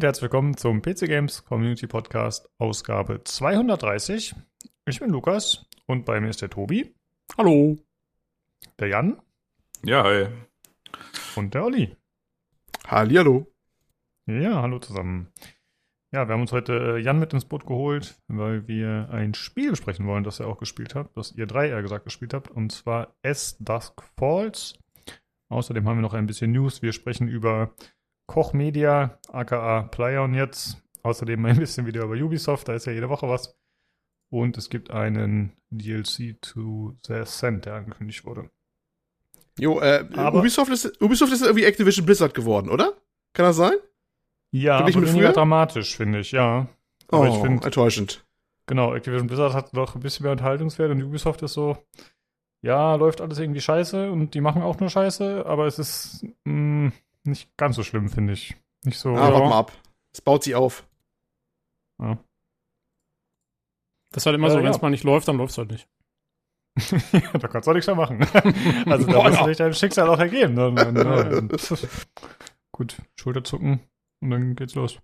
Und herzlich willkommen zum PC Games Community Podcast Ausgabe 230. Ich bin Lukas und bei mir ist der Tobi. Hallo. Der Jan. Ja, hi. Und der Olli. Hallihallo. Ja, hallo zusammen. Ja, wir haben uns heute äh, Jan mit ins Boot geholt, weil wir ein Spiel besprechen wollen, das ihr auch gespielt habt, das ihr drei eher gesagt gespielt habt, und zwar S Dusk Falls. Außerdem haben wir noch ein bisschen News. Wir sprechen über Koch Media, aka Playon jetzt. Außerdem ein bisschen wieder über Ubisoft, da ist ja jede Woche was. Und es gibt einen DLC to The Ascent, der angekündigt wurde. Jo, äh, Ubisoft, ist, Ubisoft ist irgendwie Activision Blizzard geworden, oder? Kann das sein? Ja, aber weniger früher? dramatisch, finde ich, ja. Aber ich finde, enttäuschend. genau, Activision Blizzard hat doch ein bisschen mehr Unterhaltungswert und Ubisoft ist so, ja, läuft alles irgendwie scheiße und die machen auch nur scheiße, aber es ist mh, nicht ganz so schlimm, finde ich. Nicht so. Ah, warte mal ab. Es baut sich auf. Ja. Das ist halt immer Äh, so, wenn es ja. mal nicht läuft, dann läuft es halt nicht. ja, da kannst du auch nichts mehr machen. also da Boah, muss ja. sich dein Schicksal auch ergeben. Dann, dann, dann, gut, Schulterzucken und dann geht's los.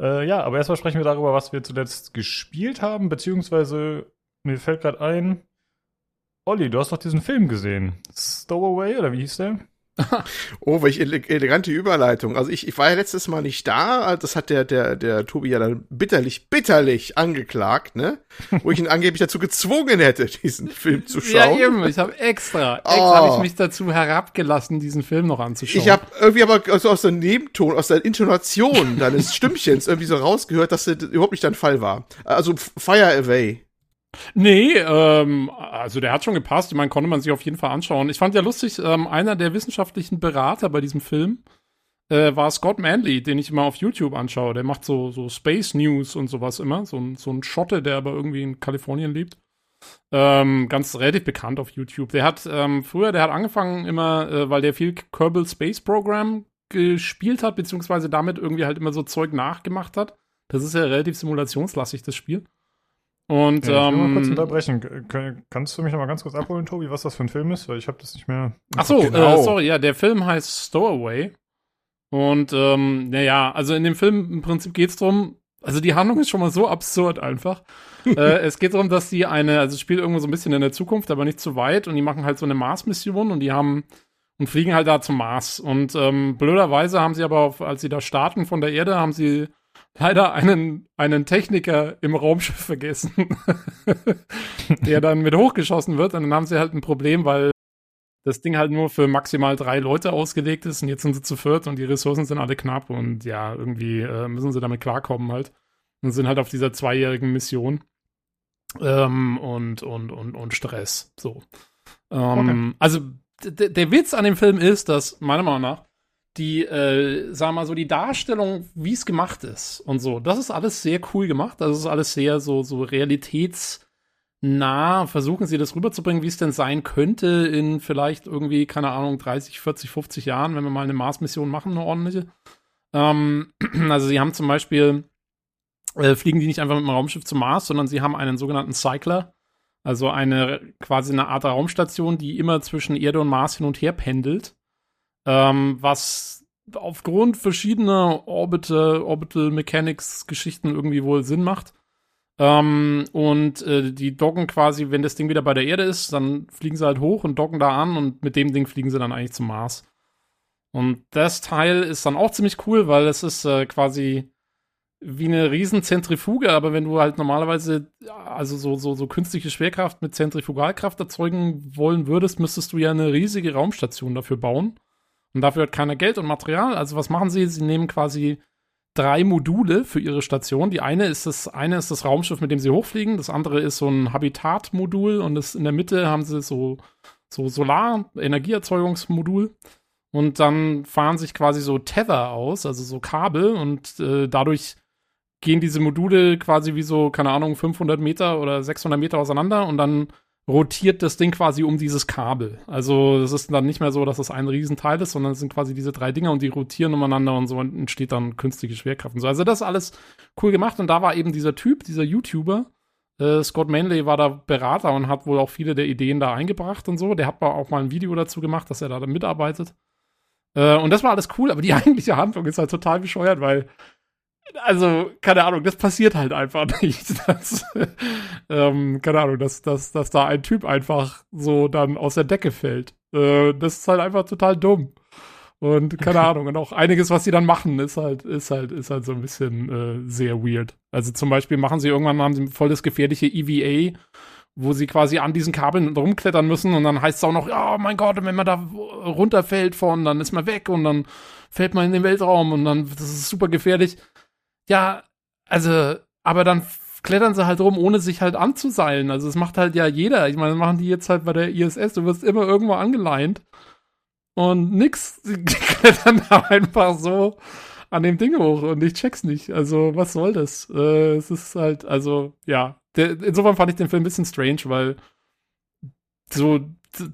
Äh, ja, aber erstmal sprechen wir darüber, was wir zuletzt gespielt haben, beziehungsweise mir fällt gerade ein, Olli, du hast doch diesen Film gesehen. Stowaway, oder wie hieß der? Oh, welche ele elegante Überleitung. Also ich, ich war ja letztes Mal nicht da. Das hat der, der, der Tobi ja dann bitterlich, bitterlich angeklagt, ne? Wo ich ihn angeblich dazu gezwungen hätte, diesen Film zu Ja, schauen. eben. Ich habe extra, extra Oh. habe ich mich dazu herabgelassen, diesen Film noch anzuschauen. Ich habe irgendwie aber also aus der Nebenton, aus der Intonation deines Stimmchens irgendwie so rausgehört, dass das überhaupt nicht dein Fall war. Also Fire Away. Nee, ähm, also der hat schon gepasst. Ich meine, konnte man sich auf jeden Fall anschauen. Ich fand ja lustig, ähm, einer der wissenschaftlichen Berater bei diesem Film äh, war Scott Manley, den ich immer auf YouTube anschaue. Der macht so, so Space News und sowas immer. So ein, so ein Schotte, der aber irgendwie in Kalifornien lebt. Ähm, ganz relativ bekannt auf YouTube. Der hat ähm, früher, der hat angefangen immer, äh, weil der viel Kerbal Space Program gespielt hat, beziehungsweise damit irgendwie halt immer so Zeug nachgemacht hat. Das ist ja relativ simulationslastig, das Spiel. Und Ja, ich will mal kurz ähm, unterbrechen. Kannst du mich noch mal ganz kurz abholen, Tobi, was das für ein Film ist? Weil ich habe das nicht mehr. Ach so, Genau. äh, sorry, ja, der Film heißt Stowaway. Und ähm, naja, also in dem Film im Prinzip geht's drum, also die Handlung ist schon mal so absurd einfach. äh, es geht darum, dass die eine, also es spielt irgendwo so ein bisschen in der Zukunft, aber nicht zu weit und die machen halt so eine Mars-Mission und die haben und fliegen halt da zum Mars. Und ähm, blöderweise haben sie aber, auf, als sie da starten von der Erde, haben sie leider einen, einen Techniker im Raumschiff vergessen, der dann mit hochgeschossen wird. Und dann haben sie halt ein Problem, weil das Ding halt nur für maximal drei Leute ausgelegt ist und jetzt sind sie zu viert und die Ressourcen sind alle knapp und ja, irgendwie äh, müssen sie damit klarkommen halt. Und sind halt auf dieser zweijährigen Mission. Ähm, und, und, und, und Stress. So. Ähm, Also, d- der Witz an dem Film ist, dass, meiner Meinung nach, die, äh, wir mal so, die Darstellung, wie es gemacht ist und so, das ist alles sehr cool gemacht. Das ist alles sehr so, so realitätsnah. Versuchen sie das rüberzubringen, wie es denn sein könnte in vielleicht irgendwie, keine Ahnung, 30, 40, 50 Jahren, wenn wir mal eine Mars-Mission machen, eine ordentliche. Ähm, also sie haben zum Beispiel, äh, fliegen die nicht einfach mit dem Raumschiff zum Mars, sondern sie haben einen sogenannten Cycler. Also eine quasi eine Art Raumstation, die immer zwischen Erde und Mars hin und her pendelt ähm, was aufgrund verschiedener Orbital, Orbital Mechanics Geschichten irgendwie wohl Sinn macht. Ähm, und äh, die docken quasi, wenn das Ding wieder bei der Erde ist, dann fliegen sie halt hoch und docken da an und mit dem Ding fliegen sie dann eigentlich zum Mars. Und das Teil ist dann auch ziemlich cool, weil es ist äh, quasi wie eine riesen Zentrifuge, aber wenn du halt normalerweise also so, so, so künstliche Schwerkraft mit Zentrifugalkraft erzeugen wollen würdest, müsstest du ja eine riesige Raumstation dafür bauen. Und dafür hat keiner Geld und Material. Also was machen sie? Sie nehmen quasi drei Module für ihre Station. Die eine ist das, eine ist das Raumschiff, mit dem sie hochfliegen. Das andere ist so ein Habitatmodul und das, in der Mitte haben sie so, so Solar-Energieerzeugungsmodul. Und dann fahren sich quasi so Tether aus, also so Kabel und äh, dadurch gehen diese Module quasi wie so, keine Ahnung, 500 Meter oder 600 Meter auseinander und dann rotiert das Ding quasi um dieses Kabel. Also es ist dann nicht mehr so, dass es ein Riesenteil ist, sondern es sind quasi diese drei Dinger und die rotieren umeinander und so entsteht dann künstliche Schwerkraft und so. Also das ist alles cool gemacht und da war eben dieser Typ, dieser YouTuber, äh, Scott Manley war da Berater und hat wohl auch viele der Ideen da eingebracht und so. Der hat auch mal ein Video dazu gemacht, dass er da mitarbeitet. Äh, und das war alles cool, aber die eigentliche Handlung ist halt total bescheuert, weil also, keine Ahnung, das passiert halt einfach nicht. Dass, ähm, keine Ahnung, dass, dass, dass da ein Typ einfach so dann aus der Decke fällt. Äh, das ist halt einfach total dumm. Und keine Ahnung, und auch einiges, was sie dann machen, ist halt, ist halt, ist halt so ein bisschen äh, sehr weird. Also zum Beispiel machen sie irgendwann haben sie voll das gefährliche EVA, wo sie quasi an diesen Kabeln rumklettern müssen und dann heißt es auch noch, ja, oh mein Gott, wenn man da runterfällt von, dann ist man weg und dann fällt man in den Weltraum und dann, das ist super gefährlich. Ja, also, aber dann klettern sie halt rum, ohne sich halt anzuseilen. Also das macht halt ja jeder. Ich meine, machen die jetzt halt bei der ISS. Du wirst immer irgendwo angeleint. Und nix. Sie klettern da einfach so an dem Ding hoch und ich check's nicht. Also, was soll das? Äh, es ist halt, also, ja. Der, insofern fand ich den Film ein bisschen strange, weil so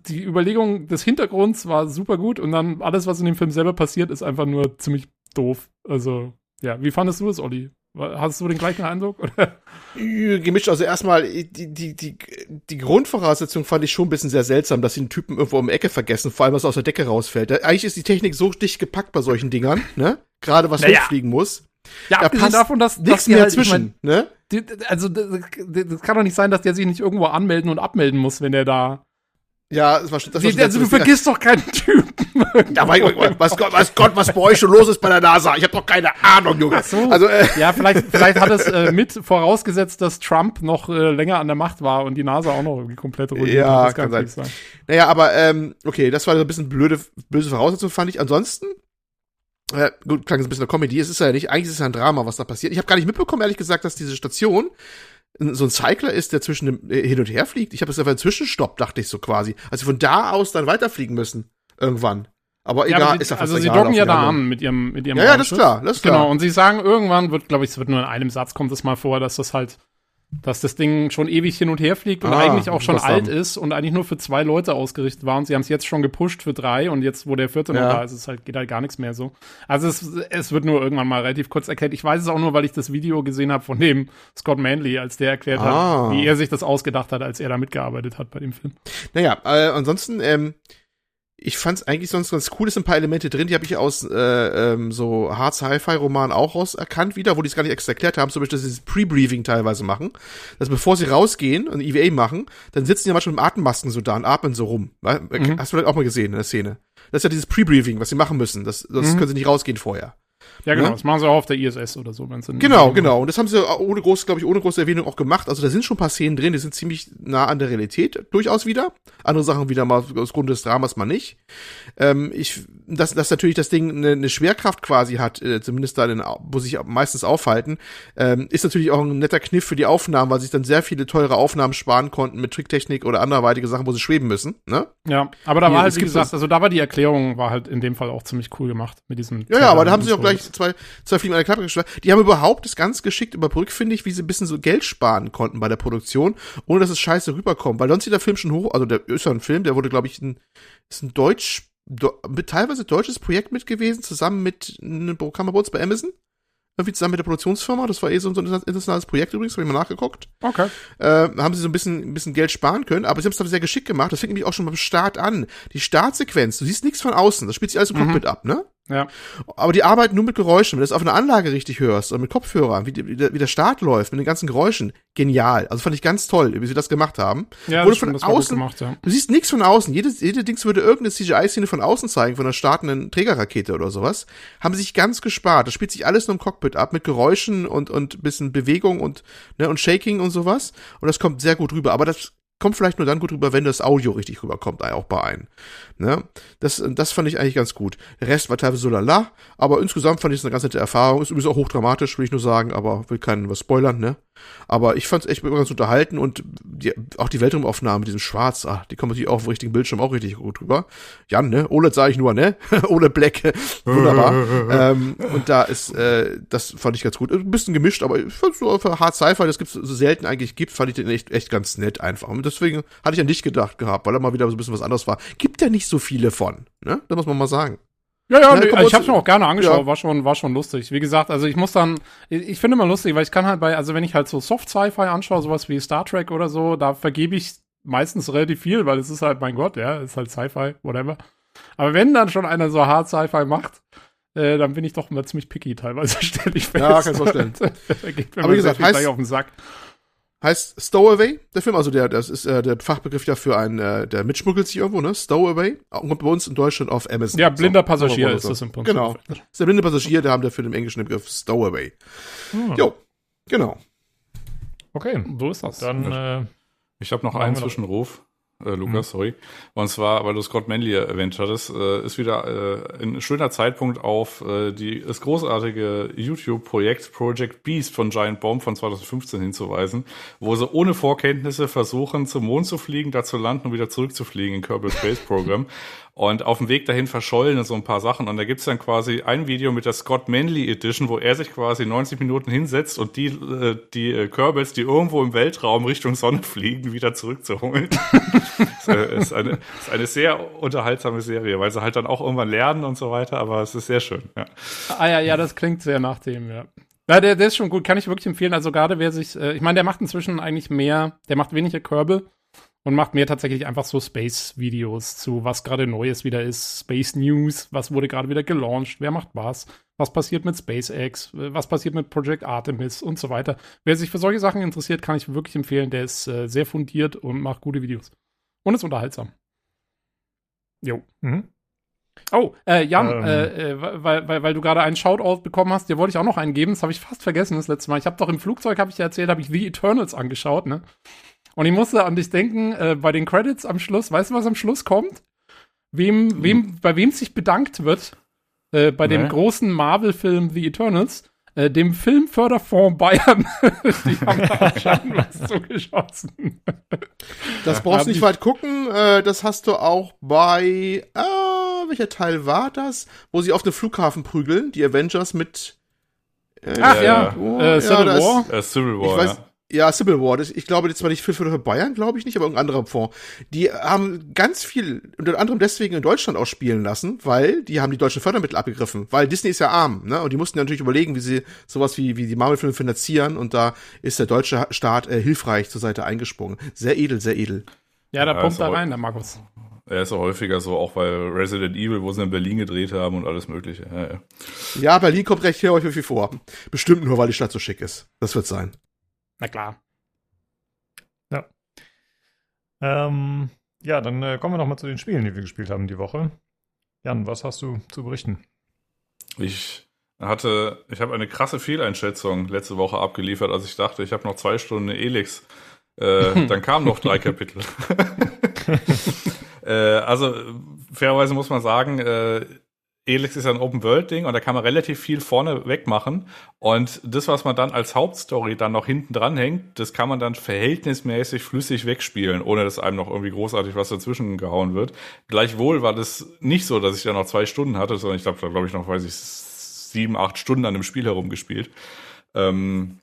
die Überlegung des Hintergrunds war super gut und dann alles, was in dem Film selber passiert, ist einfach nur ziemlich doof. Also, ja, wie fandest du es, Olli? Hast du den gleichen Eindruck? Oder? Gemischt, also erstmal, die, die, die, die Grundvoraussetzung fand ich schon ein bisschen sehr seltsam, dass sie einen Typen irgendwo um die Ecke vergessen, vor allem was aus der Decke rausfällt. Eigentlich ist die Technik so dicht gepackt bei solchen Dingern, ne? Gerade was naja. hochfliegen muss. Ja, da abgesehen davon, dass, nichts mehr halt, zwischen, ich mein, ne? Die, also, das, das kann doch nicht sein, dass der sich nicht irgendwo anmelden und abmelden muss, wenn er da ja, das war, das war Also du vergisst doch keinen Typen. Ja, mein was, Gott, was Gott, was bei euch schon los ist bei der NASA? Ich habe doch keine Ahnung, Junge. Ach so. Also, äh, ja, vielleicht, vielleicht hat es äh, mit vorausgesetzt, dass Trump noch äh, länger an der Macht war und die NASA auch noch irgendwie komplett ruiniert. Ja, das kann, kann sein. sein. Naja, aber ähm, okay, das war so ein bisschen blöde, böse Voraussetzung, fand ich. Ansonsten, äh, gut, klang es ein bisschen eine Comedy. Es ist ja nicht, eigentlich ist es ja ein Drama, was da passiert. Ich habe gar nicht mitbekommen, ehrlich gesagt, dass diese Station so ein Cycler ist, der zwischen dem äh, hin und her fliegt. Ich habe es einfach einen Zwischenstopp, dachte ich so quasi. Also von da aus dann weiterfliegen müssen. Irgendwann. Aber egal, ja, aber die, ist ja Also sie docken ja da an mit ihrem, mit ihrem Ja, ja, das ist klar, das ist klar. Genau, und sie sagen irgendwann, wird, glaube ich, es wird nur in einem Satz kommt es mal vor, dass das halt dass das Ding schon ewig hin und her fliegt und ah, eigentlich auch schon alt ist und eigentlich nur für zwei Leute ausgerichtet war und sie haben es jetzt schon gepusht für drei und jetzt, wo der vierte ja. noch da ist, ist halt, geht halt gar nichts mehr so. Also es, es wird nur irgendwann mal relativ kurz erklärt. Ich weiß es auch nur, weil ich das Video gesehen habe von dem Scott Manley, als der erklärt ah. hat, wie er sich das ausgedacht hat, als er da mitgearbeitet hat bei dem Film. Naja, äh, ansonsten, ähm, ich fand es eigentlich sonst ganz cool, es sind ein paar Elemente drin, die habe ich aus äh, ähm, so Hard Sci-Fi-Romanen auch rauserkannt wieder, wo die es gar nicht extra erklärt haben, zum Beispiel, dass sie das Pre-Briefing teilweise machen, dass bevor sie rausgehen und EVA machen, dann sitzen die manchmal mit Atemmasken so da und atmen so rum. Mhm. Hast du vielleicht auch mal gesehen in der Szene. Das ist ja dieses Pre-Briefing, was sie machen müssen, das, sonst mhm. können sie nicht rausgehen vorher. Ja, genau. Ne? Das machen sie auch auf der ISS oder so. Wenn's genau, genau. Und das haben sie ohne große, glaube ich, ohne große Erwähnung auch gemacht. Also da sind schon ein paar Szenen drin, die sind ziemlich nah an der Realität durchaus wieder. Andere Sachen wieder mal aus Grund des Dramas mal nicht. Ähm, ich, dass, dass natürlich das Ding eine, eine Schwerkraft quasi hat, äh, zumindest da, in, wo sich meistens aufhalten, ähm, ist natürlich auch ein netter Kniff für die Aufnahmen, weil sich dann sehr viele teure Aufnahmen sparen konnten mit Tricktechnik oder anderweitige Sachen, wo sie schweben müssen. Ne? Ja, aber da war halt, wie gesagt, also da war die Erklärung, war halt in dem Fall auch ziemlich cool gemacht mit diesem. Ja, ja, aber da haben sie auch gleich zwei, zwei Fliegen an der Klappe geschlagen. Die haben überhaupt das ganz geschickt überbrückt, finde ich, wie sie ein bisschen so Geld sparen konnten bei der Produktion, ohne dass es scheiße rüberkommt. Weil sonst sieht der Film schon hoch, also der ist ja ein Film, der wurde, glaube ich, ein, ist ein Deutsch, do, teilweise deutsches Projekt mit gewesen, zusammen mit einem Programm bei Amazon irgendwie zusammen mit der Produktionsfirma. Das war eh so ein internationales Projekt übrigens, habe ich mal nachgeguckt. Okay. Äh, haben sie so ein bisschen, ein bisschen Geld sparen können, aber sie haben es dann sehr geschickt gemacht. Das fängt nämlich auch schon beim Start an. Die Startsequenz, du siehst nichts von außen, das spielt sich alles im mhm. Cockpit ab, ne? Ja. Aber die arbeiten nur mit Geräuschen. Wenn du das auf einer Anlage richtig hörst und mit Kopfhörern, wie, wie, der, wie der Start läuft, mit den ganzen Geräuschen, genial. Also fand ich ganz toll, wie sie das gemacht haben. Ja, Wurde das von außen, gemacht, ja. Du siehst nichts von außen. Jede, jede Dings würde irgendeine CGI-Szene von außen zeigen, von einer startenden Trägerrakete oder sowas. Haben sich ganz gespart. Das spielt sich alles nur im Cockpit ab, mit Geräuschen und, und bisschen Bewegung und, ne, und Shaking und sowas. Und das kommt sehr gut rüber. Aber das kommt vielleicht nur dann gut rüber, wenn das Audio richtig rüberkommt, auch bei einem. Ne? Das, das fand ich eigentlich ganz gut. Der Rest war teilweise so lala, aber insgesamt fand ich es eine ganz nette Erfahrung. Ist übrigens auch hochdramatisch, will ich nur sagen, aber will keinen was spoilern, ne? Aber ich fand es echt ganz unterhalten und die, auch die Weltraumaufnahmen mit diesem Schwarz, ah, die kommen natürlich auch auf dem richtigen Bildschirm auch richtig gut rüber. Jan, ne? OLED sage ich nur, ne? Ohne Black. Wunderbar. ähm, und da ist, äh, das fand ich ganz gut. Ein bisschen gemischt, aber ich fand so für Hard Sci-Fi, das gibt's so selten eigentlich gibt, fand ich den echt, echt ganz nett einfach. Und deswegen hatte ich an dich gedacht gehabt, weil er mal wieder so ein bisschen was anderes war. Gibt ja nicht so viele von, ne? Da muss man mal sagen. Ja, ja, nee, ich hab's mir auch gerne angeschaut, ja. war schon, war schon lustig. Wie gesagt, also ich muss dann, ich, ich finde immer lustig, weil ich kann halt bei, also wenn ich halt so Soft-Sci-Fi anschaue, sowas wie Star Trek oder so, da vergebe ich meistens relativ viel, weil es ist halt, mein Gott, ja, ist halt Sci-Fi, whatever. Aber wenn dann schon einer so Hard Sci-Fi macht, äh, dann bin ich doch immer ziemlich picky teilweise, stelle ich fest. Ja, kann ich vorstellen. geht mir Aber wie gesagt, heißt- gleich auf den Sack. Heißt Stowaway, der Film, also der, das ist äh, der Fachbegriff dafür, ein, äh, der mitschmuggelt sich irgendwo, ne? Stowaway. Kommt bei uns in Deutschland auf Amazon. Ja, blinder Passagier so, ist das im Prinzip. Genau. ist der blinde Passagier, der haben dafür den englischen Begriff Stowaway. Hm. Jo, genau. Okay, So ist das. dann äh, Ich habe noch einen. Zwischenruf. Äh, Lukas, sorry. Und zwar, weil du Scott Manley erwähnt hattest, äh, ist wieder äh, ein schöner Zeitpunkt auf äh, die, das großartige YouTube-Projekt Project Beast von Giant Bomb von 2015 hinzuweisen, wo sie ohne Vorkenntnisse versuchen, zum Mond zu fliegen, da zu landen und wieder zurückzufliegen in Kerbal Space Program. Und auf dem Weg dahin verschollen so ein paar Sachen. Und da gibt's dann quasi ein Video mit der Scott Manley Edition, wo er sich quasi 90 Minuten hinsetzt und die, äh, die äh, Kerbals, die irgendwo im Weltraum Richtung Sonne fliegen, wieder zurückzuholen. ist, äh, ist, eine, ist eine sehr unterhaltsame Serie, weil sie halt dann auch irgendwann lernen und so weiter, aber es ist sehr schön. Ja. Ah ja, ja, das klingt sehr nach dem, ja. Ja, der, der ist schon gut, kann ich wirklich empfehlen. Also gerade wer sich, äh, ich meine, der macht inzwischen eigentlich mehr, der macht weniger Kerbal und macht mehr tatsächlich einfach so Space-Videos zu, was gerade Neues wieder ist, Space News, was wurde gerade wieder gelauncht, wer macht was, was passiert mit SpaceX, äh, was passiert mit Project Artemis und so weiter. Wer sich für solche Sachen interessiert, kann ich wirklich empfehlen. Der ist äh, sehr fundiert und macht gute Videos. Und ist unterhaltsam. Jo. mhm. Oh, äh, Jan, Ähm. äh, äh, weil, weil, weil du gerade einen Shoutout bekommen hast, dir wollte ich auch noch einen geben, das habe ich fast vergessen das letzte Mal. Ich habe doch im Flugzeug, habe ich dir erzählt, habe ich The Eternals angeschaut, ne? Und ich musste an dich denken, äh, bei den Credits am Schluss, weißt du, was am Schluss kommt? Wem, wem, bei wem sich bedankt wird, äh, bei dem Nee. großen Marvel-Film The Eternals, äh, dem Filmförderfonds Bayern. Die haben da anscheinend was zugeschossen. Das brauchst du nicht ich- weit gucken. Äh, das hast du auch bei, äh, welcher Teil war das? Wo sie auf den Flughafen prügeln, die Avengers mit. Äh, Ach Ja, ja, ja. äh, Civil Ja, da War. Äh, Civil War, Ich weiß, ja. Ja, Civil War. Das, ich glaube, das war nicht für, für Bayern, glaube ich nicht, aber irgendein anderer Fonds. Die haben ganz viel, unter anderem deswegen in Deutschland auch spielen lassen, weil die haben die deutschen Fördermittel abgegriffen. Weil Disney ist ja arm, ne? Und die mussten natürlich überlegen, wie sie sowas wie, wie die Marvel-Filme finanzieren. Und da ist der deutsche Staat äh, hilfreich zur Seite eingesprungen. Sehr edel, sehr edel. Ja, da Ja, pumpt aber- rein, der Markus. Er ist ja häufiger so, auch bei Resident Evil, wo sie in Berlin gedreht haben und alles mögliche. Ja, ja. Ja, Berlin kommt recht hier häufig vor. Bestimmt nur, weil die Stadt so schick ist. Das wird sein. Na klar. Ähm, ja, dann äh, kommen wir noch mal zu den Spielen, die wir gespielt haben die Woche. Jan, was hast du zu berichten? Ich hatte, ich habe eine krasse Fehleinschätzung letzte Woche abgeliefert, als ich dachte, ich habe noch zwei Stunden Elix. Äh, dann kamen noch drei Kapitel. äh, also fairerweise muss man sagen, äh, Elix ist ein Open-World-Ding und da kann man relativ viel vorne wegmachen. Und das, was man dann als Hauptstory dann noch hinten dran hängt, das kann man dann verhältnismäßig flüssig wegspielen, ohne dass einem noch irgendwie großartig was dazwischen gehauen wird. Gleichwohl war das nicht so, dass ich da noch zwei Stunden hatte, sondern ich glaube, da glaube ich noch, weiß ich, sieben, acht Stunden an dem Spiel herumgespielt. Ähm,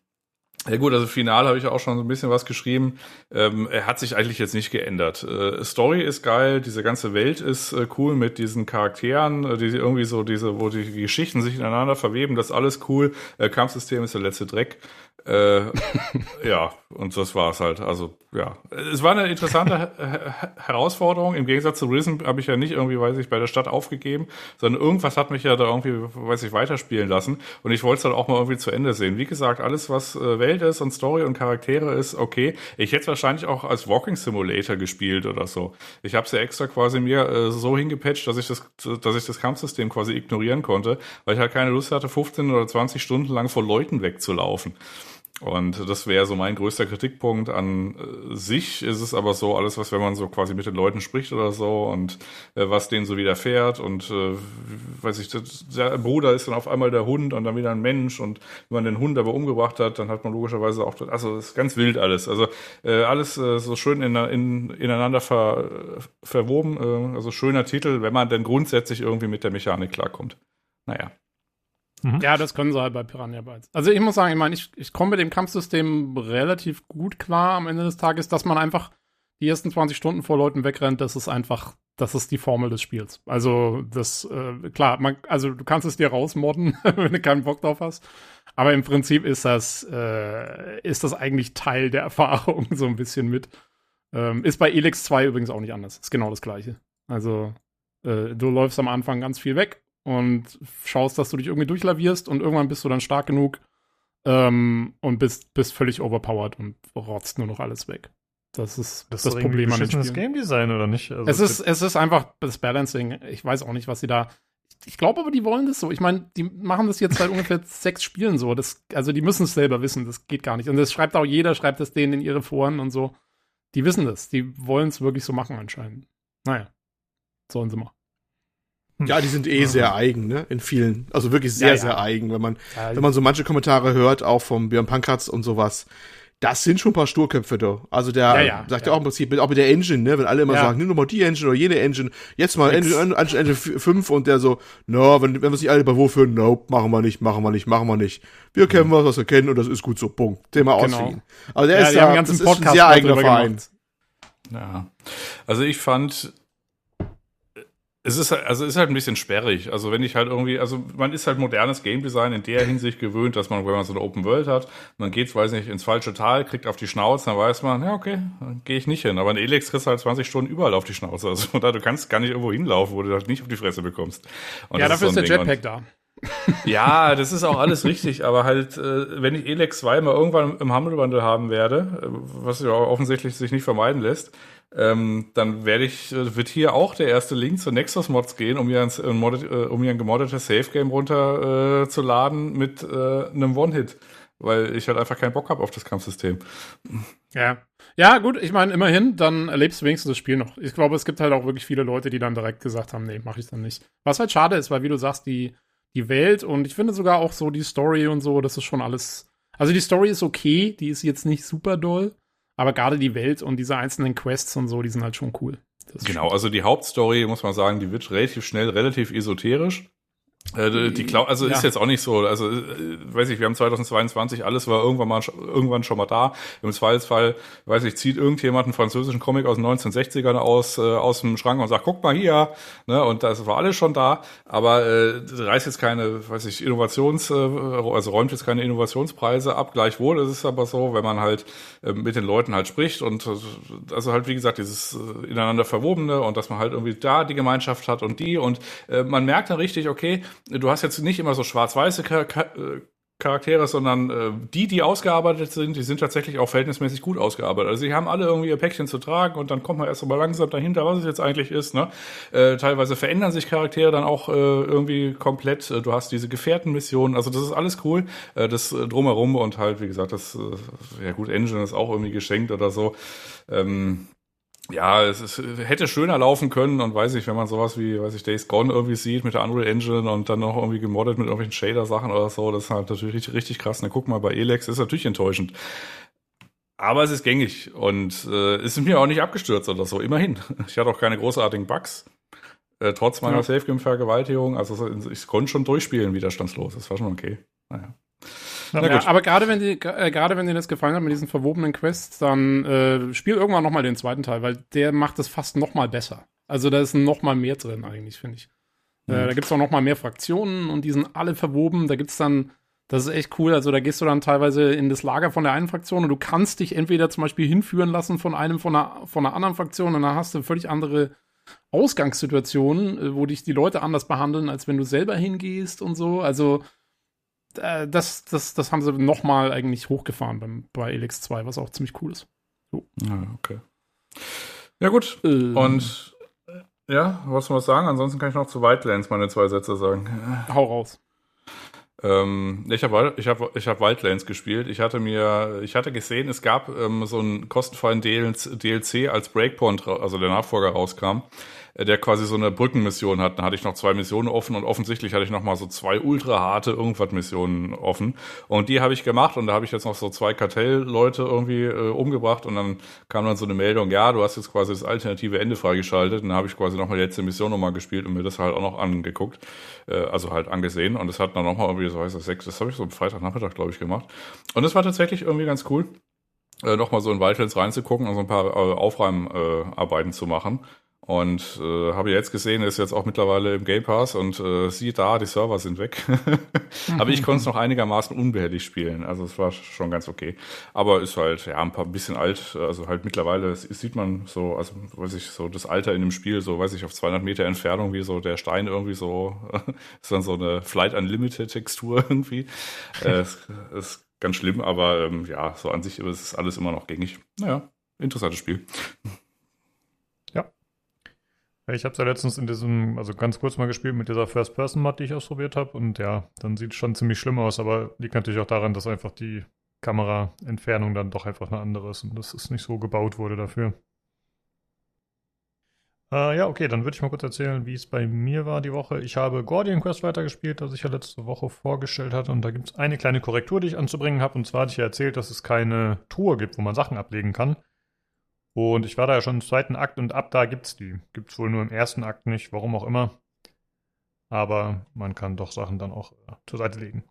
ja gut, also final habe ich auch schon so ein bisschen was geschrieben. Ähm, er hat sich eigentlich jetzt nicht geändert. Äh, Story ist geil, diese ganze Welt ist äh, cool mit diesen Charakteren, äh, die irgendwie so diese, wo die Geschichten sich ineinander verweben, das ist alles cool. Äh, Kampfsystem ist der letzte Dreck. Äh, ja, und das war's halt. Also ja, es war eine interessante Her- Her- Herausforderung. Im Gegensatz zu Risen habe ich ja nicht irgendwie, weiß ich, bei der Stadt aufgegeben, sondern irgendwas hat mich ja da irgendwie, weiß ich, weiterspielen lassen. Und ich wollte es dann auch mal irgendwie zu Ende sehen. Wie gesagt, alles, was äh, Welt ist und Story und Charaktere ist, okay. Ich hätte wahrscheinlich auch als Walking Simulator gespielt oder so. Ich habe es ja extra quasi mir äh, so hingepatcht, dass ich das, dass ich das Kampfsystem quasi ignorieren konnte, weil ich halt keine Lust hatte, 15 oder 20 Stunden lang vor Leuten wegzulaufen. Und das wäre so mein größter Kritikpunkt an äh, sich. Ist es aber so, alles, was, wenn man so quasi mit den Leuten spricht oder so und äh, was denen so widerfährt und äh, weiß ich, der Bruder ist dann auf einmal der Hund und dann wieder ein Mensch und wenn man den Hund aber umgebracht hat, dann hat man logischerweise auch, also ist ganz wild alles. Also äh, alles äh, so schön in, in, ineinander ver, verwoben, äh, also schöner Titel, wenn man denn grundsätzlich irgendwie mit der Mechanik klarkommt. Naja. Ja, das können sie halt bei Piranha Bytes. Also ich muss sagen, ich meine, ich, ich komme mit dem Kampfsystem relativ gut klar am Ende des Tages, dass man einfach die ersten 20 Stunden vor Leuten wegrennt, das ist einfach, das ist die Formel des Spiels. Also das, äh, klar, man, also du kannst es dir rausmodden, wenn du keinen Bock drauf hast. Aber im Prinzip ist das, äh, ist das eigentlich Teil der Erfahrung so ein bisschen mit. Ähm, ist bei Elix 2 übrigens auch nicht anders. Ist genau das gleiche. Also Äh, du läufst am Anfang ganz viel weg und schaust, dass du dich irgendwie durchlavierst und irgendwann bist du dann stark genug ähm, und bist, bist völlig overpowered und rotzt nur noch alles weg. Das ist das, Das, ist Problem an den das Spielen. Game Design oder nicht? Also Es ist, es ist einfach das Balancing. Ich weiß auch nicht, was sie da. Ich glaube aber, die wollen das so. Ich meine, die machen das jetzt seit ungefähr sechs Spielen so. Das, also die müssen es selber wissen. Das geht gar nicht. Und das schreibt auch jeder, schreibt das denen in ihre Foren und so. Die wissen das. Die wollen es wirklich so machen anscheinend. Naja. Sollen sie mal. Ja, die sind eh sehr eigen, ne? In vielen. Also wirklich sehr, Ja, ja. sehr eigen. Wenn man, Ja, wenn man so manche Kommentare hört, auch vom Björn Pankratz und sowas. Das sind schon ein paar Sturköpfe da. Also der Ja, sagt ja. auch im Prinzip, auch mit der Engine, ne? Wenn alle immer sagen, nimm doch mal die Engine oder jene Engine, jetzt mal. Engine, Engine, Engine 5 und der so, no, wenn, wenn wir sich alle bei wo führen, nope, machen wir nicht, machen wir nicht, machen wir nicht. Wir kennen was, was wir kennen und das ist gut so, Punkt. Thema Genau. ausfliegen. Also der ist ja, einen das ist ein sehr eigener Verein. gemacht. Ja. Also ich fand, es ist halt- also ist halt ein bisschen sperrig. Also wenn ich halt irgendwie, also man ist halt modernes Game Design in der Hinsicht gewöhnt, dass man, wenn man so eine Open World hat, man geht, weiß nicht, ins falsche Tal, kriegt auf die Schnauze, dann weiß man, ja okay, dann gehe ich nicht hin. Aber in Elex kriegst du halt 20 Stunden überall auf die Schnauze. Also von daher, du kannst gar nicht irgendwo hinlaufen, wo du halt nicht auf die Fresse bekommst. Und Ja, das dafür ist so der Ding. Und- Jetpack da. ja, das ist auch alles richtig, aber halt, äh, wenn ich Elex 2 mal irgendwann im Humble Bundle haben werde, äh, was ja offensichtlich sich nicht vermeiden lässt, ähm, dann werde ich, äh, wird hier auch der erste Link zu Nexus Mods gehen, um mir ein, ein, Modded, äh, um mir ein gemoddetes Safe Game runter äh, mit äh, einem One-Hit, weil ich halt einfach keinen Bock habe auf das Kampfsystem. Ja. Ja, gut, ich meine, immerhin, dann erlebst du wenigstens das Spiel noch. Ich glaube, es gibt halt auch wirklich viele Leute, die dann direkt gesagt haben, nee, mache ich dann nicht. Was halt schade ist, weil, wie du sagst, die, die Welt und ich finde sogar auch so die Story und so, das ist schon alles. Also die Story ist okay, die ist jetzt nicht super doll, aber gerade die Welt und diese einzelnen Quests und so, die sind halt schon cool. Genau, also die Hauptstory, muss man sagen, die wird relativ schnell relativ esoterisch. Äh, die- Cloud, also ist Ja. jetzt auch nicht so, also äh, weiß ich, wir haben 2022, alles war irgendwann mal irgendwann schon mal da. Im Zweifelsfall, weiß ich, zieht irgendjemand einen französischen Comic aus den 1960ern aus äh, aus dem Schrank und sagt, guck mal hier, ne, und das war alles schon da, aber äh, reißt jetzt keine, weiß ich, Innovations, äh, also räumt jetzt keine Innovationspreise ab. Gleichwohl ist es aber so, wenn man halt äh, mit den Leuten halt spricht und äh, also halt wie gesagt dieses äh, ineinander verwobene und dass man halt irgendwie da die Gemeinschaft hat und die und äh, man merkt dann richtig, okay, du hast jetzt nicht immer so schwarz-weiße äh, Charaktere, sondern äh, die, die ausgearbeitet sind, die sind tatsächlich auch verhältnismäßig gut ausgearbeitet. Also sie haben alle irgendwie ihr Päckchen zu tragen und dann kommt man erst mal langsam dahinter, was es jetzt eigentlich ist. Ne? Äh, teilweise verändern sich Charaktere dann auch äh, irgendwie komplett. Äh, Du hast diese Gefährtenmissionen, also das ist alles cool. Äh, das äh, drumherum und halt, wie gesagt, das, äh, ja gut, Engine ist auch irgendwie geschenkt oder so. Ähm, ja, es ist, hätte schöner laufen können und weiß ich, wenn man sowas wie, weiß ich, Days Gone irgendwie sieht mit der Unreal Engine und dann noch irgendwie gemoddet mit irgendwelchen Shader-Sachen oder so, das ist halt natürlich richtig, richtig krass. Na, guck mal, bei Elex ist natürlich enttäuschend. Aber es ist gängig und äh, ist mir auch nicht abgestürzt oder so, immerhin. Ich hatte auch keine großartigen Bugs. Äh, trotz meiner Ja. Safe-Game-Vergewaltigung, also ich konnte schon durchspielen widerstandslos, das war schon okay. Naja. Ja, aber gerade wenn dir äh, gerade wenn dir das gefallen hat mit diesen verwobenen Quests, dann äh, spiel irgendwann noch mal den zweiten Teil, weil der macht es fast noch mal besser. Also da ist noch mal mehr drin eigentlich, finde ich. Äh, Mhm. da gibt's auch noch mal mehr Fraktionen und die sind alle verwoben. Da gibt's dann, das ist echt cool. Also da gehst du dann teilweise in das Lager von der einen Fraktion und du kannst dich entweder zum Beispiel hinführen lassen von einem von einer von einer anderen Fraktion und dann hast du völlig andere Ausgangssituationen, äh, wo dich die Leute anders behandeln, als wenn du selber hingehst und so. Also äh, das, das, das haben sie nochmal eigentlich hochgefahren beim, bei Elix 2, was auch ziemlich cool ist. Ja, okay. Ja, gut. Ähm, Und äh, ja, wolltest du was sagen? Ansonsten kann ich noch zu Wildlands meine zwei Sätze sagen. hau raus. Ähm, ich habe ich hab, ich hab Wildlands gespielt. Ich hatte mir, ich hatte gesehen, es gab ähm, so einen kostenfreien DLC, als Breakpoint, also der Nachfolger rauskam, der quasi so eine Brückenmission hat. Dann hatte ich noch zwei Missionen offen und offensichtlich hatte ich noch mal so zwei ultra harte irgendwas Missionen offen. Und die habe ich gemacht und da habe ich jetzt noch so zwei Kartellleute irgendwie äh, umgebracht und dann kam dann so eine Meldung, ja, du hast jetzt quasi das alternative Ende freigeschaltet. Und dann habe ich quasi noch mal die letzte Mission nochmal gespielt und mir das halt auch noch angeguckt, äh, also halt angesehen. Und das hat dann noch mal irgendwie, so heißt das, sechs, das habe ich so am Freitagnachmittag, glaube ich, gemacht. Und das war tatsächlich irgendwie ganz cool, äh, noch mal so in Wildlands reinzugucken und so ein paar äh, Aufräumarbeiten äh, zu machen. Und äh, habe jetzt gesehen, ist jetzt auch mittlerweile im Game Pass und äh, siehe da, die Server sind weg. Aber ich konnte es noch einigermaßen unbehelligt spielen. Also es war schon ganz okay. Aber ist halt ja ein paar bisschen alt. Also halt mittlerweile sieht man so, also weiß ich, so das Alter in dem Spiel, so weiß ich, auf 200 Meter Entfernung, wie so der Stein irgendwie so, ist dann so eine Flight Unlimited Textur irgendwie. äh, ist, ist ganz schlimm, aber ähm, ja, so an sich ist es alles immer noch gängig. Naja, interessantes Spiel. Ich habe es ja letztens in diesem, also ganz kurz mal gespielt mit dieser First-Person-Mod, die ich ausprobiert habe. Und ja, dann sieht es schon ziemlich schlimm aus, aber liegt natürlich auch daran, dass einfach die Kameraentfernung dann doch einfach eine andere ist und dass es nicht so gebaut wurde dafür. Äh, ja, okay, dann würde ich mal kurz erzählen, wie es bei mir war die Woche. Ich habe Guardian Quest weitergespielt, das ich ja letzte Woche vorgestellt hatte. Und da gibt es eine kleine Korrektur, die ich anzubringen habe. Und zwar hatte ich ja erzählt, dass es keine Truhe gibt, wo man Sachen ablegen kann. Und ich war da ja schon im zweiten Akt und ab da gibt's die. Gibt's wohl nur im ersten Akt nicht, warum auch immer. Aber man kann doch Sachen dann auch äh, zur Seite legen.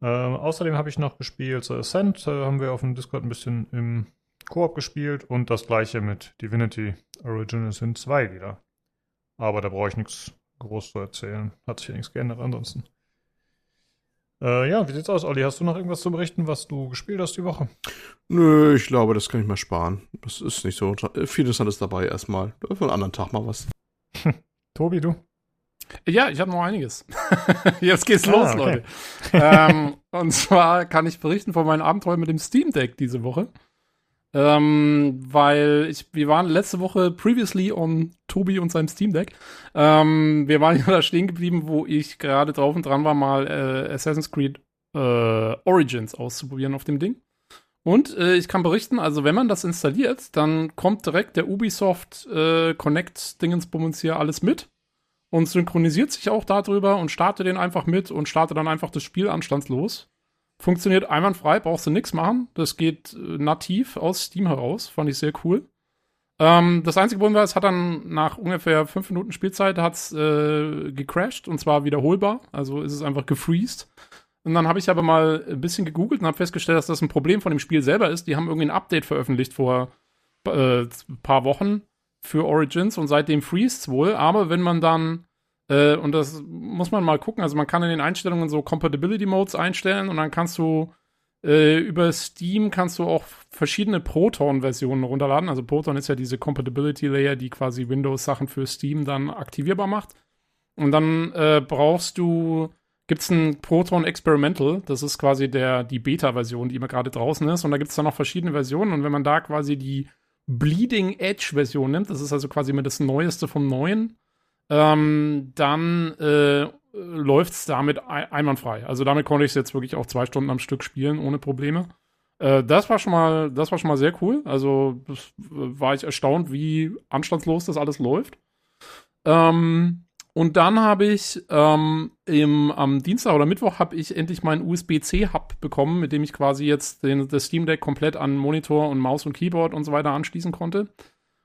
Äh, außerdem habe ich noch gespielt The Ascent, äh, haben wir auf dem Discord ein bisschen im Koop gespielt und das gleiche mit Divinity Original Sin 2 wieder. Aber da brauche ich nichts groß zu erzählen. Hat sich ja nichts geändert ansonsten. Äh, ja, wie sieht's aus, Olli? Hast du noch irgendwas zu berichten, was du gespielt hast die Woche? Nö, ich glaube, das kann ich mal sparen. Das ist nicht so viel Interessantes dabei erstmal. Für einen anderen Tag mal was. Tobi, du? Ja, ich habe noch einiges. Jetzt geht's ah, los, okay. Leute. ähm, und zwar kann ich berichten von meinem Abenteuer mit dem Steam Deck diese Woche. Ähm, weil ich, wir waren letzte Woche previously on Tobi und seinem Steam Deck. Ähm, wir waren ja da stehen geblieben, wo ich gerade drauf und dran war, mal äh, Assassin's Creed äh, Origins auszuprobieren auf dem Ding. Und äh, ich kann berichten, also wenn man das installiert, dann kommt direkt der Ubisoft äh, Connect Dingensbummens hier alles mit und synchronisiert sich auch darüber und startet den einfach mit und startet dann einfach das Spiel anstandslos. Funktioniert einwandfrei, brauchst du nichts machen. Das geht äh, nativ aus Steam heraus. Fand ich sehr cool. Ähm, das einzige Problem war, es hat dann nach ungefähr fünf Minuten Spielzeit hat's, äh, gecrashed und zwar wiederholbar. Also ist es einfach gefreezed. Und dann habe ich aber mal ein bisschen gegoogelt und habe festgestellt, dass das ein Problem von dem Spiel selber ist. Die haben irgendwie ein Update veröffentlicht vor äh, paar Wochen für Origins und seitdem freest wohl. Aber wenn man dann äh, und das muss man mal gucken. Also man kann in den Einstellungen so Compatibility Modes einstellen und dann kannst du äh, über Steam kannst du auch verschiedene Proton-Versionen runterladen. Also Proton ist ja diese Compatibility Layer, die quasi Windows-Sachen für Steam dann aktivierbar macht. Und dann äh, brauchst du, gibt es ein Proton Experimental, das ist quasi der, die Beta-Version, die immer gerade draußen ist. Und da gibt es dann noch verschiedene Versionen. Und wenn man da quasi die Bleeding Edge-Version nimmt, das ist also quasi immer das Neueste vom Neuen, ähm, dann äh, läuft es damit einwandfrei. Also damit konnte ich es jetzt wirklich auch zwei Stunden am Stück spielen, ohne Probleme. Äh, das war schon mal, das war schon mal sehr cool. Also das, war ich erstaunt, wie anstandslos das alles läuft. Ähm, und dann habe ich ähm, im, am Dienstag oder Mittwoch habe ich endlich meinen USB-C-Hub bekommen, mit dem ich quasi jetzt den, das Steam Deck komplett an Monitor und Maus und Keyboard und so weiter anschließen konnte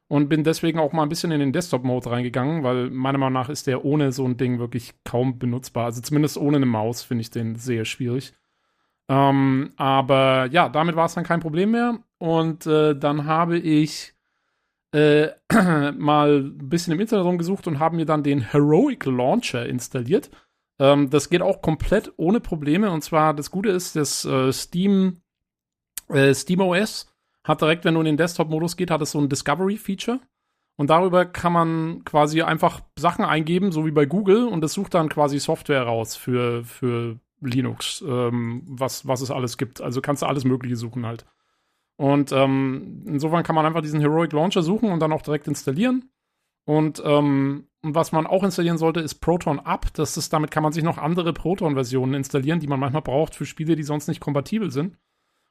und bin deswegen auch mal ein bisschen in den Desktop-Mode reingegangen, weil meiner Meinung nach ist der ohne so ein Ding wirklich kaum benutzbar. Also zumindest ohne eine Maus finde ich den sehr schwierig. Ähm, aber ja, damit war es dann kein Problem mehr. Und äh, dann habe ich äh, mal ein bisschen im Internet rumgesucht und habe mir dann den Heroic Launcher installiert. Ähm, das geht auch komplett ohne Probleme. Und zwar das Gute ist, das äh, Steam, äh, Steam OS hat direkt, wenn du in den Desktop-Modus geht, hat es so ein Discovery-Feature. Und darüber kann man quasi einfach Sachen eingeben, so wie bei Google, und es sucht dann quasi Software raus für, für Linux, ähm, was, was es alles gibt. Also kannst du alles Mögliche suchen halt. Und ähm, insofern kann man einfach diesen Heroic Launcher suchen und dann auch direkt installieren. Und ähm, was man auch installieren sollte, ist Proton Up. Das ist, damit kann man sich noch andere Proton-Versionen installieren, die man manchmal braucht für Spiele, die sonst nicht kompatibel sind.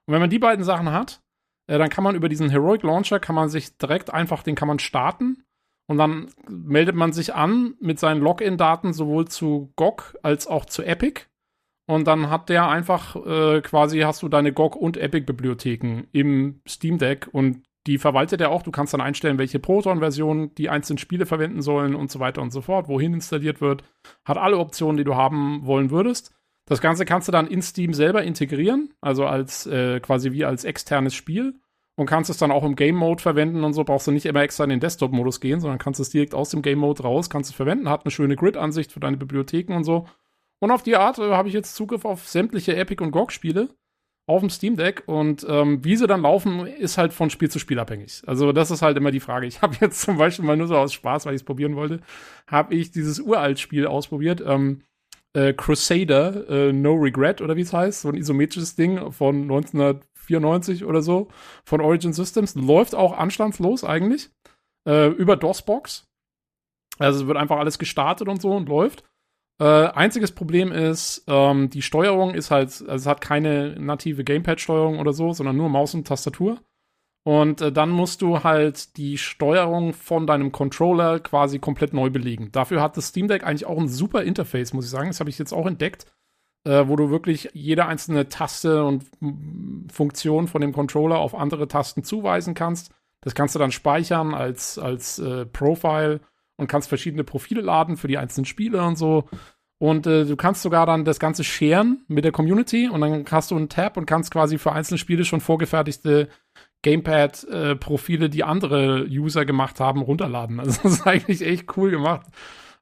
Und wenn man die beiden Sachen hat, äh, dann kann man über diesen Heroic Launcher, kann man sich direkt einfach, den kann man starten. Und dann meldet man sich an mit seinen Login-Daten sowohl zu GOG als auch zu Epic. Und dann hat der einfach äh, quasi, hast du deine GOG- und Epic-Bibliotheken im Steam Deck und die verwaltet er auch. Du kannst dann einstellen, welche Proton-Versionen die einzelnen Spiele verwenden sollen und so weiter und so fort, wohin installiert wird. Hat alle Optionen, die du haben wollen würdest. Das Ganze kannst du dann in Steam selber integrieren, also als äh, quasi wie als externes Spiel. und kannst es dann auch im Game Mode verwenden und so. Brauchst du nicht immer extra in den Desktop-Modus gehen, sondern kannst es direkt aus dem Game Mode raus, kannst es verwenden, hat eine schöne Grid-Ansicht für deine Bibliotheken und so. Und auf die Art äh, habe ich jetzt Zugriff auf sämtliche Epic und GOG-Spiele auf dem Steam Deck und ähm, wie sie dann laufen, ist halt von Spiel zu Spiel abhängig. Also das ist halt immer die Frage. Ich habe jetzt zum Beispiel mal nur so aus Spaß, weil ich es probieren wollte, habe ich dieses uralt Spiel ausprobiert. Ähm, äh, Crusader, äh, No Regret oder wie es heißt, so ein isometrisches Ding von 1994 oder so von Origin Systems. Läuft auch anstandslos eigentlich äh, über DOSBox. Also wird einfach alles gestartet und so und läuft. Äh, einziges Problem ist, ähm, die Steuerung ist halt, also es hat keine native Gamepad-Steuerung oder so, sondern nur Maus und Tastatur. Und äh, dann musst du halt die Steuerung von deinem Controller quasi komplett neu belegen. Dafür hat das Steam Deck eigentlich auch ein super Interface, muss ich sagen. Das habe ich jetzt auch entdeckt, äh, wo du wirklich jede einzelne Taste und Funktion von dem Controller auf andere Tasten zuweisen kannst. Das kannst du dann speichern als, als äh, Profile und kannst verschiedene Profile laden für die einzelnen Spiele und so. Und äh, du kannst sogar dann das Ganze sharen mit der Community und dann hast du einen Tab und kannst quasi für einzelne Spiele schon vorgefertigte Gamepad-Profile, äh, die andere User gemacht haben, runterladen. Also das ist eigentlich echt cool gemacht.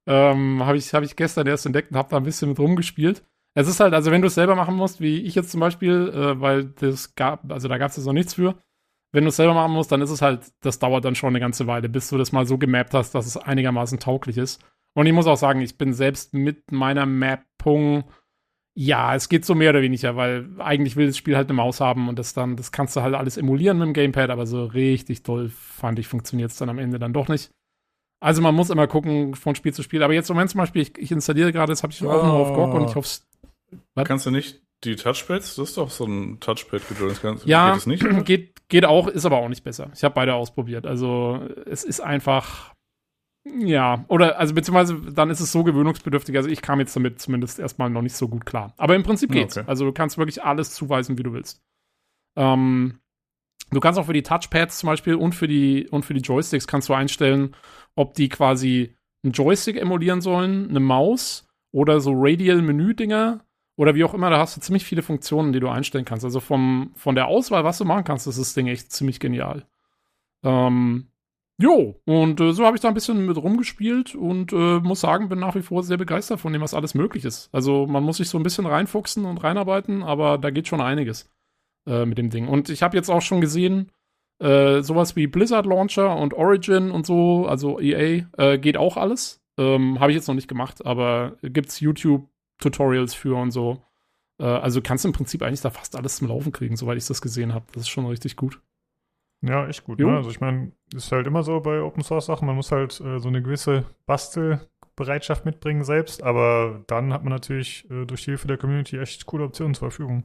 Ähm, habe ich, hab ich gestern erst entdeckt und habe da ein bisschen mit rumgespielt. Es ist halt, also wenn du es selber machen musst, wie ich jetzt zum Beispiel, äh, weil das gab, also da gab es jetzt noch nichts für, wenn du es selber machen musst, dann ist es halt, das dauert dann schon eine ganze Weile, bis du das mal so gemappt hast, dass es einigermaßen tauglich ist. Und ich muss auch sagen, ich bin selbst mit meiner Mappung ja, es geht so mehr oder weniger, weil eigentlich will das Spiel halt eine Maus haben und das dann, das kannst du halt alles emulieren mit dem Gamepad, aber so richtig toll fand ich, funktioniert es dann am Ende dann doch nicht. Also man muss immer gucken von Spiel zu Spiel. Aber jetzt im Moment zum Beispiel, ich, ich installiere gerade, das habe ich auch nur auf GOG und ich hoffe Was? Kannst du nicht die Touchpads? Das ist doch so ein Touchpad-Gedöns. Ja, geht, das nicht? geht, geht auch, ist aber auch nicht besser. Ich habe beide ausprobiert. Also es ist einfach, ja, oder also beziehungsweise dann ist es so gewöhnungsbedürftig. Also ich kam jetzt damit zumindest erstmal noch nicht so gut klar. Aber im Prinzip geht's. Okay. Also du kannst wirklich alles zuweisen, wie du willst. Ähm, du kannst auch für die Touchpads zum Beispiel und für die und für die Joysticks kannst du einstellen, ob die quasi einen Joystick emulieren sollen, eine Maus oder so Radial-Menü-Dinger oder wie auch immer. Da hast du ziemlich viele Funktionen, die du einstellen kannst. Also vom, von der Auswahl, was du machen kannst, ist das Ding echt ziemlich genial. Ähm, Jo, und äh, so habe ich da ein bisschen mit rumgespielt und äh, muss sagen, bin nach wie vor sehr begeistert von dem, was alles möglich ist. Also man muss sich so ein bisschen reinfuchsen und reinarbeiten, aber da geht schon einiges äh, mit dem Ding. Und ich habe jetzt auch schon gesehen, äh, sowas wie Blizzard Launcher und Origin und so, also EA, äh, geht auch alles. Ähm, habe ich jetzt noch nicht gemacht, aber gibt's YouTube-Tutorials für und so. Äh, also kannst du im Prinzip eigentlich da fast alles zum Laufen kriegen, soweit ich das gesehen habe. Das ist schon richtig gut. Ja, echt gut. Ne? Also ich meine, ist halt immer so bei Open Source Sachen, man muss halt äh, so eine gewisse Bastelbereitschaft mitbringen selbst, aber dann hat man natürlich äh, durch die Hilfe der Community echt coole Optionen zur Verfügung.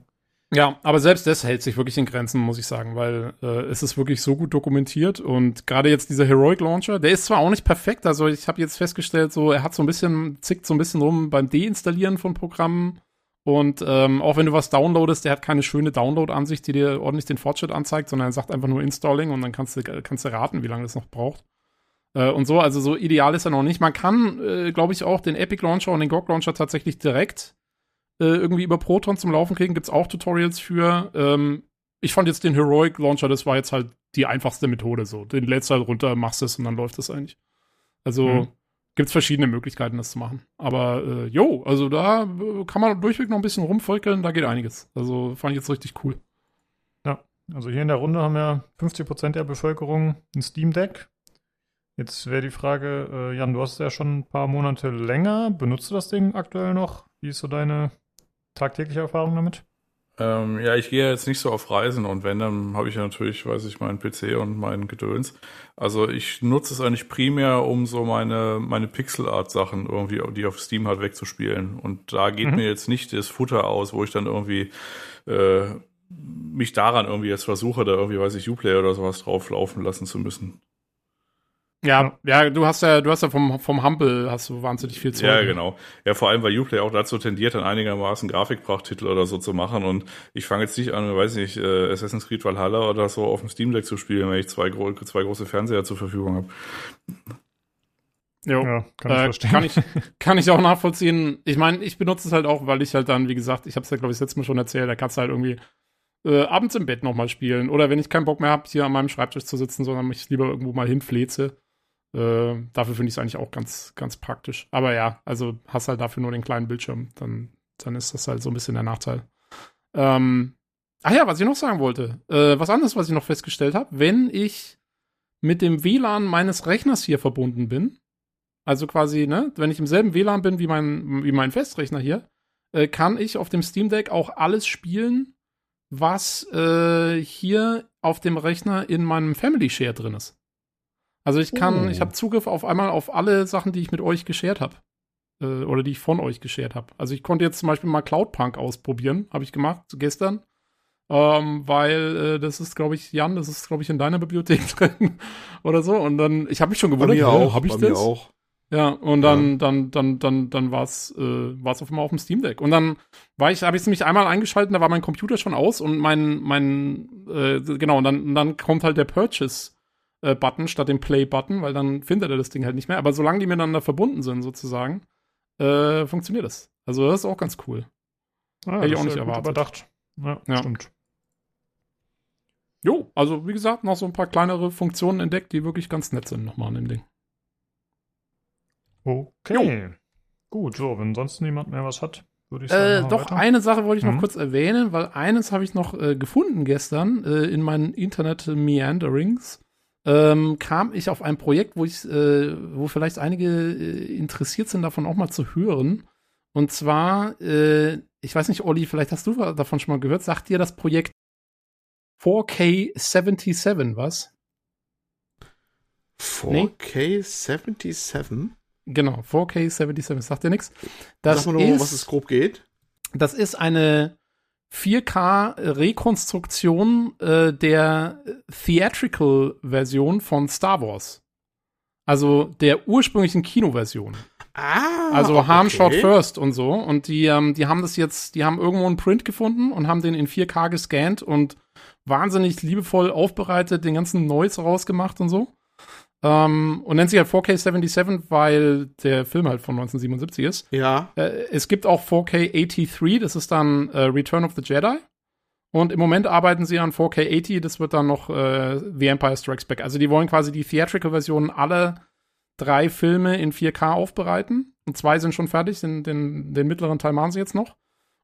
Ja, aber selbst das hält sich wirklich in Grenzen, muss ich sagen, weil äh, es ist wirklich so gut dokumentiert und gerade jetzt dieser Heroic Launcher, der ist zwar auch nicht perfekt, also ich habe jetzt festgestellt, so er hat so ein bisschen zickt so ein bisschen rum beim Deinstallieren von Programmen und ähm, auch wenn du was downloadest, der hat keine schöne Download-Ansicht, die dir ordentlich den Fortschritt anzeigt, sondern er sagt einfach nur Installing und dann kannst du, kannst du raten, wie lange das noch braucht. Äh, und so, also so ideal ist er noch nicht. Man kann, äh, glaube ich, auch den Epic Launcher und den GOG Launcher tatsächlich direkt äh, irgendwie über Proton zum Laufen kriegen. Gibt es auch Tutorials für. Ähm, ich fand jetzt den Heroic Launcher, das war jetzt halt die einfachste Methode so. Den lädst du halt runter, machst es und dann läuft das eigentlich. Also, mhm gibt es verschiedene Möglichkeiten, das zu machen. Aber äh, jo, also da äh, kann man durchweg noch ein bisschen rumvölkeln, da geht einiges. Also fand ich jetzt richtig cool. Ja, also hier in der Runde haben ja 50% der Bevölkerung ein Steam Deck. Jetzt wäre die Frage, äh, Jan, du hast es ja schon ein paar Monate länger. Benutzt du das Ding aktuell noch? Wie ist so deine tagtägliche Erfahrung damit? Ähm, ja, ich gehe jetzt nicht so auf Reisen und wenn, dann habe ich ja natürlich, weiß ich, meinen PC und meinen Gedöns. Also ich nutze es eigentlich primär, um so meine, meine Pixel-Art-Sachen irgendwie, die auf Steam hat, wegzuspielen. Und da geht mhm. mir jetzt nicht das Futter aus, wo ich dann irgendwie äh, mich daran irgendwie jetzt versuche, da irgendwie, weiß ich, Uplay oder sowas drauf laufen lassen zu müssen. Ja, ja, du hast ja, du hast ja vom, vom Humble hast du wahnsinnig viel Zeug. Ja, genau. Ja, vor allem, weil Uplay auch dazu tendiert, dann einigermaßen Grafikprachttitel oder so zu machen. Und ich fange jetzt nicht an, weiß nicht, äh, Assassin's Creed Valhalla oder so auf dem Steam Deck zu spielen, wenn ich zwei, gro zwei große Fernseher zur Verfügung habe. Jo, ja, kann, ich äh, verstehen. kann ich kann ich auch nachvollziehen. Ich meine, ich benutze es halt auch, weil ich halt dann, wie gesagt, ich habe es ja glaube ich letztes Mal schon erzählt, da kannst du halt irgendwie äh, abends im Bett nochmal spielen. Oder wenn ich keinen Bock mehr habe, hier an meinem Schreibtisch zu sitzen, sondern mich lieber irgendwo mal hinfleze. Äh, dafür finde ich es eigentlich auch ganz, ganz praktisch. Aber ja, also hast halt dafür nur den kleinen Bildschirm. Dann, dann ist das halt so ein bisschen der Nachteil. Ähm, ach ja, was ich noch sagen wollte. Äh, was anderes, was ich noch festgestellt habe. Wenn ich mit dem WLAN meines Rechners hier verbunden bin, also quasi, ne, wenn ich im selben WLAN bin wie mein, wie mein Festrechner hier, äh, kann ich auf dem Steam Deck auch alles spielen, was äh, hier auf dem Rechner in meinem Family Share drin ist. Also ich kann, Oh. ich habe Zugriff auf einmal auf alle Sachen, die ich mit euch geshared habe. Äh, oder die ich von euch geshared habe. Also ich konnte jetzt zum Beispiel mal Cloudpunk ausprobieren, habe ich gemacht, gestern. Ähm, weil äh, das ist, glaube ich, Jan, das ist, glaube ich, in deiner Bibliothek drin oder so. Und dann, ich habe mich schon Bei gewundert, mir hä, auch. hab ich bei das? mir auch. Ja, und dann, dann, dann, dann, dann war es äh, war's auf einmal auf dem Steam Deck. Und dann war ich, habe ich es nämlich einmal eingeschaltet, da war mein Computer schon aus und mein, mein, äh, genau, und dann, und dann kommt halt der Purchase-Button statt dem Play-Button, weil dann findet er das Ding halt nicht mehr. Aber solange die miteinander verbunden sind, sozusagen, äh, funktioniert das. Also das ist auch ganz cool. Ah, Hätte ich auch nicht erwartet. Überdacht. Ja, Ja. stimmt. Jo, also wie gesagt, noch so ein paar kleinere Funktionen entdeckt, die wirklich ganz nett sind nochmal an dem Ding. Okay. Gut, so, wenn sonst niemand mehr was hat, würde ich Äh, sagen. wir doch, weiter. eine Sache wollte ich noch Mhm. kurz erwähnen, weil eines habe ich noch äh, gefunden gestern äh, in meinen Internet-Meanderings. Ähm, kam ich auf ein Projekt, wo ich, äh, wo vielleicht einige äh, interessiert sind, davon auch mal zu hören. Und zwar, äh, ich weiß nicht, Olli, vielleicht hast du davon schon mal gehört, sagt dir das Projekt 4K77 was? 4K77? Genau, 4K77, sagt dir nichts. Sag mal nur, um was es grob geht. Das ist eine 4K-Rekonstruktion äh, der Theatrical-Version von Star Wars. Also der ursprünglichen Kinoversion. Ah, Also Han okay. Shot First und so. Und die, ähm, die haben das jetzt, die haben irgendwo einen Print gefunden und haben den in 4K gescannt und wahnsinnig liebevoll aufbereitet, den ganzen Noise rausgemacht und so. Ähm, und nennt sich halt 4K77, weil der Film halt von 1977 ist. Ja, Äh, es gibt auch 4K83, das ist dann äh, Return of the Jedi. Und im Moment arbeiten sie an 4K80, das wird dann noch äh, The Empire Strikes Back. Also die wollen quasi die Theatrical-Versionen aller drei Filme in 4K aufbereiten. Und zwei sind schon fertig, den, den, den mittleren Teil machen sie jetzt noch.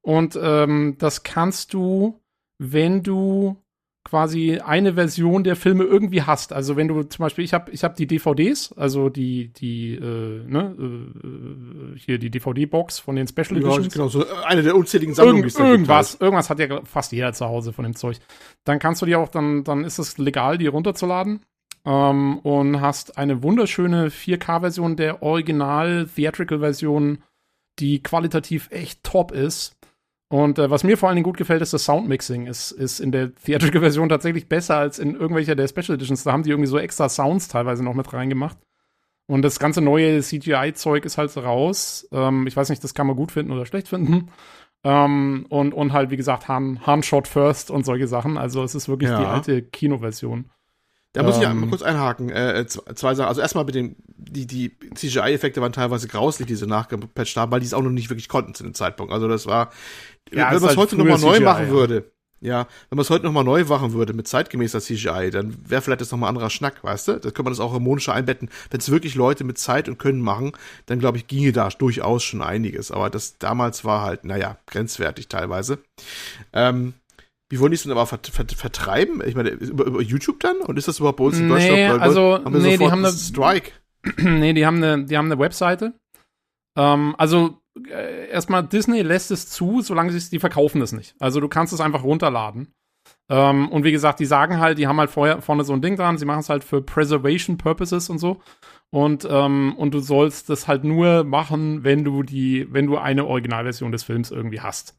Und ähm, das kannst du, wenn du quasi eine Version der Filme irgendwie hast. Also wenn du zum Beispiel, ich habe ich hab die DVDs, also die, die, äh, ne, äh, hier die DVD-Box von den Special ja Editions. genau, so eine der unzähligen Sammlungen, die Irgend, da gibt irgendwas, halt. irgendwas hat ja fast jeder zu Hause von dem Zeug. Dann kannst du die auch, dann, dann ist es legal, die runterzuladen. Ähm, und hast eine wunderschöne 4K-Version der Original-Theatrical-Version, die qualitativ echt top ist. Und äh, was mir vor allen Dingen gut gefällt, ist das Soundmixing. Ist, ist in der Theatrical-Version tatsächlich besser als in irgendwelcher der Special Editions. Da haben die irgendwie so extra Sounds teilweise noch mit reingemacht. Und das ganze neue CGI-Zeug ist halt raus. Ähm, ich weiß nicht, das kann man gut finden oder schlecht finden. Ähm, und, und halt, wie gesagt, Han, Han Shot First und solche Sachen. Also es ist wirklich Ja. die alte Kinoversion. Da muss ich ja Ähm, mal kurz einhaken. Äh, z- zwei Sachen. Also erstmal mit den, die, die CGI-Effekte waren teilweise grauslich, die sie nachgepatcht haben, weil die es auch noch nicht wirklich konnten zu dem Zeitpunkt. Also das war, Ja, wenn man es halt heute nochmal neu machen würde, ja, wenn man es heute nochmal neu machen würde mit zeitgemäßer CGI, dann wäre vielleicht das nochmal anderer Schnack, weißt du? Da könnte man das auch harmonischer einbetten. Wenn es wirklich Leute mit Zeit und Können machen, dann glaube ich, ginge da durchaus schon einiges. Aber das damals war halt, naja, grenzwertig teilweise. Ähm, wie wollen die es denn aber vert vert vertreiben? Ich meine, über, über YouTube dann? Und ist das überhaupt bei uns in Nee, Deutschland? Weil also, haben wir nee, die haben eine- Strike. nee, die haben eine, die haben eine Webseite. Ähm, also äh, erstmal Disney lässt es zu, solange sie es, die verkaufen es nicht. Also du kannst es einfach runterladen. Ähm, und wie gesagt, die sagen halt, die haben halt vorher vorne so ein Ding dran, sie machen es halt für Preservation Purposes und so. Und, ähm, und du sollst das halt nur machen, wenn du die, wenn du eine Originalversion des Films irgendwie hast.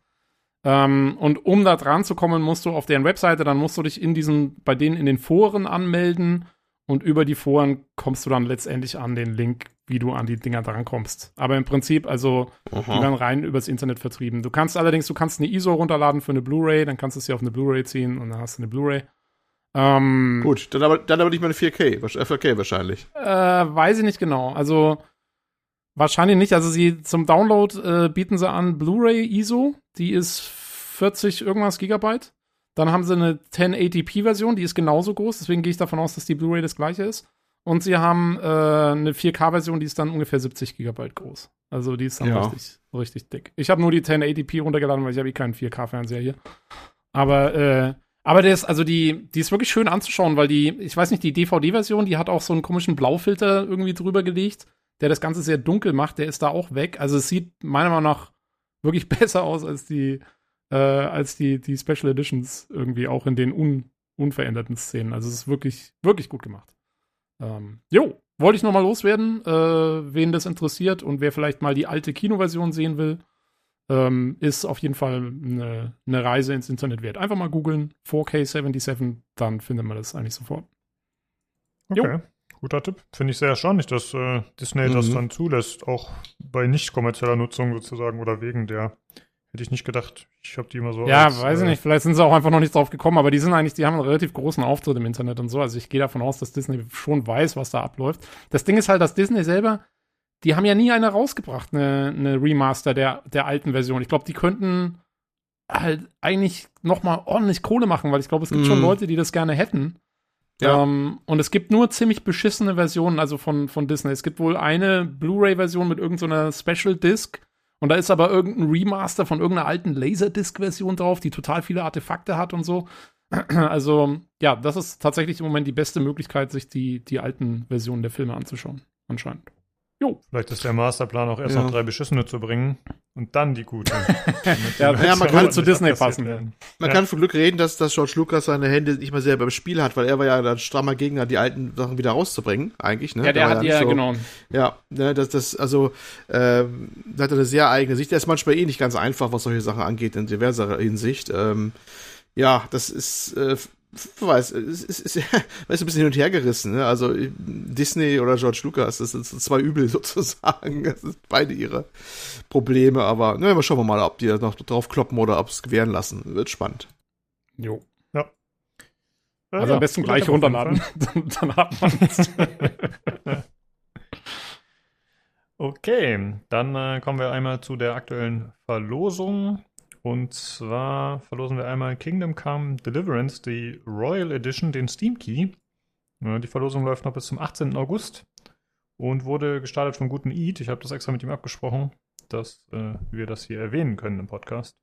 Ähm, und um da dran zu kommen, musst du auf deren Webseite, dann musst du dich in diesen, bei denen in den Foren anmelden und über die Foren kommst du dann letztendlich an den Link, wie du an die Dinger drankommst. Aber im Prinzip, also, die werden rein übers Internet vertrieben. Du kannst allerdings, du kannst eine ISO runterladen für eine Blu-ray, dann kannst du es dir auf eine Blu-ray ziehen und dann hast du eine Blu-ray. Ähm, Gut, dann aber, dann aber nicht mal eine 4K, wahrsch- äh, 4K wahrscheinlich. äh, weiß ich nicht genau. Also wahrscheinlich nicht. Also sie zum Download äh, bieten sie an Blu-ray ISO. Die ist 40 irgendwas Gigabyte. Dann haben sie eine 1080p-Version, die ist genauso groß, deswegen gehe ich davon aus, dass die Blu-ray das gleiche ist. Und sie haben äh, eine 4K-Version, die ist dann ungefähr 70 GB groß. Also die ist dann Ja. richtig, richtig dick. Ich habe nur die 1080p runtergeladen, weil ich habe eh keinen 4K-Fernseher hier. Aber, äh, aber der ist, also die, die ist wirklich schön anzuschauen, weil die, ich weiß nicht, die DVD-Version, die hat auch so einen komischen Blaufilter irgendwie drüber gelegt, der das Ganze sehr dunkel macht, der ist da auch weg. Also es sieht meiner Meinung nach wirklich besser aus als die, äh, als die, die Special Editions irgendwie auch in den un, unveränderten Szenen. Also es ist wirklich, wirklich gut gemacht. Ähm, jo, wollte ich noch mal loswerden, äh, wen das interessiert und wer vielleicht mal die alte Kinoversion sehen will, ähm, ist auf jeden Fall eine, eine Reise ins Internet wert. Einfach mal googeln, 4K77, dann findet man das eigentlich sofort. Jo. Okay. Guter Tipp. Finde ich sehr erstaunlich, dass äh, Disney das Mhm. dann zulässt, auch bei nicht kommerzieller Nutzung sozusagen oder wegen der. Hätte ich nicht gedacht. Ich habe die immer so. Ja, als, weiß ich äh, nicht. Vielleicht sind sie auch einfach noch nicht drauf gekommen, aber die sind eigentlich, die haben einen relativ großen Auftritt im Internet und so. Also ich gehe davon aus, dass Disney schon weiß, was da abläuft. Das Ding ist halt, dass Disney selber, die haben ja nie eine rausgebracht, eine, eine Remaster der, der alten Version. Ich glaube, die könnten halt eigentlich noch mal ordentlich Kohle machen, weil ich glaube, es gibt Mhm. schon Leute, die das gerne hätten. Ja. Ähm, und es gibt nur ziemlich beschissene Versionen, also von, von Disney. Es gibt wohl eine Blu-ray-Version mit irgendeiner Special Disc. Und da ist aber irgendein Remaster von irgendeiner alten Laserdisc-Version drauf, die total viele Artefakte hat und so. Also, ja, das ist tatsächlich im Moment die beste Möglichkeit, sich die, die alten Versionen der Filme anzuschauen. Anscheinend. Jo. Vielleicht ist der Masterplan auch erst Ja. noch drei beschissene zu bringen und dann die gute. Ja, Ja, man kann zu Disney passen. Werden. Man Ja. kann von Glück reden, dass, dass George Lucas seine Hände nicht mal selber im Spiel hat, weil er war ja ein strammer Gegner, die alten Sachen wieder rauszubringen, eigentlich. Ne? Ja, der war hat ja, so- genau. Ja, ne, das, das, also, ähm, da hat er eine sehr eigene Sicht. Der ist manchmal eh nicht ganz einfach, was solche Sachen angeht, in diverser Hinsicht. Ähm, ja, das ist, äh, weiß, es ist, ist, ist ein bisschen hin und her gerissen. Ne? Also Disney oder George Lucas, das sind zwei Übel sozusagen. Das sind beide ihre Probleme, aber ne, mal schauen wir mal, ob die da noch drauf kloppen oder ob es gewähren lassen. Wird spannend. Jo. Äh, Also ja, am besten gleich runterladen. Dann, dann hat man es. Okay, dann äh, kommen wir einmal zu der aktuellen Verlosung. Und zwar verlosen wir einmal Kingdom Come Deliverance, die Royal Edition, den Steam Key. Die Verlosung läuft noch bis zum 18. August und wurde gestartet vom guten Eat. Ich habe das extra mit ihm abgesprochen, dass äh, wir das hier erwähnen können im Podcast.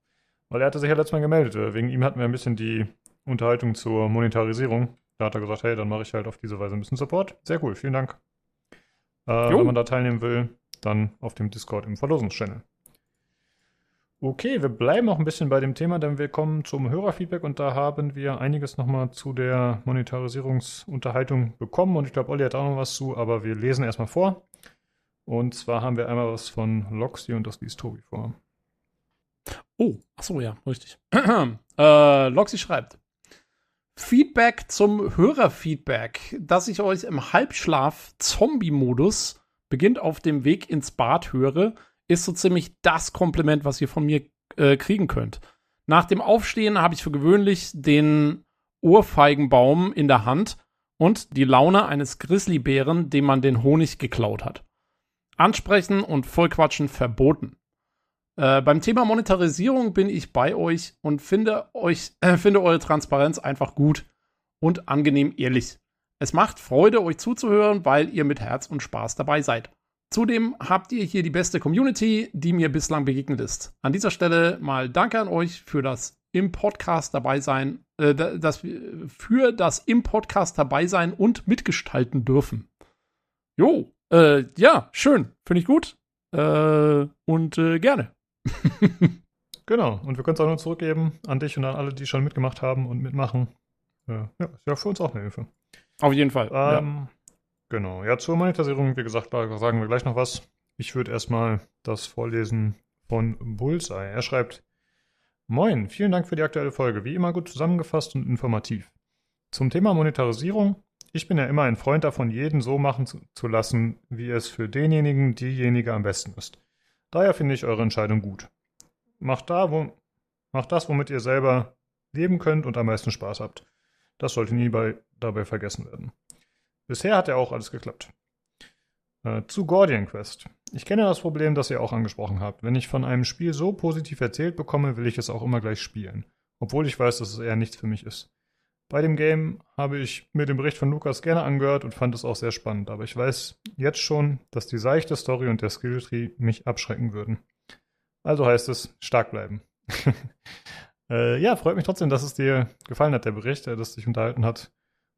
Weil er hatte sich ja letztes Mal gemeldet. Äh, wegen ihm hatten wir ein bisschen die Unterhaltung zur Monetarisierung. Da hat er gesagt, hey, dann mache ich halt auf diese Weise ein bisschen Support. Sehr cool, vielen Dank. Äh, wenn man da teilnehmen will, dann auf dem Discord im Verlosungschannel. Okay, wir bleiben auch ein bisschen bei dem Thema, denn wir kommen zum Hörerfeedback und da haben wir einiges nochmal zu der Monetarisierungsunterhaltung bekommen und ich glaube, Olli hat auch noch was zu, aber wir lesen erstmal vor. Und zwar haben wir einmal was von Loxy und das liest Tobi vor. Oh, ach so, ja, richtig. äh, Loxy schreibt. Feedback zum Hörerfeedback, dass ich euch im Halbschlaf-Zombie-Modus beginnt auf dem Weg ins Bad höre, ist so ziemlich das Kompliment, was ihr von mir äh, kriegen könnt. Nach dem Aufstehen habe ich für gewöhnlich den Ohrfeigenbaum in der Hand und die Laune eines Grizzlybären, dem man den Honig geklaut hat. Ansprechen und Vollquatschen verboten. Äh, beim Thema Monetarisierung bin ich bei euch und finde euch, äh, finde eure Transparenz einfach gut und angenehm ehrlich. Es macht Freude, euch zuzuhören, weil ihr mit Herz und Spaß dabei seid. Zudem habt ihr hier die beste Community, die mir bislang begegnet ist. An dieser Stelle mal Danke an euch für das im Podcast dabei sein, äh, da- das, für das im Podcast dabei sein und mitgestalten dürfen. Jo, äh, ja, schön, finde ich gut äh, und äh, gerne. Genau, und wir können es auch nur zurückgeben an dich und an alle, die schon mitgemacht haben und mitmachen. Ja, ist ja für uns auch eine Hilfe. Auf jeden Fall. ja. Genau. Ja, zur Monetarisierung, wie gesagt, sagen wir gleich noch was. Ich würde erstmal das vorlesen von Bullseye. Er schreibt: Moin, vielen Dank für die aktuelle Folge. Wie immer gut zusammengefasst und informativ. Zum Thema Monetarisierung. Ich bin ja immer ein Freund davon, jeden so machen zu, zu lassen, wie es für denjenigen, diejenige am besten ist. Daher finde ich eure Entscheidung gut. Macht, da, wo, macht das, womit ihr selber leben könnt und am meisten Spaß habt. Das sollte nie bei, dabei vergessen werden. Bisher hat ja auch alles geklappt. Äh, zu Gordian Quest. Ich kenne das Problem, das ihr auch angesprochen habt. Wenn ich von einem Spiel so positiv erzählt bekomme, will ich es auch immer gleich spielen. obwohl ich weiß, dass es eher nichts für mich ist. Bei dem Game habe ich mir den Bericht von Lukas gerne angehört und fand es auch sehr spannend, aber ich weiß jetzt schon, dass die seichte Story und der Skilltree mich abschrecken würden. Also heißt es, stark bleiben. äh, ja, freut mich trotzdem, dass es dir gefallen hat, der Bericht, äh, dass dich unterhalten hat.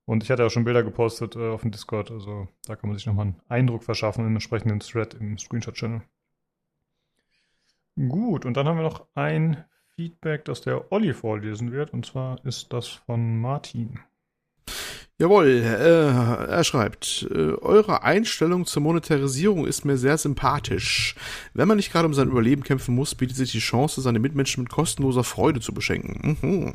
Und ich hatte auch schon Bilder gepostet äh, auf dem Discord, also da kann man sich nochmal einen Eindruck verschaffen im entsprechenden Thread im Screenshot-Channel. Gut, und dann haben wir noch ein Feedback, das der Olli vorlesen wird, und zwar ist das von Martin. Jawohl, äh, er schreibt, äh, eure Einstellung zur Monetarisierung ist mir sehr sympathisch. Wenn man nicht gerade um sein Überleben kämpfen muss, bietet sich die Chance, seine Mitmenschen mit kostenloser Freude zu beschenken. Mhm.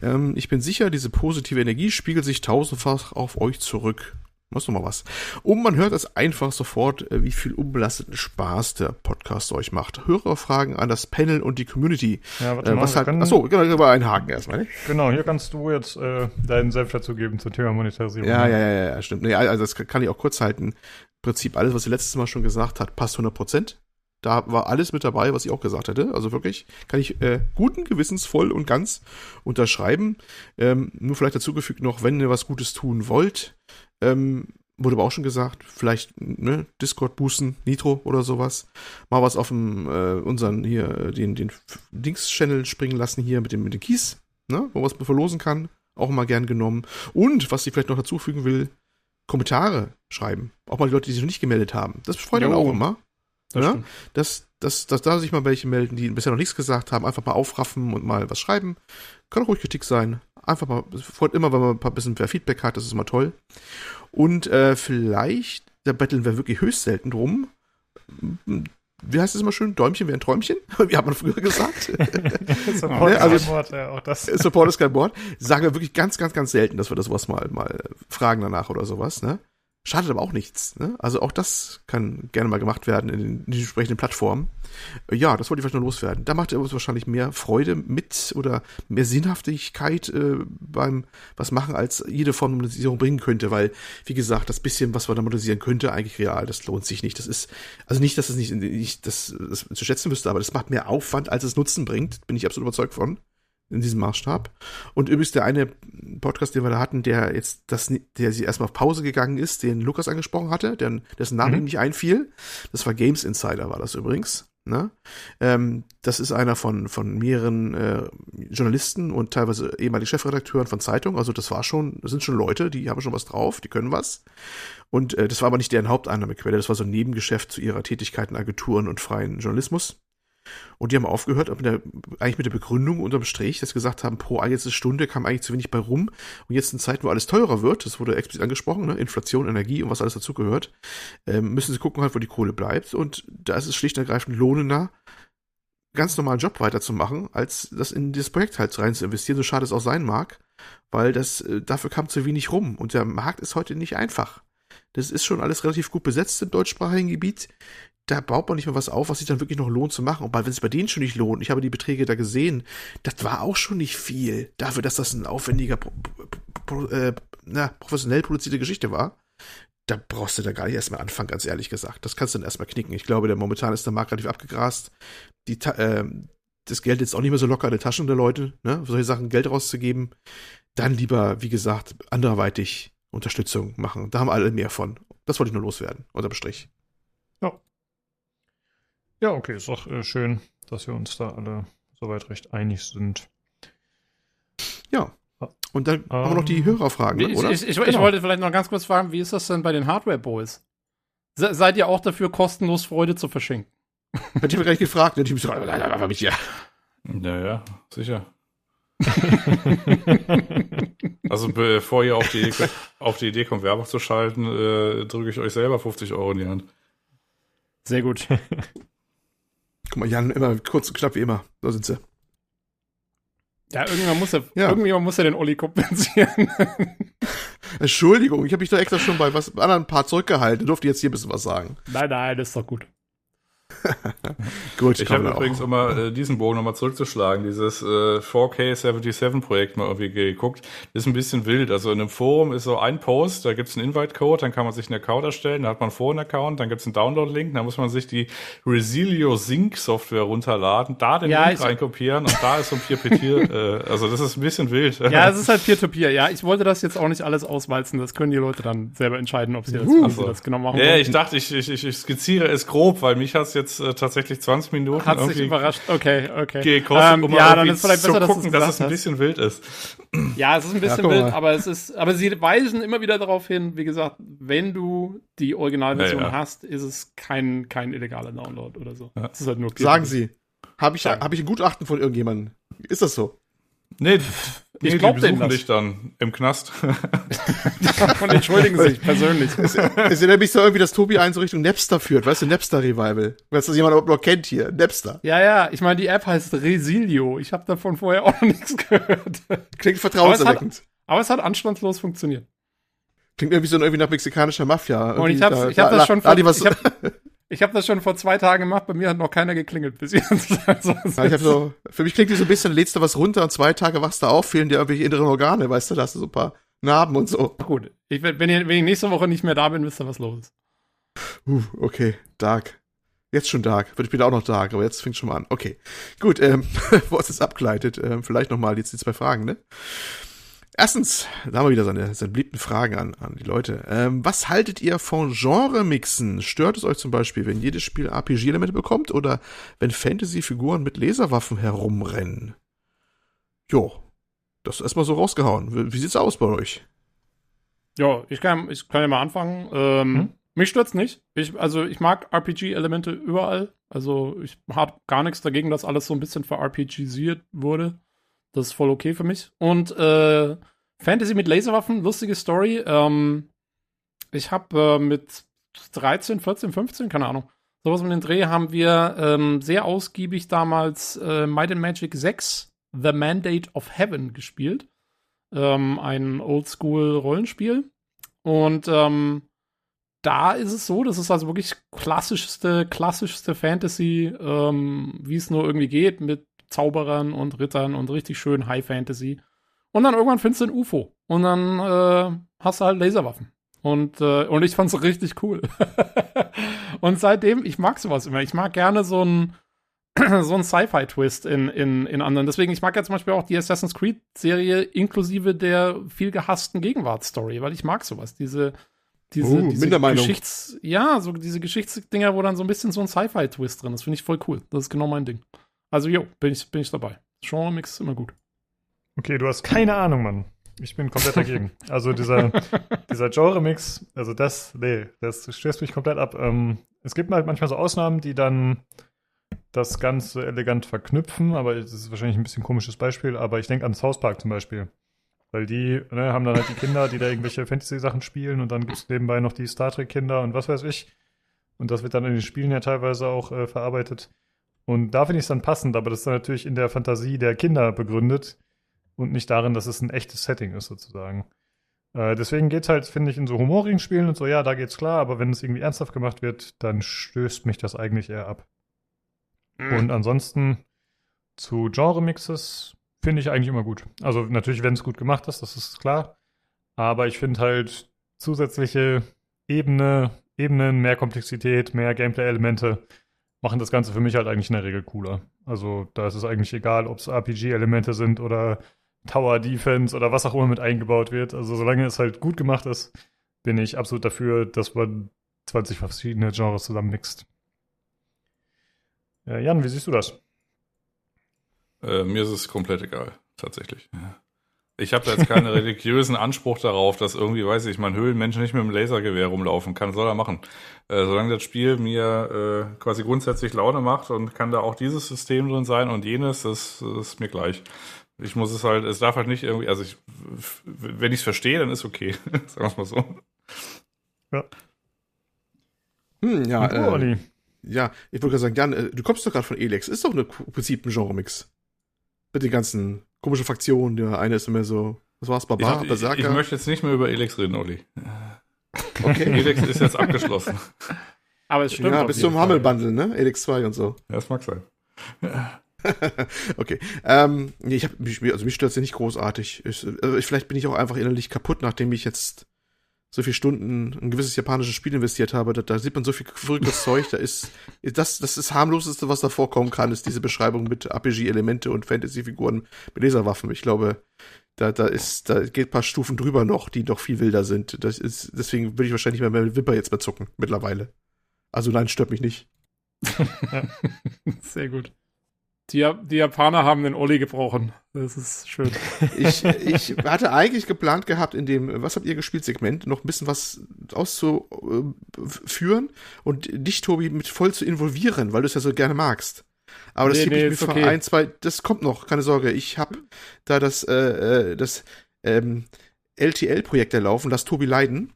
Ähm, ich bin sicher, diese positive Energie spiegelt sich tausendfach auf euch zurück. Was noch mal was. Und man hört es einfach sofort, äh, wie viel unbelasteten Spaß der Podcast euch macht. Hörerfragen an das Panel und die Community. Ja, warte Äh, mal, was wir halt, können- achso, genau, genau, einen Haken erstmal, ne? Genau, hier kannst du jetzt äh, deinen Senf dazugeben zum Thema Monetarisierung. Ja, ja, ja, ja, stimmt. Nee, also das kann ich auch kurz halten. Im Prinzip alles, was ihr letztes Mal schon gesagt hat, passt 100 Prozent. Da war alles mit dabei, was ich auch gesagt hätte. Also wirklich kann ich äh, guten Gewissens voll und ganz unterschreiben. Ähm, nur vielleicht dazugefügt noch, wenn ihr was Gutes tun wollt, ähm, wurde aber auch schon gesagt, vielleicht ne, Discord boosten, Nitro oder sowas. Mal was auf dem äh, unseren hier äh, den den Dings-Channel springen lassen hier mit dem mit dem Kies, ne, wo man was verlosen kann. Auch immer gern genommen. Und was ich vielleicht noch dazufügen will, Kommentare schreiben. Auch mal die Leute, die sich noch nicht gemeldet haben. Das freut dann Jo. auch immer. Das Ja? stimmt. Dass, dass, dass da sich mal welche melden, die bisher noch nichts gesagt haben, einfach mal aufraffen und mal was schreiben. Kann auch ruhig Kritik sein. Einfach mal, freut immer, wenn man ein paar bisschen mehr Feedback hat, das ist immer toll. Und äh, vielleicht, da betteln wir wirklich höchst selten drum. Wie heißt es immer schön? Däumchen wäre ein Träumchen? Wie hat man früher gesagt? Support Ne, also- ist kein Wort, ja, auch das. Support ist kein Wort. Sagen wir wirklich ganz, ganz, ganz selten, dass wir das was mal, mal fragen danach oder sowas, ne? Schadet aber auch nichts, ne? Also auch das kann gerne mal gemacht werden in den, in den entsprechenden Plattformen. Äh, Ja, das wollte ich vielleicht noch loswerden. Da macht ihr uns wahrscheinlich mehr Freude mit oder mehr Sinnhaftigkeit äh, beim was machen, als jede Form der Monetisierung bringen könnte, weil, wie gesagt, das bisschen, was man da monetisieren könnte, eigentlich real, das lohnt sich nicht. Das ist, also nicht, dass es nicht, nicht das, das zu schätzen wüsste, aber das macht mehr Aufwand, als es Nutzen bringt, bin ich absolut überzeugt von in diesem Maßstab. Und übrigens der eine Podcast, den wir da hatten, der jetzt das, der sie erstmal auf Pause gegangen ist, den Lukas angesprochen hatte, der, dessen Name Mhm. ihm nicht einfiel. Das war Games Insider, war das übrigens. Ne? Ähm, das ist einer von, von mehreren äh, Journalisten und teilweise ehemaligen Chefredakteuren von Zeitungen. Also das war schon, das sind schon Leute, die haben schon was drauf, die können was. Und äh, das war aber nicht deren Haupteinnahmequelle, das war so ein Nebengeschäft zu ihrer Tätigkeit in Agenturen und freien Journalismus. Und die haben aufgehört, mit der, eigentlich mit der Begründung unterm Strich, dass sie gesagt haben, pro Stunde kam eigentlich zu wenig bei rum. Und jetzt in Zeiten, wo alles teurer wird, das wurde explizit angesprochen, ne? Inflation, Energie und was alles dazugehört, ähm, müssen sie gucken halt, wo die Kohle bleibt. Und da ist es schlicht und ergreifend lohnender, ganz normalen Job weiterzumachen, als das in dieses Projekt halt rein zu investieren, so schade es auch sein mag, weil das, äh, dafür kam zu wenig rum. Und der Markt ist heute nicht einfach. Das ist schon alles relativ gut besetzt im deutschsprachigen Gebiet da baut man nicht mal was auf, was sich dann wirklich noch lohnt zu machen. Und wenn es bei denen schon nicht lohnt, ich habe die Beträge da gesehen, das war auch schon nicht viel. Dafür, dass das ein aufwendiger, äh, na, professionell produzierte Geschichte war, da brauchst du da gar nicht erstmal anfangen, ganz ehrlich gesagt. Das kannst du dann erstmal knicken. Ich glaube, der momentan ist der Markt relativ abgegrast. Die, äh, das Geld jetzt auch nicht mehr so locker in den Taschen der Leute, ne, für solche Sachen Geld rauszugeben. Dann lieber, wie gesagt, anderweitig Unterstützung machen. Da haben alle mehr von. Das wollte ich nur loswerden, unterm Strich. Ja, okay, ist doch äh, schön, dass wir uns da alle soweit recht einig sind. Ja. Und dann haben wir noch die Ähm, Hörerfragen, ne, Ich, oder? ich, ich, ich Genau. wollte vielleicht noch ganz kurz fragen, wie ist das denn bei den Hardware-Boys? Se, seid ihr auch dafür, kostenlos Freude zu verschenken? Hätte ich mir gleich gefragt. Hätte ich mich so, aber mich ja. Naja, sicher. Also bevor ihr auf die, Idee, auf die Idee kommt, Werbung zu schalten, äh, drücke ich euch selber 50 Euro in die Hand. Sehr gut. Guck mal, Jan, immer kurz und knapp wie immer. Da sind sie. Ja, irgendwann muss er, Ja. irgendjemand muss er den Olli kompensieren. Entschuldigung, ich habe mich doch extra schon bei was anderen Part zurückgehalten. Du durfte jetzt hier ein bisschen was sagen. nein, nein, das ist doch gut. Gut, Ich habe man auch. übrigens, um mal äh, diesen Bogen nochmal zurückzuschlagen, dieses äh, 4K77-Projekt mal irgendwie geguckt. Ist ein bisschen wild. Also in einem Forum ist so ein Post, da gibt's einen Invite-Code, dann kann man sich einen Account erstellen, da hat man vorher einen Account, dann gibt's einen Download-Link, dann muss man sich die Resilio Sync-Software runterladen, da den Ja, Link reinkopieren und da ist so ein Peer-Peer, äh, also das ist ein bisschen wild. Ja, es ist halt Peer-to-Peer. Ja, ich wollte das jetzt auch nicht alles auswalzen. Das können die Leute dann selber entscheiden, ob sie das, wie sie so. das genau machen Ja, wollen. ich dachte, ich, ich, ich, ich skizziere es grob, weil mich hat's jetzt äh, tatsächlich 20 Minuten Hat sich überrascht. Okay, okay. gekostet, Ähm, um ja, mal dann ist vielleicht besser, dass gucken, es dass gesagt es ein hast. bisschen wild ist. Ja, es ist ein bisschen guck wild, aber es ist, aber sie weisen immer wieder darauf hin, wie gesagt, wenn du die Originalversion Ja, ja. hast, ist es kein, kein illegaler Download oder so. Ja. Es ist halt nur Sagen Sie. Habe ich, hab ich ein Gutachten von irgendjemandem? Ist das so? Nee, Ich nee, glaub die denen besuchen das. dich dann im Knast. Und entschuldigen sich persönlich. Es erinnert mich so irgendwie, dass Tobi einen so Richtung Napster führt. Weißt du, Napster-Revival. Weißt du, das jemand überhaupt noch kennt hier? Napster. Ja, ja, ich meine, die App heißt Resilio. Ich habe davon vorher auch noch nichts gehört. Klingt vertrauenserweckend. Aber es hat anstandslos funktioniert. Klingt irgendwie so irgendwie nach mexikanischer Mafia. Und ich habe da- ich hab da- das schon was- ich hab, ich hab das schon vor zwei Tagen gemacht. Bei mir hat noch keiner geklingelt bis jetzt. Also, es Ja, ich hab ist- so, für mich klingt die so ein bisschen, lädst du was runter und zwei Tage wachst du auf, fehlen dir irgendwelche inneren Organe, weißt du, da hast du so ein paar Narben und so. gut. Ich, wenn, ihr, wenn ich nächste Woche nicht mehr da bin, wisst ihr, was los ist. Uh, okay, dark. Jetzt schon dark. Wird später auch noch dark, aber jetzt fängt schon mal an. Okay. Gut, ähm, bevor es jetzt abgleitet, ähm, vielleicht nochmal jetzt die zwei Fragen, ne? Erstens, da haben wir wieder seine, seine beliebten Fragen an, an die Leute. Ähm, was haltet ihr von Genre-Mixen? Stört es euch zum Beispiel, wenn jedes Spiel RPG-Elemente bekommt oder wenn Fantasy-Figuren mit Laserwaffen herumrennen? Jo, das ist erstmal so rausgehauen. Wie, wie sieht's aus bei euch? Ja, ich kann, ich kann ja mal anfangen. Ähm, Hm? Mich stört's nicht. Ich, also ich mag RPG-Elemente überall. Also ich habe gar nichts dagegen, dass alles so ein bisschen ver-RPGisiert wurde. Das ist voll okay für mich. Und äh, Fantasy mit Laserwaffen, lustige Story. Ähm, ich habe äh, mit 13, 14, 15, keine Ahnung, sowas mit dem Dreh haben wir ähm, sehr ausgiebig damals äh, Might and Magic 6 The Mandate of Heaven gespielt. Ähm, ein Oldschool-Rollenspiel. Und ähm, da ist es so, das ist also wirklich klassischste, klassischste Fantasy, ähm, wie es nur irgendwie geht, mit Zauberern und Rittern und richtig schön High Fantasy. Und dann irgendwann findest du ein UFO. Und dann äh, hast du halt Laserwaffen. Und, äh, und ich fand's richtig cool. und seitdem, ich mag sowas immer. Ich mag gerne so ein, so ein Sci-Fi-Twist in, in, in anderen. Deswegen, ich mag ja zum Beispiel auch die Assassin's Creed-Serie inklusive der viel gehassten Gegenwartsstory, weil ich mag sowas. Diese, diese, Uh, diese. Geschichts-, ja, so diese Geschichtsdinger, wo dann so ein bisschen so ein Sci-Fi-Twist drin ist. Finde ich voll cool. Das ist genau mein Ding. Also, jo, bin ich, bin ich dabei. Genre-Mix ist immer gut. Okay, du hast keine Ahnung, Mann. Ich bin komplett dagegen. Also dieser, dieser Genre-Mix, also das, nee, das stößt mich komplett ab. Ähm, es gibt halt manchmal so Ausnahmen, die dann das Ganze elegant verknüpfen, aber das ist wahrscheinlich ein bisschen komisches Beispiel, aber ich denke an South Park zum Beispiel. Weil die ne, haben dann halt die Kinder, die da irgendwelche Fantasy-Sachen spielen und dann gibt es nebenbei noch die Star Trek-Kinder und was weiß ich. Und das wird dann in den Spielen ja teilweise auch äh, verarbeitet. Und da finde ich es dann passend, aber das ist dann natürlich in der Fantasie der Kinder begründet und nicht darin, dass es ein echtes Setting ist, sozusagen. Äh, deswegen geht halt, finde ich, in so humorigen Spielen und so, ja, da geht's klar, aber wenn es irgendwie ernsthaft gemacht wird, dann stößt mich das eigentlich eher ab. Und ansonsten zu Genre-Mixes finde ich eigentlich immer gut. Also natürlich, wenn es gut gemacht ist, das ist klar. Aber ich finde halt zusätzliche Ebene, Ebenen, mehr Komplexität, mehr Gameplay-Elemente machen das Ganze für mich halt eigentlich in der Regel cooler. Also da ist es eigentlich egal, ob es RPG-Elemente sind oder Tower Defense oder was auch immer mit eingebaut wird. Also solange es halt gut gemacht ist, bin ich absolut dafür, dass man 20 verschiedene Genres zusammenmixt. Ja, Jan, wie siehst du das? Äh, mir ist es komplett egal, tatsächlich. Ich habe da jetzt keinen religiösen Anspruch darauf, dass irgendwie, weiß ich, mein Höhlenmensch nicht mit dem Lasergewehr rumlaufen kann. Soll er machen. Äh, solange das Spiel mir äh, quasi grundsätzlich Laune macht und kann da auch dieses System drin sein und jenes, das, das ist mir gleich. Ich muss es halt, es darf halt nicht irgendwie, also ich, wenn ich es verstehe, dann ist okay. Sagen wir es mal so. Hm, ja, du, äh, ja, ich wollte gerade sagen, Jan, äh, du kommst doch gerade von Elex. Ist doch im Prinzip ein Genre-Mix. Mit den ganzen komischen Fraktionen. Der eine ist immer so, was war's, Barbar, ich, Berserker? ich möchte jetzt nicht mehr über Elex reden, Olli. okay. Elex ist jetzt abgeschlossen. Aber es stimmt. ja, bis zum Fall. Hummel-Bundle, ne? Elix 2 und so. Ja, das mag sein. okay. Ähm, nee, ich hab, mich, also mich stört's ja nicht großartig. Ich, also ich, vielleicht bin ich auch einfach innerlich kaputt, nachdem ich jetzt so viele Stunden ein gewisses japanisches Spiel investiert habe. Da, da sieht man so viel verrücktes Zeug. Da ist das, das ist harmloseste, was da vorkommen kann, ist diese Beschreibung mit RPG-Elemente und Fantasy-Figuren mit Laserwaffen. Ich glaube, da, da ist, da geht ein paar Stufen drüber noch, die noch viel wilder sind. Das ist, deswegen würde ich wahrscheinlich nicht mehr mit Wimper jetzt mehr zucken, mittlerweile. Also nein, stört mich nicht. Sehr gut. Die, die Japaner haben den Olli gebrochen. Das ist schön. Ich, ich hatte eigentlich geplant gehabt, in dem Was habt ihr gespielt Segment noch ein bisschen was auszuführen und dich, Tobi, mit voll zu involvieren, weil du es ja so gerne magst. Aber das Nee, nee, ich mir für okay. ein, zwei, das kommt noch, keine Sorge. Ich habe da das, äh, äh, das ähm, LTL-Projekt erlaufen, das Tobi leiden.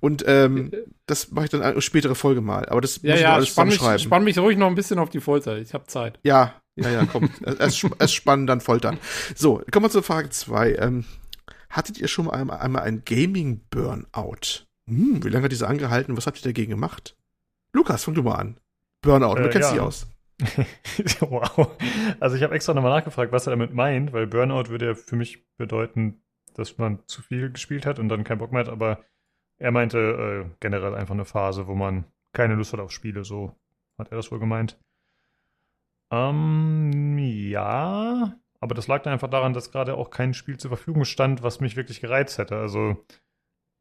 Und ähm, das mache ich dann eine spätere Folge mal. Aber das Ja, muss ich ja, alles spann mich, spann mich ruhig noch ein bisschen auf die Folter. Ich habe Zeit. Ja, ja, ja, komm. erst, erst spannen, dann foltern. So, kommen wir zur Frage zwei. Ähm, hattet ihr schon mal einmal, einmal ein Gaming-Burnout? Hm, wie lange hat diese angehalten? Was habt ihr dagegen gemacht? Lukas, fang du mal an. Burnout, du Äh, kennst ja. dich aus. wow. Also ich habe extra nochmal nachgefragt, was er damit meint, weil Burnout würde ja für mich bedeuten, dass man zu viel gespielt hat und dann keinen Bock mehr hat, aber er meinte äh, generell einfach eine Phase, wo man keine Lust hat auf Spiele, so hat er das wohl gemeint. Ähm, ja, aber das lag dann einfach daran, dass gerade auch kein Spiel zur Verfügung stand, was mich wirklich gereizt hätte. Also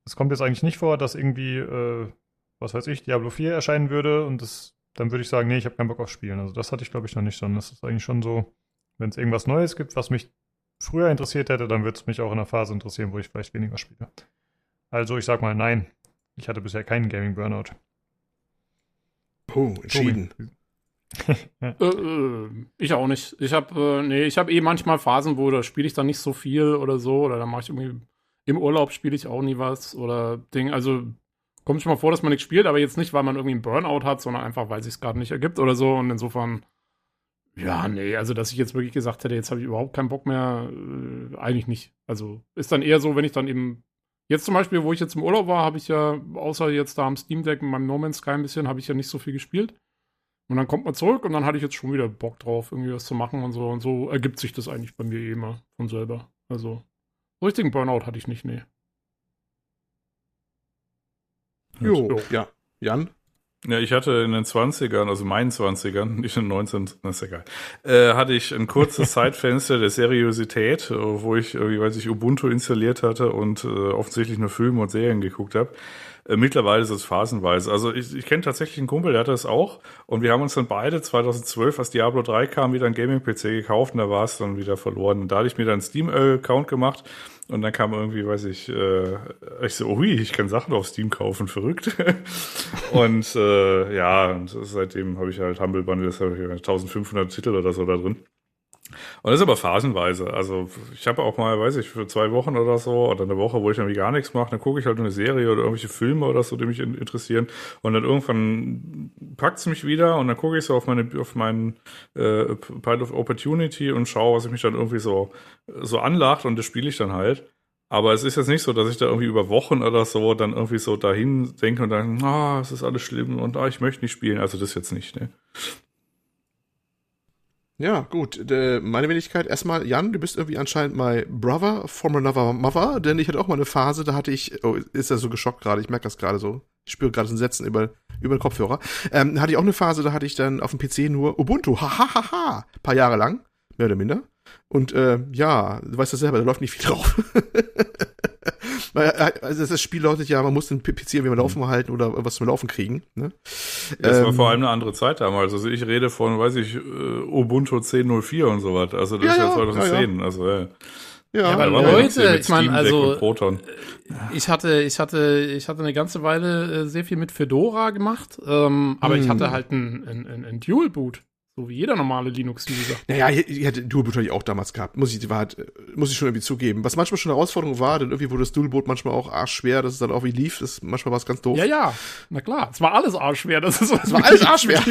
es kommt jetzt eigentlich nicht vor, dass irgendwie, äh, was weiß ich, Diablo 4 erscheinen würde und das, dann würde ich sagen, nee, ich habe keinen Bock auf Spielen. Also das hatte ich, glaube ich, noch nicht, sondern das ist eigentlich schon so, wenn es irgendwas Neues gibt, was mich früher interessiert hätte, dann wird es mich auch in einer Phase interessieren, wo ich vielleicht weniger spiele. Also ich sag mal, nein, ich hatte bisher keinen Gaming Burnout. Oh, entschieden. Äh, äh, ich auch nicht. Ich habe, äh, nee, ich habe eh manchmal Phasen, wo da spiele ich dann nicht so viel oder so, oder dann mache ich irgendwie im Urlaub spiele ich auch nie was oder Ding. Also kommt schon mal vor, dass man nichts spielt, aber jetzt nicht, weil man irgendwie einen Burnout hat, sondern einfach, weil es gerade nicht ergibt oder so. Und insofern, ja, nee, also dass ich jetzt wirklich gesagt hätte, jetzt habe ich überhaupt keinen Bock mehr, äh, eigentlich nicht. Also ist dann eher so, wenn ich dann eben Jetzt zum Beispiel, wo ich jetzt im Urlaub war, habe ich ja, außer jetzt da am Steam Deck mit meinem No Man's Sky ein bisschen, habe ich ja nicht so viel gespielt. Und dann kommt man zurück und dann hatte ich jetzt schon wieder Bock drauf, irgendwie was zu machen und so. Und so ergibt sich das eigentlich bei mir eh immer von selber. Also, so richtigen Burnout hatte ich nicht, nee. Jo, Jo. ja. Jan? Ja, ich hatte in den 20ern, also meinen 20ern, nicht in den 19, na, ist egal, äh, hatte ich ein kurzes Zeitfenster der Seriosität, äh, wo ich, irgendwie, weiß ich, Ubuntu installiert hatte und äh, offensichtlich nur Filme und Serien geguckt habe. Äh, mittlerweile ist es phasenweise. Also ich, ich kenne tatsächlich einen Kumpel, der hatte das auch. Und wir haben uns dann beide 2012, als Diablo 3 kam, wieder ein Gaming-PC gekauft und da war es dann wieder verloren. Und da hatte ich mir dann einen Steam-Account gemacht und dann kam irgendwie, weiß ich, äh, ich so, ui, ich kann Sachen auf Steam kaufen, verrückt. und äh, ja, und seitdem habe ich halt Humble Bundle, das habe ich 1500 Titel oder so da drin. Und das ist aber phasenweise. Also ich habe auch mal, weiß ich, für zwei Wochen oder so oder eine Woche, wo ich dann wie gar nichts mache, dann gucke ich halt eine Serie oder irgendwelche Filme oder so, die mich in- interessieren. Und dann irgendwann packt's mich wieder und dann gucke ich so auf meine auf meinen äh, Pile of Opportunity und schaue, was ich mich dann irgendwie so so anlacht und das spiele ich dann halt. Aber es ist jetzt nicht so, dass ich da irgendwie über Wochen oder so dann irgendwie so dahin denke und dann, ah, es ist alles schlimm und ah, ich möchte nicht spielen. Also das jetzt nicht, ne? Ja, gut. Äh, meine Wenigkeit, erstmal, Jan, du bist irgendwie anscheinend my brother from another mother, denn ich hatte auch mal eine Phase, da hatte ich, oh, ist er so geschockt gerade, ich merke das gerade so. Ich spüre gerade so ein Sätzen über, über den Kopfhörer. Ähm, hatte ich auch eine Phase, da hatte ich dann auf dem PC nur Ubuntu, hahaha, paar Jahre lang, mehr oder minder. Und äh, ja, du weißt ja selber, da läuft nicht viel drauf. Weil, äh, also das Spiel lautet ja, man muss den PC irgendwie mal laufen halten oder was zum Laufen kriegen. Ne? Das war Ähm, vor allem eine andere Zeit damals. Also ich rede von, weiß ich, äh, Ubuntu 10.04 und so was. Also das Ja, ist ja ja, 2010. Also, ja. Ja, aber Leute, man jetzt hier mit ich mein, Steam Deck also- Proton. Ich hatte, ich hatte, ich hatte eine ganze Weile äh, sehr viel mit Fedora gemacht, ähm, aber ich Hm. hatte halt ein, ein, ein, ein Dual Boot, so wie jeder normale Linux-User. Naja, ich, ich hatte Dualboot hatte ich auch damals gehabt, muss ich, Wahrheit, äh, muss ich schon irgendwie zugeben. Was manchmal schon eine Herausforderung war, denn irgendwie wurde das Dualboot manchmal auch arschschwer, dass es dann auch wie lief, das, manchmal war es ganz doof. Ja, ja, na klar, es war alles arschschwer, das ist was war alles arschschwer.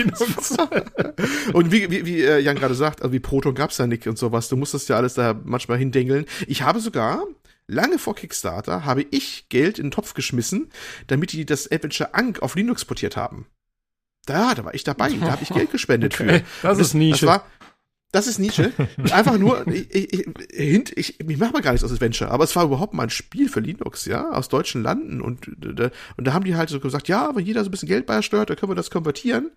Und wie, wie, wie äh, Jan gerade sagt, also wie Proton gab's da nicht und sowas, du musstest ja alles da manchmal hindengeln. Ich habe sogar, lange vor Kickstarter, habe ich Geld in den Topf geschmissen, damit die das Adventure Ankh auf Linux portiert haben. Da, da war ich dabei. Da habe ich Geld gespendet Okay, für. das Und ist Nische. Das war, das ist Nietzsche. Einfach nur, ich, ich, ich, ich, ich mache mal gar nichts aus Adventure, aber es war überhaupt mal ein Spiel für Linux, ja, aus deutschen Landen und, da- und da haben die halt so gesagt, ja, wenn jeder so ein bisschen Geld beisteuert, dann können wir das konvertieren.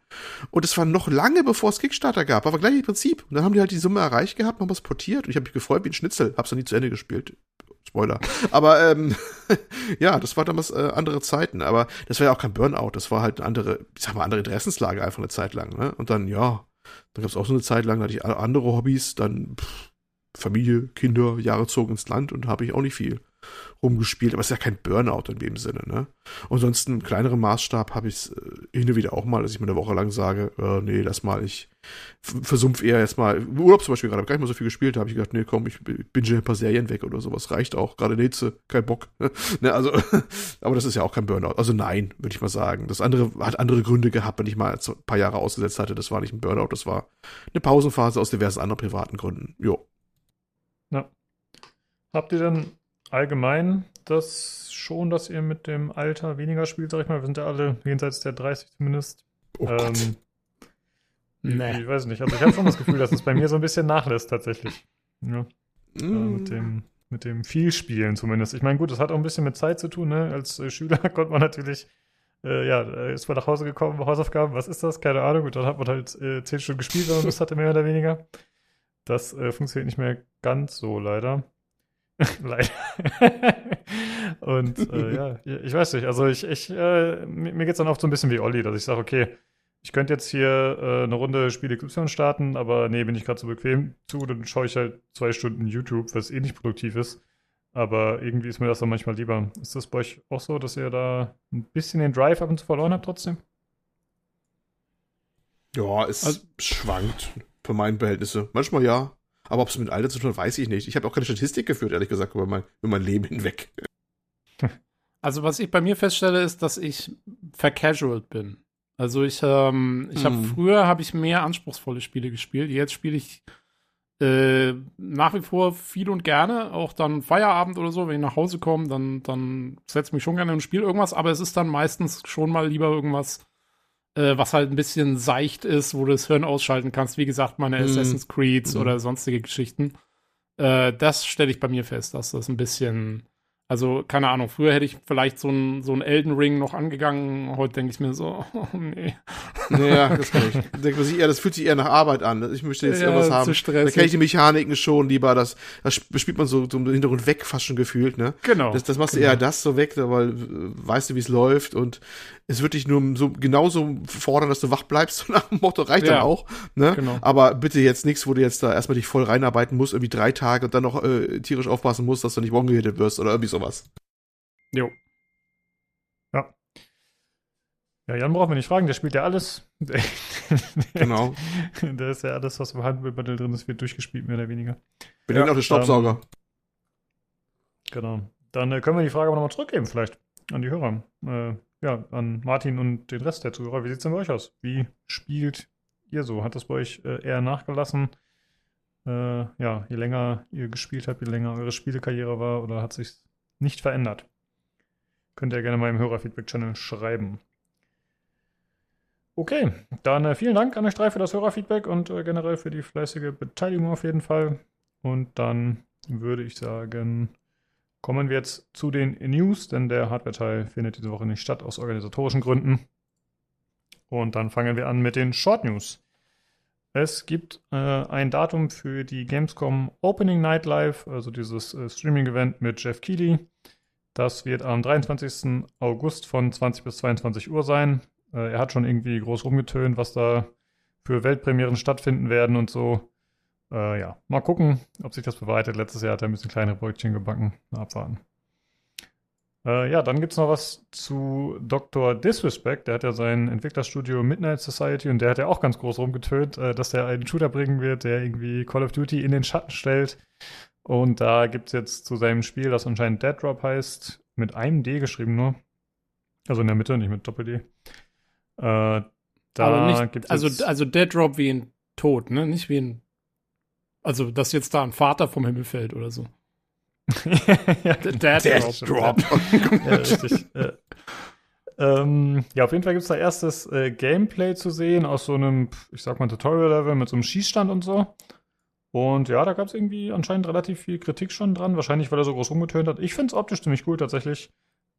Und es war noch lange bevor es Kickstarter gab, aber gleich im Prinzip. Und dann haben die halt die Summe erreicht gehabt, haben was portiert und ich habe mich gefreut wie ein Schnitzel, hab's dann nie zu Ende gespielt. Spoiler. Aber ähm, ja, das war damals äh, andere Zeiten. Aber das war ja auch kein Burnout. Das war halt eine andere, ich sag mal, andere Interessenslage einfach eine Zeit lang. Ne? Und dann, ja, dann gab es auch so eine Zeit lang, da hatte ich andere Hobbys, dann pff, Familie, Kinder, Jahre zogen ins Land und habe ich auch nicht viel rumgespielt. Aber es ist ja kein Burnout in dem Sinne. Ne? Und ansonsten im kleineren Maßstab habe ich es äh, hin und wieder auch mal, dass ich mir eine Woche lang sage, äh, nee, lass mal, ich versumpf eher erstmal. Im Urlaub zum Beispiel gerade, hab gar nicht mal so viel gespielt, da habe ich gedacht, nee, komm, ich binge ein paar Serien weg oder sowas. Reicht auch. Gerade Netze, kein Bock. ne, also, aber das ist ja auch kein Burnout. Also nein, würde ich mal sagen. Das andere hat andere Gründe gehabt, wenn ich mal ein paar Jahre ausgesetzt hatte. Das war nicht ein Burnout, das war eine Pausenphase aus diversen anderen privaten Gründen. Jo. Habt ihr denn allgemein das schon, dass ihr mit dem Alter weniger spielt, sag ich mal? Wir sind ja alle jenseits der 30 zumindest. Oh Gott. ähm, Nee. Ich weiß nicht. Also ich habe schon das Gefühl, dass es bei mir so ein bisschen nachlässt tatsächlich. Ja, äh, Mm. mit dem mit dem Vielspielen zumindest. Ich meine, gut, das hat auch ein bisschen mit Zeit zu tun. Ne? Als äh, Schüler konnte man natürlich, äh, ja, äh, ist man nach Hause gekommen, Hausaufgaben, was ist das? Keine Ahnung. Und dann hat man halt äh, zehn Stunden gespielt, wenn man Lust hatte, mehr oder weniger. Das äh, funktioniert nicht mehr ganz so, leider. leider. Und äh, ja, ich weiß nicht. Also ich, ich äh, mir mir geht's dann oft so ein bisschen wie Olli, dass ich sage, okay, ich könnte jetzt hier äh, eine Runde Spiele XY starten, aber nee, bin ich gerade so bequem zu, dann schaue ich halt zwei Stunden YouTube, was eh nicht produktiv ist. Aber irgendwie ist mir das dann manchmal lieber. Ist das bei euch auch so, dass ihr da ein bisschen den Drive ab und zu verloren habt trotzdem? Ja, es Also- schwankt für meine Verhältnisse. Manchmal ja. Aber ob es mit Alter zu tun hat, weiß ich nicht. Ich habe auch keine Statistik geführt, ehrlich gesagt, über mein, über mein Leben hinweg. Also was ich bei mir feststelle, ist, dass ich vercasualt bin. Also ich, ähm, ich habe Hm. früher habe ich mehr anspruchsvolle Spiele gespielt. Jetzt spiele ich äh, nach wie vor viel und gerne, auch dann Feierabend oder so, wenn ich nach Hause komme, dann, dann setze ich mich schon gerne und spiele irgendwas, aber es ist dann meistens schon mal lieber irgendwas, äh, was halt ein bisschen seicht ist, wo du das Hirn ausschalten kannst. Wie gesagt, meine Hm. Assassin's Creeds Mhm. oder sonstige Geschichten. Äh, das stelle ich bei mir fest, dass das ein bisschen also, keine Ahnung, früher hätte ich vielleicht so ein, so Elden Ring noch angegangen. Heute denke ich mir so, oh nee. Naja, das kann ich. Eher, das fühlt sich eher nach Arbeit an. Ich möchte jetzt Ja, irgendwas haben. Da kenne ich die Mechaniken schon lieber. Das, das spielt man so, so im Hintergrund weg, fast schon gefühlt, ne? Genau. Das, das machst du genau. eher das so weg, weil äh, weißt du, wie es läuft und es wird dich nur so genauso fordern, dass du wach bleibst, so nach dem Motto reicht Ja, dann auch. Ne? genau. Aber bitte jetzt nichts, wo du jetzt da erstmal dich voll reinarbeiten musst, irgendwie drei Tage und dann noch äh, tierisch aufpassen musst, dass du nicht morgen wirst oder irgendwie sowas. Jo. Ja, Jan brauchen wir nicht fragen, der spielt ja alles. Der, Genau. der ist ja alles, was im Handball-Battle drin ist, wird durchgespielt, mehr oder weniger. Bin Ja, auch der Staubsauger. Genau. Dann äh, können wir die Frage aber nochmal zurückgeben, vielleicht an die Hörer. Äh, ja, an Martin und den Rest der Zuhörer. Wie sieht es denn bei euch aus? Wie spielt ihr so? Hat das bei euch äh, eher nachgelassen? Äh, ja, je länger ihr gespielt habt, je länger eure Spielekarriere war oder hat sich nicht verändert? Könnt ihr gerne mal im Hörerfeedback-Channel schreiben. Okay, dann äh, vielen Dank an euch drei für das Hörerfeedback und äh, generell für die fleißige Beteiligung auf jeden Fall. Und dann würde ich sagen, kommen wir jetzt zu den News, denn der Hardware-Teil findet diese Woche nicht statt aus organisatorischen Gründen. Und dann fangen wir an mit den Short News. Es gibt äh, ein Datum für die Gamescom Opening Night Live, also dieses äh, Streaming-Event mit Jeff Keighley. Das wird am 23. August von 20 bis 22 Uhr sein. Äh, er hat schon irgendwie groß rumgetönt, was da für Weltpremieren stattfinden werden und so. Äh, ja, mal gucken, ob sich das bewahrheitet. Letztes Jahr hat er ein bisschen kleinere Brötchen gebacken. Mal abwarten. Äh, ja, dann gibt es noch was zu Dr. Disrespect. Der hat ja sein Entwicklerstudio Midnight Society und der hat ja auch ganz groß rumgetönt, äh, dass er einen Shooter bringen wird, der irgendwie Call of Duty in den Schatten stellt. Und da gibt es jetzt zu seinem Spiel, das anscheinend Dead Drop heißt, mit einem D geschrieben nur. Also in der Mitte, nicht mit Doppel-D. Äh, da nicht, gibt's also, also Dead Drop wie ein Tod, ne? Nicht wie ein. Also, dass jetzt da ein Vater vom Himmel fällt oder so. ja, Dead, Dead Drop. Drop. ja, richtig. Äh, Ähm, ja, auf jeden Fall gibt es da erstes äh, Gameplay zu sehen aus so einem, ich sag mal, Tutorial-Level mit so einem Schießstand und so. Und ja, da gab es irgendwie anscheinend relativ viel Kritik schon dran. Wahrscheinlich, weil er so groß rumgetönt hat. Ich finde es optisch ziemlich cool tatsächlich.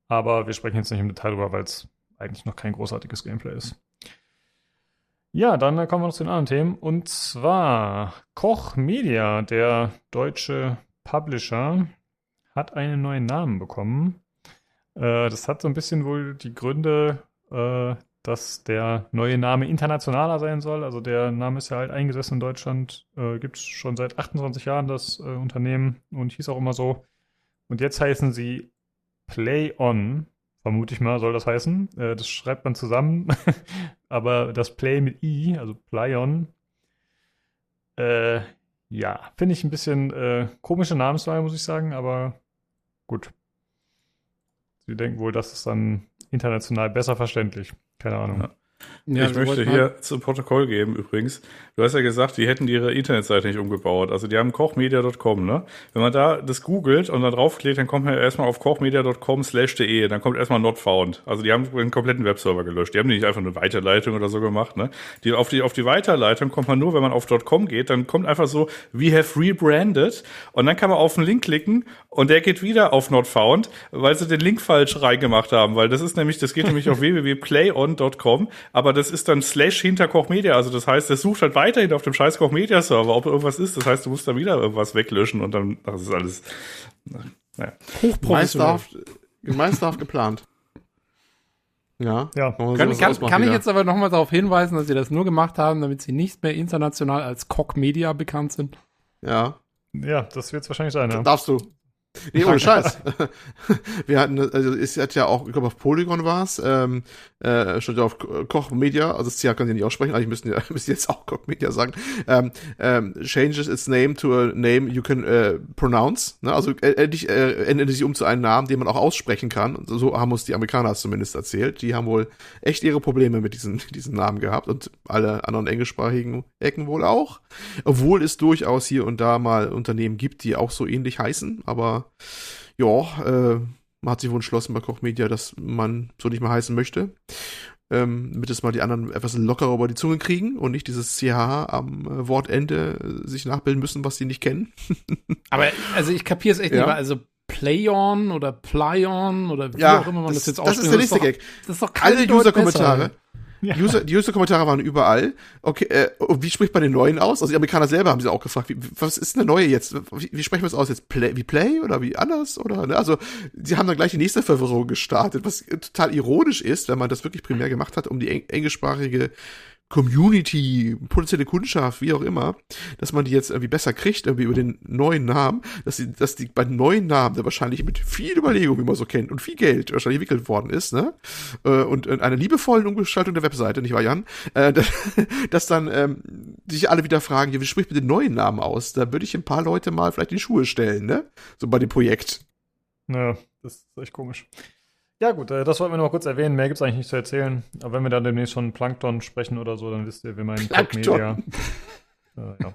Aber wir sprechen jetzt nicht im Detail drüber, weil es eigentlich noch kein großartiges Gameplay ist. Ja, dann kommen wir noch zu den anderen Themen. Und zwar Koch Media, der deutsche Publisher, hat einen neuen Namen bekommen. Äh, das hat so ein bisschen wohl die Gründe, äh, dass der neue Name internationaler sein soll. Also der Name ist ja halt eingesessen in Deutschland, äh, gibt es schon seit 28 Jahren das äh, Unternehmen und hieß auch immer so. Und jetzt heißen sie Play On, vermute ich mal, soll das heißen. Äh, das schreibt man zusammen, aber das Play mit I, also Play On, äh, ja, finde ich ein bisschen äh, komische Namenswahl, muss ich sagen, aber gut. Sie denken wohl, das ist dann international besser verständlich. Keine Ahnung. Ja. Ja, ich möchte hier zu Protokoll geben übrigens. Du hast ja gesagt, die hätten ihre Internetseite nicht umgebaut. Also die haben kochmedia.com, ne? Wenn man da das googelt und dann draufklickt, dann kommt man erstmal auf kochmedia.com slash de. Dann kommt erstmal not found. Also die haben den kompletten Webserver gelöscht. Die haben nicht einfach eine Weiterleitung oder so gemacht, ne? Die, auf, die, auf die Weiterleitung kommt man nur, wenn man auf .com geht. Dann kommt einfach so, we have rebranded. Und dann kann man auf den Link klicken und der geht wieder auf not found, weil sie den Link falsch reingemacht haben. Weil das ist nämlich, das geht nämlich auf www.playon.com aber das ist dann Slash hinter Koch Media. Also das heißt, es sucht halt weiterhin auf dem scheiß Koch Media Server, ob irgendwas ist. Das heißt, du musst da wieder irgendwas weglöschen und dann, das ist alles. Naja. Hochprofessionell. Meisterhaft geplant. Ja. ja. Kann, kann, kann ich jetzt aber nochmal darauf hinweisen, dass sie das nur gemacht haben, damit sie nicht mehr international als Koch Media bekannt sind? Ja. Ja, das wird es wahrscheinlich sein. Ja. Darfst du. Nee, ohne Scheiß. Wir hatten, also es hat ja auch, ich glaube auf Polygon war es, ähm, äh, stand ja auf Koch Media, also das CH kann ich nicht aussprechen, eigentlich müssen ja müssen jetzt auch Koch Media sagen. Ähm, ähm, changes its name to a name you can äh, pronounce. Ne? Also äh, endlich äh, ändert sich um zu einem Namen, den man auch aussprechen kann. So haben uns die Amerikaner zumindest erzählt. Die haben wohl echt ihre Probleme mit diesen, diesen Namen gehabt und alle anderen englischsprachigen Ecken wohl auch. Obwohl es durchaus hier und da mal Unternehmen gibt, die auch so ähnlich heißen, aber ja, äh, man hat sich wohl entschlossen bei Koch Media, dass man so nicht mehr heißen möchte. Ähm, damit es mal die anderen etwas lockerer über die Zunge kriegen und nicht dieses CH am äh, Wortende äh, sich nachbilden müssen, was sie nicht kennen. Aber also ich kapiere es echt ja. nicht, also Playon oder Playon oder wie ja, auch immer man das, das jetzt ausspricht. Das ist der nächste Gag. Das ist doch Alle User-Kommentare ja. User, die User-Kommentare waren überall. Okay, äh, und wie spricht man den neuen aus? Also die Amerikaner selber haben sie auch gefragt, wie, was ist der neue jetzt? Wie, wie sprechen wir es aus jetzt? Play, wie Play oder wie anders? Oder ne? Also sie haben dann gleich die nächste Verwirrung gestartet, was total ironisch ist, wenn man das wirklich primär gemacht hat, um die eng englischsprachige Community, potenzielle Kundschaft, wie auch immer, dass man die jetzt irgendwie besser kriegt, irgendwie über den neuen Namen, dass die, dass die bei neuen Namen, der wahrscheinlich mit viel Überlegung, wie man so kennt, und viel Geld wahrscheinlich entwickelt worden ist, ne? Äh, und in einer liebevollen Umgestaltung der Webseite, nicht wahr, Jan? Äh, dass dann ähm, sich alle wieder fragen, wie spricht mit den neuen Namen aus? Da würde ich ein paar Leute mal vielleicht in die Schuhe stellen, ne? So bei dem Projekt. Ja, das ist echt komisch. Ja, gut, äh, das wollten wir noch mal kurz erwähnen. Mehr gibt es eigentlich nicht zu erzählen. Aber wenn wir dann demnächst von Plankton sprechen oder so, dann wisst ihr, wir meinen Media. äh, ja.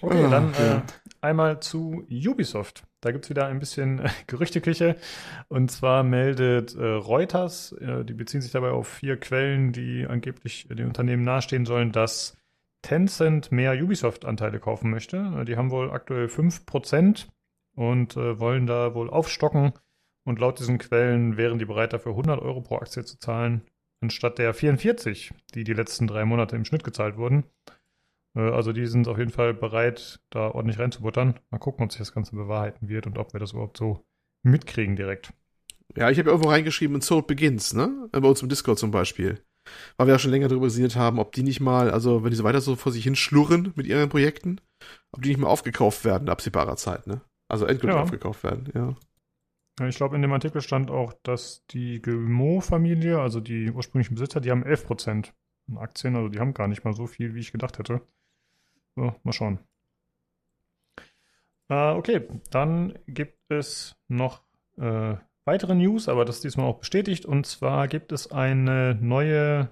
Okay, dann äh, einmal zu Ubisoft. Da gibt es wieder ein bisschen äh, Gerüchteküche. Und zwar meldet äh, Reuters, äh, die beziehen sich dabei auf vier Quellen, die angeblich den Unternehmen nahestehen sollen, dass Tencent mehr Ubisoft-Anteile kaufen möchte. Die haben wohl aktuell 5% und wollen da wohl aufstocken und laut diesen Quellen wären die bereit dafür 100 Euro pro Aktie zu zahlen, anstatt der 44, die die letzten drei Monate im Schnitt gezahlt wurden. Äh, also die sind auf jeden Fall bereit, da ordentlich reinzubuttern. Mal gucken, ob sich das Ganze bewahrheiten wird und ob wir das überhaupt so mitkriegen direkt. Ja, ich habe ja irgendwo reingeschrieben, Soul Begins, ne? Bei uns im Discord zum Beispiel. Weil wir ja schon länger darüber sinniert haben, ob die nicht mal, also wenn die so weiter so vor sich hin schlurren mit ihren Projekten, ob die nicht mal aufgekauft werden in absehbarer Zeit, ne? Also endgültig ja. aufgekauft werden, ja. Ich glaube, in dem Artikel stand auch, dass die Gilmo-Familie, also die ursprünglichen Besitzer, die haben 11% in Aktien, also die haben gar nicht mal so viel, wie ich gedacht hätte. So, mal schauen. Äh, okay, dann gibt es noch äh, weitere News, aber das ist diesmal auch bestätigt. Und zwar gibt es eine neue,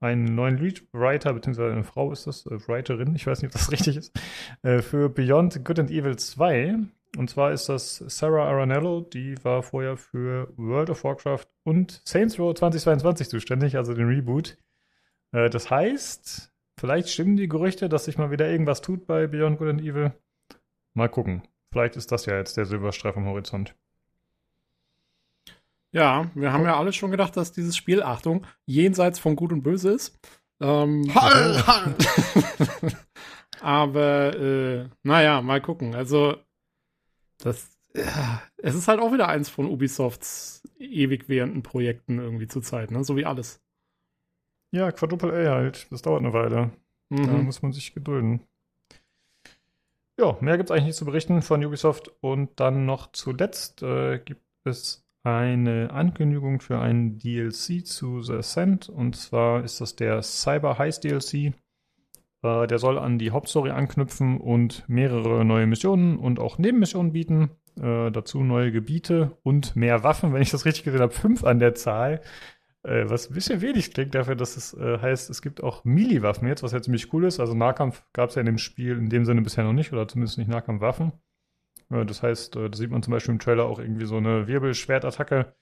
einen neuen Lead-Writer, beziehungsweise eine Frau ist das, äh, Writerin, ich weiß nicht, ob das richtig ist, äh, für Beyond Good and Evil 2. Und zwar ist das Sarah Aranello, die war vorher für World of Warcraft und Saints Row 2022 zuständig, also den Reboot. Äh, das heißt, vielleicht stimmen die Gerüchte, dass sich mal wieder irgendwas tut bei Beyond Good and Evil. Mal gucken. Vielleicht ist das ja jetzt der Silberstreif am Horizont. Ja, wir haben ja alle schon gedacht, dass dieses Spiel, Achtung, jenseits von Gut und Böse ist. Ähm, Har, har. aber, äh, naja, mal gucken. Also, das, ja, es ist halt auch wieder eins von Ubisofts ewig währenden Projekten irgendwie zur Zeit, ne? So wie alles. Ja, Quadruple A halt. Das dauert eine Weile. Da Mhm. muss man sich gedulden. Ja, mehr gibt es eigentlich nicht zu berichten von Ubisoft. Und dann noch zuletzt äh, gibt es eine Ankündigung für einen DLC zu The Ascent. Und zwar ist das der Cyber Heist DLC. Äh, der soll an die Hauptstory anknüpfen und mehrere neue Missionen und auch Nebenmissionen bieten. Äh, dazu neue Gebiete und mehr Waffen, wenn ich das richtig gesehen habe. Fünf an der Zahl. Äh, was ein bisschen wenig klingt dafür, dass es äh, heißt, es gibt auch Melee-Waffen jetzt, was ja ziemlich cool ist. Also Nahkampf gab es ja in dem Spiel in dem Sinne bisher noch nicht, oder zumindest nicht Nahkampfwaffen. Äh, das heißt, äh, da sieht man zum Beispiel im Trailer auch irgendwie so eine Wirbelschwertattacke.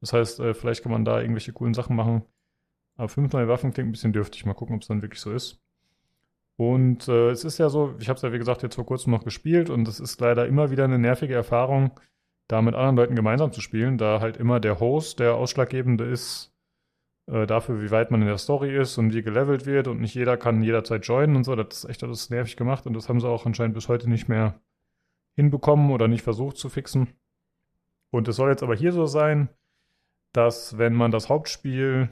Das heißt, vielleicht kann man da irgendwelche coolen Sachen machen. Aber fünf neue Waffen klingt ein bisschen dürftig. Mal gucken, ob es dann wirklich so ist. Und äh, es ist ja so, ich habe es ja wie gesagt jetzt vor kurzem noch gespielt und es ist leider immer wieder eine nervige Erfahrung, da mit anderen Leuten gemeinsam zu spielen, da halt immer der Host der ausschlaggebende ist äh, dafür, wie weit man in der Story ist und wie gelevelt wird und nicht jeder kann jederzeit joinen und so. Das ist echt alles nervig gemacht und das haben sie auch anscheinend bis heute nicht mehr hinbekommen oder nicht versucht zu fixen. Und es soll jetzt aber hier so sein, dass wenn man das Hauptspiel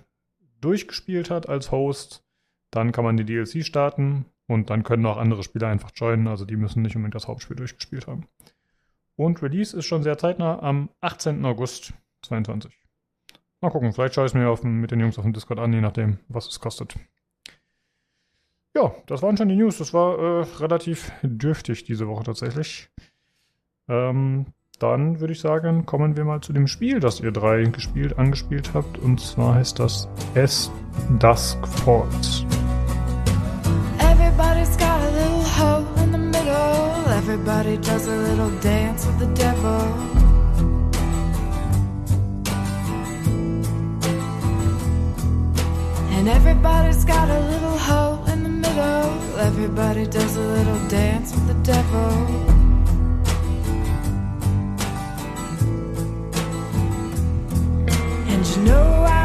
durchgespielt hat als Host, dann kann man die DLC starten und dann können auch andere Spieler einfach joinen. Also die müssen nicht unbedingt das Hauptspiel durchgespielt haben. Und Release ist schon sehr zeitnah am 18. August 22. Mal gucken, vielleicht schaue ich es mir auf, mit den Jungs auf dem Discord an, je nachdem, was es kostet. Ja, das waren schon die News. Das war äh, relativ dürftig diese Woche tatsächlich. Ähm, dann würde ich sagen, kommen wir mal zu dem Spiel, das ihr drei gespielt, angespielt habt. Und zwar heißt das S Dusk Falls. Everybody does a little dance with the devil. And everybody's got a little hole in the middle. Everybody does a little dance with the devil. And you know I'm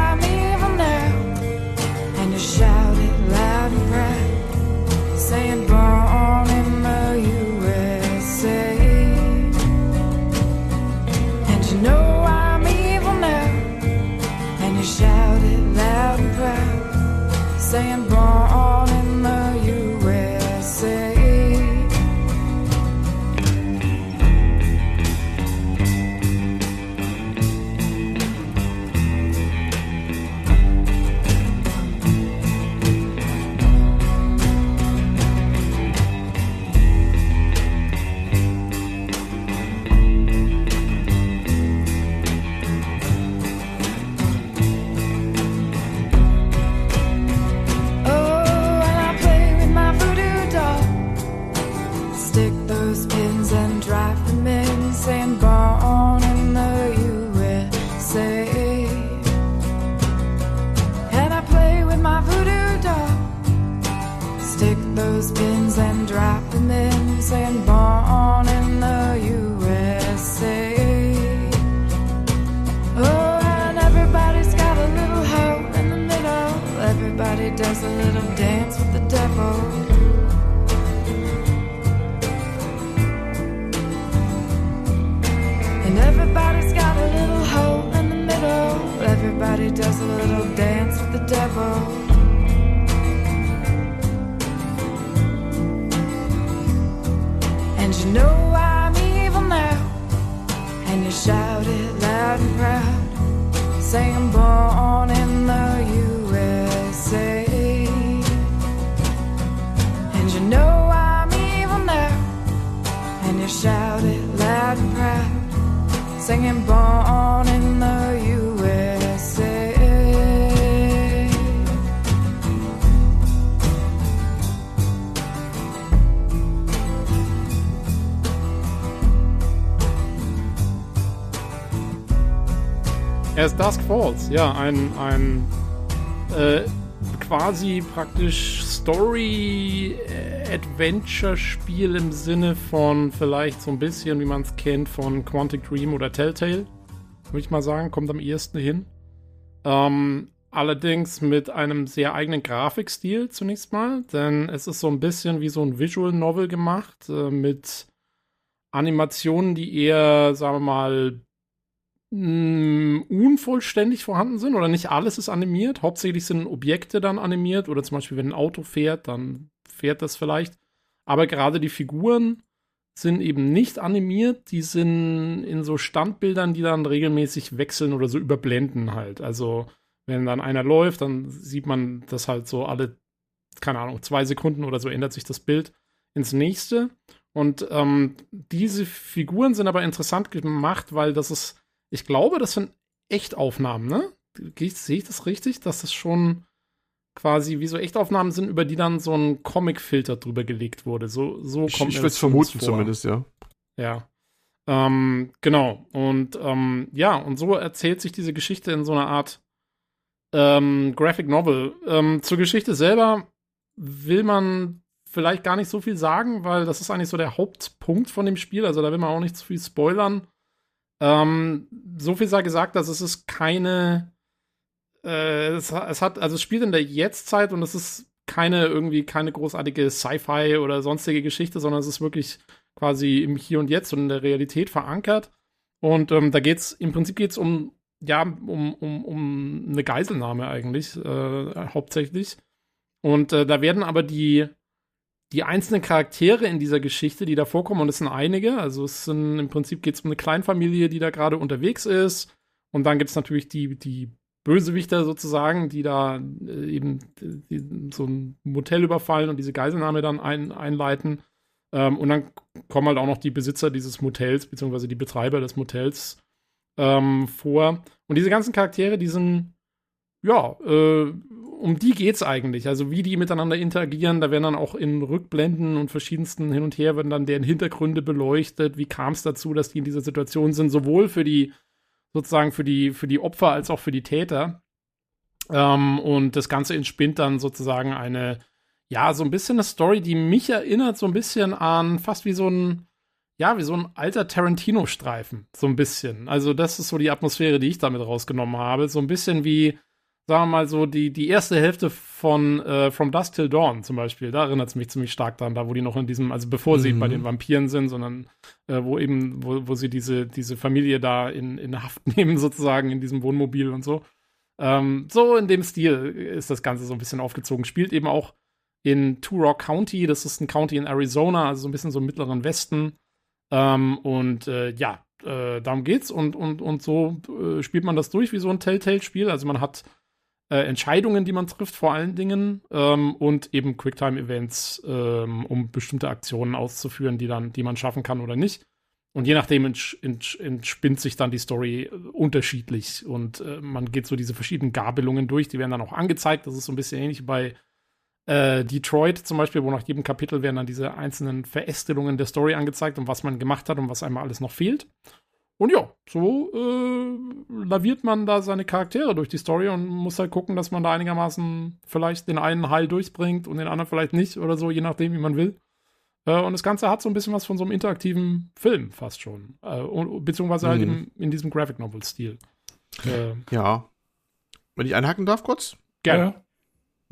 Everybody does a little dance with the devil. And you know I'm evil now. And you shout it loud and proud, saying born in the USA. And you know I'm evil now, and you shout it loud and proud, singing born in the USA. As Dusk Falls, ja, ein, ein äh, quasi praktisch Story-Adventure-Spiel im Sinne von vielleicht so ein bisschen, wie man es kennt, von Quantic Dream oder Telltale. Würde ich mal sagen, kommt am ehesten hin. Ähm, allerdings mit einem sehr eigenen Grafikstil zunächst mal, denn es ist so ein bisschen wie so ein Visual Novel gemacht, äh, mit Animationen, die eher, sagen wir mal, mh, unvollständig vorhanden sind oder nicht alles ist animiert. Hauptsächlich sind Objekte dann animiert oder zum Beispiel, wenn ein Auto fährt, dann fährt das vielleicht. Aber gerade die Figuren sind eben nicht animiert, die sind in so Standbildern, die dann regelmäßig wechseln oder so überblenden halt. Also wenn dann einer läuft, dann sieht man das halt so alle, keine Ahnung, zwei Sekunden oder so ändert sich das Bild ins nächste. Und ähm, diese Figuren sind aber interessant gemacht, weil das ist, ich glaube, das sind Echtaufnahmen, ne? Sehe ich das richtig, dass das schon quasi wie so Echtaufnahmen sind, über die dann so ein Comic-Filter drüber gelegt wurde. So, so Ich, kommt ich mir würde es vermuten vor. zumindest, ja. Ja. Ähm, genau. Und ähm, ja, und so erzählt sich diese Geschichte in so einer Art ähm, Graphic Novel. Ähm, zur Geschichte selber will man vielleicht gar nicht so viel sagen, weil das ist eigentlich so der Hauptpunkt von dem Spiel. Also da will man auch nicht zu viel spoilern. Ähm, so viel sei gesagt, dass es ist keine äh, es, es hat, also es spielt in der Jetztzeit und es ist keine irgendwie keine großartige Sci-Fi oder sonstige Geschichte, sondern es ist wirklich quasi im Hier und Jetzt und in der Realität verankert. Und ähm, da geht's im Prinzip geht's um ja um um um eine Geiselnahme eigentlich äh, hauptsächlich. Und äh, da werden aber die die einzelnen Charaktere in dieser Geschichte, die da vorkommen, und es sind einige, also es sind im Prinzip geht es um eine Kleinfamilie, die da gerade unterwegs ist. Und dann gibt es natürlich die, die Bösewichter sozusagen, die da äh, eben die, so ein Motel überfallen und diese Geiselnahme dann ein, einleiten. Ähm, und dann kommen halt auch noch die Besitzer dieses Motels, beziehungsweise die Betreiber des Motels ähm, vor. Und diese ganzen Charaktere, die sind, ja, äh, um die geht's eigentlich. Also wie die miteinander interagieren, da werden dann auch in Rückblenden und verschiedensten hin und her werden dann deren Hintergründe beleuchtet. Wie kam es dazu, dass die in dieser Situation sind, sowohl für die sozusagen für die für die Opfer als auch für die Täter. Ähm, und das Ganze entspinnt dann sozusagen eine ja so ein bisschen eine Story, die mich erinnert so ein bisschen an fast wie so ein ja, wie so ein alter Tarantino-Streifen, so ein bisschen. Also, das ist so die Atmosphäre, die ich damit rausgenommen habe. So ein bisschen wie, sagen wir mal so, die, die erste Hälfte von äh, From Dusk Till Dawn zum Beispiel. Da erinnert es mich ziemlich stark dran, da wo die noch in diesem, also bevor sie Mhm. bei den Vampiren sind, sondern äh, wo eben, wo, wo sie diese, diese Familie da in, in Haft nehmen, sozusagen, in diesem Wohnmobil und so. Ähm, so in dem Stil ist das Ganze so ein bisschen aufgezogen. Spielt eben auch in Two Rock County, das ist ein County in Arizona, also so ein bisschen so im mittleren Westen. Ähm, und äh, ja, äh, darum geht's und, und, und so äh, spielt man das durch wie so ein Telltale-Spiel. Also man hat äh, Entscheidungen, die man trifft, vor allen Dingen, ähm, und eben Quicktime-Events, ähm, um bestimmte Aktionen auszuführen, die dann, die man schaffen kann oder nicht. Und je nachdem entsch entsch entspinnt sich dann die Story äh, unterschiedlich und äh, man geht so diese verschiedenen Gabelungen durch, die werden dann auch angezeigt. Das ist so ein bisschen ähnlich bei äh, Detroit zum Beispiel, wo nach jedem Kapitel werden dann diese einzelnen Verästelungen der Story angezeigt und was man gemacht hat und was einmal alles noch fehlt. Und ja, so äh, laviert man da seine Charaktere durch die Story und muss halt gucken, dass man da einigermaßen vielleicht den einen Heil durchbringt und den anderen vielleicht nicht oder so, je nachdem, wie man will. Äh, und das Ganze hat so ein bisschen was von so einem interaktiven Film fast schon. Äh, und, beziehungsweise halt Mhm. im, in diesem Graphic Novel-Stil. Äh, Ja. Wenn ich einhaken darf kurz? gerne.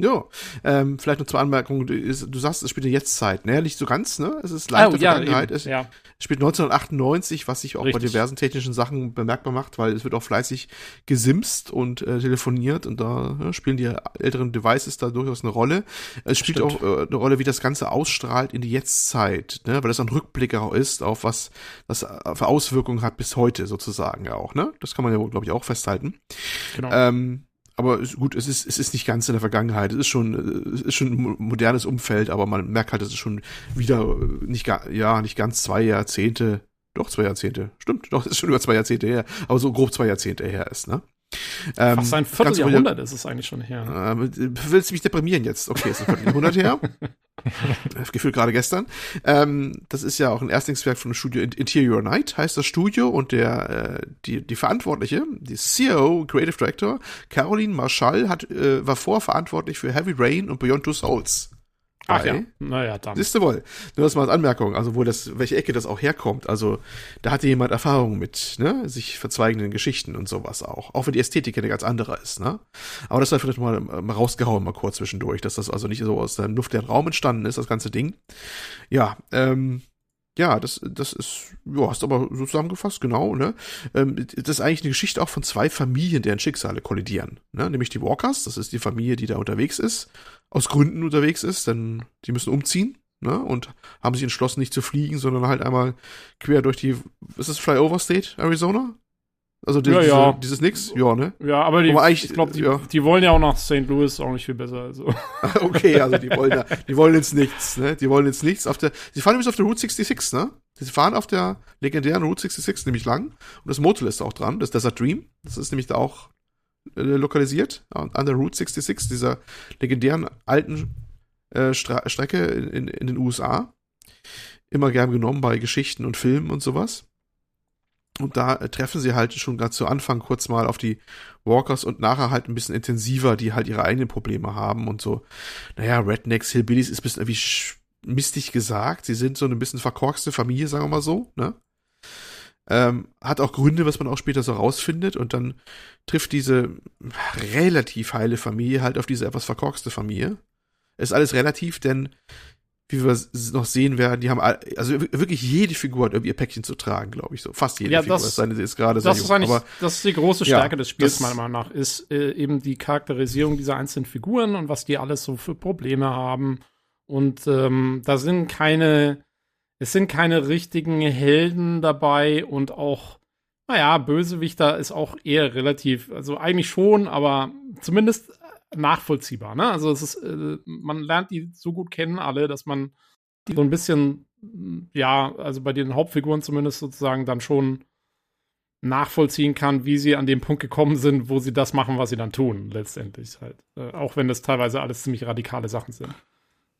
Ja, ähm, vielleicht noch zwei Anmerkungen. Du, du sagst, es spielt in Jetztzeit, ne? Nicht so ganz, ne? Es ist leicht Oh, der ja, Vergangenheit. Es ja. spielt 1998, was sich auch bei Richtig. diversen technischen Sachen bemerkbar macht, weil es wird auch fleißig gesimst und äh, telefoniert und da ja, spielen die älteren Devices da durchaus eine Rolle. Es spielt Stimmt. auch äh, eine Rolle, wie das Ganze ausstrahlt in die Jetztzeit, ne? Weil das ein Rückblick auch ist auf was das äh, für Auswirkungen hat bis heute sozusagen ja auch, ne? Das kann man ja, glaube ich, auch festhalten. Genau. Ähm, aber gut, es ist, es ist nicht ganz in der Vergangenheit. Es ist schon, äh, es ist schon ein mo- modernes Umfeld, aber man merkt halt, es ist schon wieder äh, nicht, ja, nicht ganz zwei Jahrzehnte, doch zwei Jahrzehnte, stimmt, doch, es ist schon über zwei Jahrzehnte her, aber so grob zwei Jahrzehnte her ist, ne? Ähm, Fast ein Vierteljahrhundert ist es eigentlich schon her. über- Äh, willst du mich deprimieren jetzt? Okay, ist ein Vierteljahrhundert her. Gefühlt gerade gestern. Ähm, das ist ja auch ein Erstlingswerk von dem Studio Interior Night, heißt das Studio und der äh, die die Verantwortliche, die CEO, Creative Director Caroline Marschall hat äh, war vorverantwortlich für Heavy Rain und Beyond Two Souls. Ach ja, naja, dann. Siehst du wohl. Nur das mal als Anmerkung, also wo das, welche Ecke das auch herkommt. Also da hatte jemand Erfahrung mit, ne, sich verzweigenden Geschichten und sowas auch. Auch wenn die Ästhetik ja eine ganz andere ist, ne. Aber das war vielleicht mal, mal rausgehauen, mal kurz zwischendurch, dass das also nicht so aus der Luft der Raum entstanden ist, das ganze Ding. Ja, ähm, ja, das, das ist, ja, hast aber so zusammengefasst, genau, ne? Ähm, das ist eigentlich eine Geschichte auch von zwei Familien, deren Schicksale kollidieren, ne? Nämlich die Walkers, das ist die Familie, die da unterwegs ist, aus Gründen unterwegs ist, denn die müssen umziehen, ne? Und haben sich entschlossen, nicht zu fliegen, sondern halt einmal quer durch die, ist das Flyover State, Arizona? Also die, Ja, diese, ja. dieses Nix? Ja, ne? Ja, aber die, Aber ich glaube, die, ja. die wollen ja auch nach St. Louis auch nicht viel besser. Also. Okay, also die wollen da, die wollen jetzt nichts, ne? Die wollen jetzt nichts auf der, sie fahren übrigens auf der Route 66, ne? Sie fahren auf der legendären Route 66 nämlich lang und das Motel ist auch dran, das Desert Dream, das ist nämlich da auch äh, lokalisiert an der Route 66, dieser legendären alten äh, Stra Strecke in, in, in den USA. Immer gern genommen bei Geschichten und Filmen und sowas. Und da äh, treffen sie halt schon ganz zu Anfang kurz mal auf die Walkers und nachher halt ein bisschen intensiver, die halt ihre eigenen Probleme haben und so. Naja, Rednecks, Hillbillies ist ein bisschen irgendwie mistig gesagt. Sie sind so eine bisschen verkorkste Familie, sagen wir mal so, ne? Ähm, hat auch Gründe, was man auch später so rausfindet und dann trifft diese relativ heile Familie halt auf diese etwas verkorkste Familie. Ist alles relativ, denn wie wir s- noch sehen werden, die haben also wir- wirklich jede Figur hat irgendwie ihr Päckchen zu tragen, glaube ich so. Fast jede Ja, Figur. das- es sei denn, sie ist gerade Das ist eigentlich, Aber das ist die große Ja, Stärke des Spiels, meiner Meinung nach, ist äh, eben die Charakterisierung dieser einzelnen Figuren und was die alles so für Probleme haben. Und ähm, da sind keine, es sind keine richtigen Helden dabei und auch, naja, Bösewichter ist auch eher relativ, also eigentlich schon, aber zumindest nachvollziehbar, ne? Also es ist, äh, man lernt die so gut kennen alle, dass man die so ein bisschen, ja, also bei den Hauptfiguren zumindest sozusagen dann schon nachvollziehen kann, wie sie an dem Punkt gekommen sind, wo sie das machen, was sie dann tun, letztendlich halt. Äh, auch wenn das teilweise alles ziemlich radikale Sachen sind.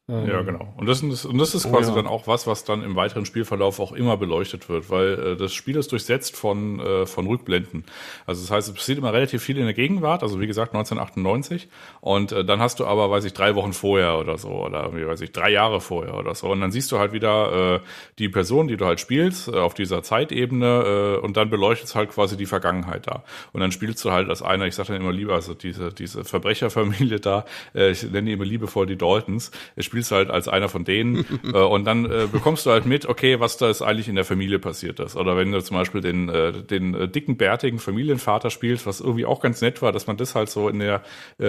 Ähm, Ja, genau. Und das, ist- und das ist Oh, quasi ja. dann auch was, was dann im weiteren Spielverlauf auch immer beleuchtet wird, weil äh, das Spiel ist durchsetzt von, äh, von Rückblenden. Also das heißt, es passiert immer relativ viel in der Gegenwart, also wie gesagt 1998. Und äh, dann hast du aber, weiß ich, drei Wochen vorher oder so, oder wie weiß ich, drei Jahre vorher oder so. Und dann siehst du halt wieder äh, die Person, die du halt spielst, äh, auf dieser Zeitebene äh, und dann beleuchtet halt quasi die Vergangenheit da. Und dann spielst du halt als einer, ich sage dann immer lieber, also diese, diese Verbrecherfamilie da, äh, ich nenne die immer liebevoll die Daltons, äh, spielst halt als einer von denen äh, und dann äh, bekommst du halt mit, okay, was da ist eigentlich in der Familie passiert ist. Oder wenn du zum Beispiel den, äh, den äh, dicken, bärtigen Familienvater spielst, was irgendwie auch ganz nett war, dass man das halt so in der, äh,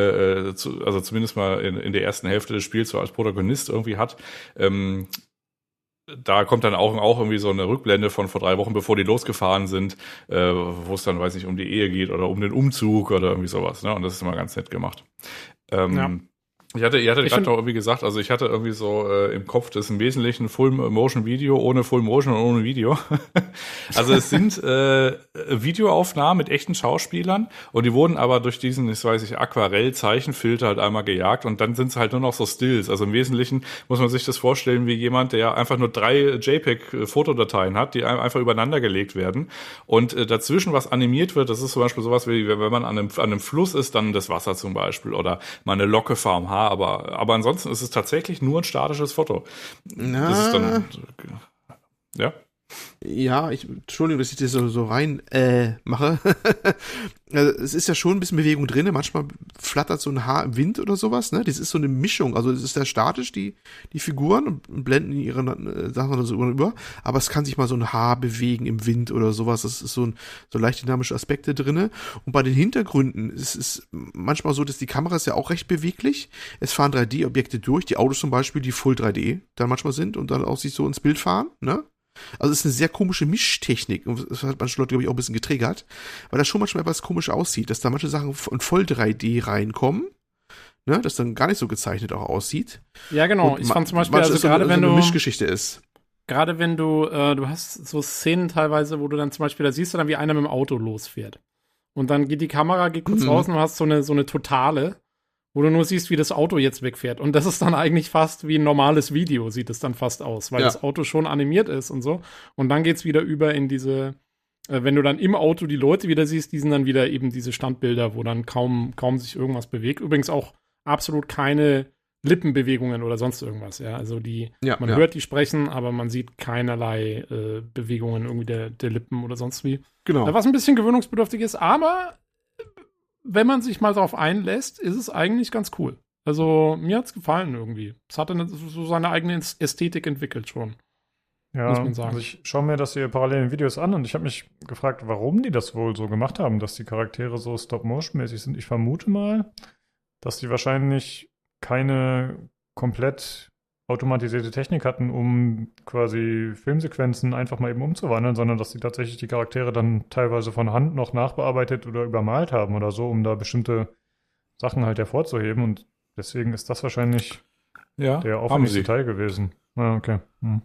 äh, zu, also zumindest mal in, in der ersten Hälfte des Spiels so als Protagonist irgendwie hat. Ähm, da kommt dann auch, auch irgendwie so eine Rückblende von vor drei Wochen, bevor die losgefahren sind, äh, wo es dann, weiß nicht, um die Ehe geht oder um den Umzug oder irgendwie sowas. Ne? Und das ist immer ganz nett gemacht. Ähm, Ja. Ich hatte, ihr hattet Ich gerade find- noch irgendwie gesagt, also ich hatte irgendwie so äh, im Kopf, das ist im Wesentlichen Full-Motion-Video ohne Full-Motion und ohne Video. also es sind äh, Videoaufnahmen mit echten Schauspielern und die wurden aber durch diesen, ich weiß nicht, Aquarell-Zeichenfilter halt einmal gejagt und dann sind es halt nur noch so Stills. Also im Wesentlichen muss man sich das vorstellen wie jemand, der einfach nur drei JPEG-Fotodateien hat, die ein- einfach übereinander gelegt werden und äh, dazwischen was animiert wird. Das ist zum Beispiel sowas wie, wenn man an einem, an einem Fluss ist, dann das Wasser zum Beispiel oder mal eine Locke vorm Haar, aber, aber ansonsten ist es tatsächlich nur ein statisches Foto. na, Das ist dann, ja. Ja, ich, Entschuldigung, dass ich das so, so rein äh, mache. also, es ist ja schon ein bisschen Bewegung drin. Manchmal flattert so ein Haar im Wind oder sowas. Ne? Das ist so eine Mischung. Also es ist sehr statisch, die, die Figuren und blenden ihre äh, Sachen so über. Aber es kann sich mal so ein Haar bewegen im Wind oder sowas. Das ist so ein so leicht dynamische Aspekte drinne. Und bei den Hintergründen ist es manchmal so, dass die Kamera ist ja auch recht beweglich. Es fahren 3D-Objekte durch. Die Autos zum Beispiel, die Full 3D dann manchmal sind und dann auch sich so ins Bild fahren. Ne? Also es ist eine sehr komische Mischtechnik und das hat manche Leute, glaube ich, auch ein bisschen getriggert, weil das schon manchmal etwas komisch aussieht, dass da manche Sachen in voll 3D reinkommen, ne, das dann gar nicht so gezeichnet auch aussieht. Ja, genau. Und Ich fand zum Beispiel, also so gerade eine- wenn so eine du, Mischgeschichte ist. gerade wenn du, äh, du hast so Szenen teilweise, wo du dann zum Beispiel, da siehst du dann, wie einer mit dem Auto losfährt. Und dann geht die Kamera, geht kurz Mhm. raus und du hast so eine, so eine Totale. Wo du nur siehst, wie das Auto jetzt wegfährt. Und das ist dann eigentlich fast wie ein normales Video, sieht es dann fast aus, weil Ja. das Auto schon animiert ist und so. Und dann geht's wieder über in diese, äh, wenn du dann im Auto die Leute wieder siehst, die sind dann wieder eben diese Standbilder, wo dann kaum, kaum sich irgendwas bewegt. Übrigens auch absolut keine Lippenbewegungen oder sonst irgendwas, ja. Also die, Ja, man ja. hört die sprechen, aber man sieht keinerlei äh, Bewegungen irgendwie der, der Lippen oder sonst wie. Genau. Was ein bisschen gewöhnungsbedürftig ist, aber wenn man sich mal darauf einlässt, ist es eigentlich ganz cool. Also mir hat's gefallen irgendwie. Es hatte eine, so seine eigene Ästhetik entwickelt schon. Ja, muss man sagen. also ich schaue mir das hier parallel in Videos an und ich habe mich gefragt, warum die das wohl so gemacht haben, dass die Charaktere so Stop-Motion-mäßig sind. Ich vermute mal, dass die wahrscheinlich keine komplett automatisierte Technik hatten, um quasi Filmsequenzen einfach mal eben umzuwandeln, sondern dass die tatsächlich die Charaktere dann teilweise von Hand noch nachbearbeitet oder übermalt haben oder so, um da bestimmte Sachen halt hervorzuheben. Und deswegen ist das wahrscheinlich Ja, der aufwendigste sie. Teil gewesen. Ah, okay. Hm.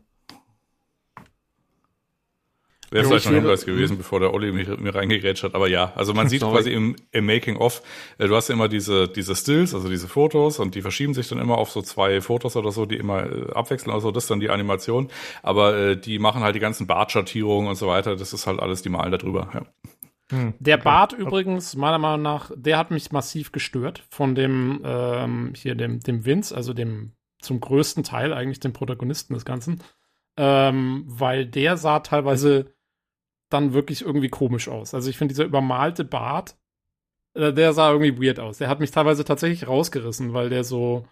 Wäre vielleicht ich noch ein Hinweis gewesen, bevor der Olli mich, mir reingegrätscht hat. Aber ja, also man sieht Sorry. quasi im, im Making-of, äh, du hast ja immer diese, diese Stills, also diese Fotos und die verschieben sich dann immer auf so zwei Fotos oder so, die immer äh, abwechseln. Also das ist dann die Animation. Aber äh, die machen halt die ganzen Bartschattierungen und so weiter. Das ist halt alles, die malen da drüber. Ja. Hm. Der Okay. Bart übrigens, meiner Meinung nach, der hat mich massiv gestört von dem, ähm, hier dem, dem Vince, also dem zum größten Teil eigentlich dem Protagonisten des Ganzen. Ähm, weil der sah teilweise dann wirklich irgendwie komisch aus. Also ich finde, dieser übermalte Bart, äh, der sah irgendwie weird aus. Der hat mich teilweise tatsächlich rausgerissen, weil der so,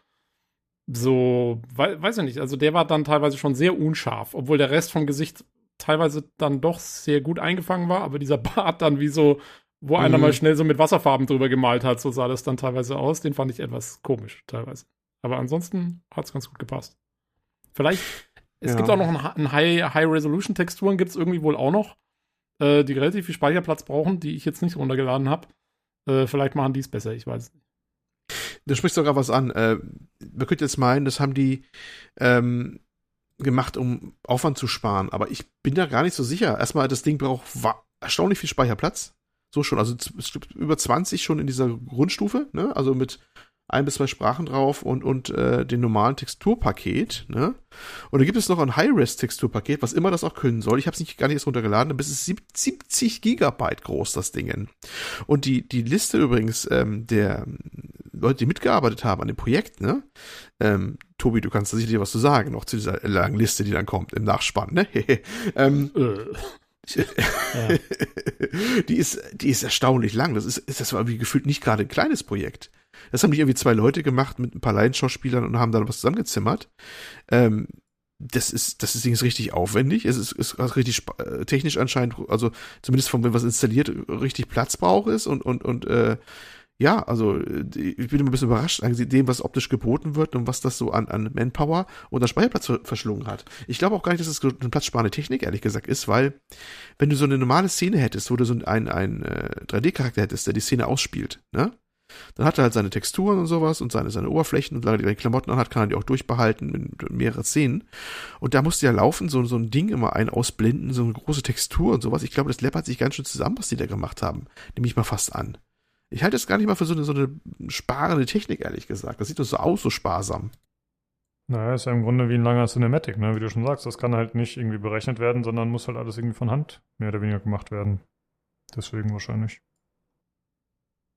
so, wei weiß ich nicht, also der war dann teilweise schon sehr unscharf, obwohl der Rest vom Gesicht teilweise dann doch sehr gut eingefangen war, aber dieser Bart dann wie so, wo einer Mhm. mal schnell so mit Wasserfarben drüber gemalt hat, so sah das dann teilweise aus. Den fand ich etwas komisch teilweise. Aber ansonsten hat es ganz gut gepasst. Vielleicht, es Ja. gibt auch noch ein, ein High- High-Resolution-Texturen, gibt es irgendwie wohl auch noch, äh, die relativ viel Speicherplatz brauchen, die ich jetzt nicht runtergeladen habe. Äh, vielleicht machen die es besser, ich weiß nicht. Du sprichst sogar was an. Äh, man könnte jetzt meinen, das haben die ähm, gemacht, um Aufwand zu sparen. Aber ich bin da gar nicht so sicher. Erstmal, das Ding braucht erstaunlich viel Speicherplatz. So schon. Also über 20 schon in dieser Grundstufe. Ne? Also mit ein bis zwei Sprachen drauf und, und äh, den normalen Texturpaket. Ne? Und dann gibt es noch ein High-Res-Texturpaket, was immer das auch können soll. Ich habe es nicht gar nicht erst runtergeladen, aber es ist sieb- 70 Gigabyte groß, das Ding. Und die, die Liste übrigens ähm, der ähm, Leute, die mitgearbeitet haben an dem Projekt, ne? Ähm, Tobi, du kannst da sicherlich was zu sagen, noch zu dieser langen Liste, die dann kommt im Nachspann, ne? ähm, Äh, die ist, die ist erstaunlich lang. Das ist, das war wie gefühlt nicht gerade ein kleines Projekt. Das haben nicht irgendwie zwei Leute gemacht mit ein paar Laienschauspielern und haben dann was zusammengezimmert. Ähm, das ist, das Ding ist richtig aufwendig. Es ist, ist richtig äh, technisch anscheinend, also zumindest von wenn was installiert, richtig Platz braucht ist und, und, und, äh, ja, also äh, ich bin immer ein bisschen überrascht angesichts dem, was optisch geboten wird und was das so an, an Manpower und an Speicherplatz ver- verschlungen hat. Ich glaube auch gar nicht, dass es das eine platzsparende Technik, ehrlich gesagt, ist, weil wenn du so eine normale Szene hättest, wo du so einen, einen äh, 3D-Charakter hättest, der die Szene ausspielt, ne? Dann hat er halt seine Texturen und sowas und seine, seine Oberflächen und solange er die Klamotten anhat, kann er die auch durchbehalten mit mehreren Szenen. Und da musste ja laufen, so, so ein Ding immer ein ausblenden, so eine große Textur und sowas. Ich glaube, das läppert sich ganz schön zusammen, was die da gemacht haben. Nehme ich mal fast an. Ich halte es gar nicht mal für so eine, so eine sparende Technik, ehrlich gesagt. Das sieht doch so aus, so sparsam. Naja, ist ja im Grunde wie ein langer Cinematic, ne? Wie du schon sagst, das kann halt nicht irgendwie berechnet werden, sondern muss halt alles irgendwie von Hand mehr oder weniger gemacht werden. Deswegen wahrscheinlich.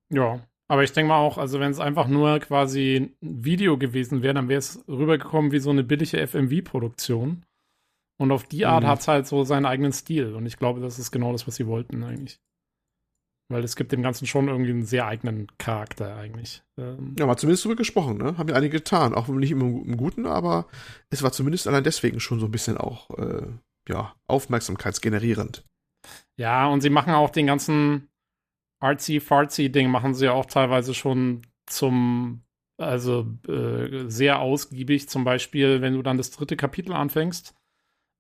Ja, aber ich denke mal auch, also wenn es einfach nur quasi ein Video gewesen wäre, dann wäre es rübergekommen wie so eine billige FMV-Produktion. Und auf die Art Mhm. hat es halt so seinen eigenen Stil. Und ich glaube, das ist genau das, was sie wollten eigentlich. Weil es gibt dem Ganzen schon irgendwie einen sehr eigenen Charakter eigentlich. Ähm, Ja, mal zumindest drüber gesprochen, ne? Haben ja einige getan. Auch nicht immer im Guten, aber es war zumindest allein deswegen schon so ein bisschen auch, äh, ja, aufmerksamkeitsgenerierend. Ja, und sie machen auch den ganzen artsy-fartsy-Ding, machen sie ja auch teilweise schon zum, also äh, sehr ausgiebig. Zum Beispiel, wenn du dann das dritte Kapitel anfängst,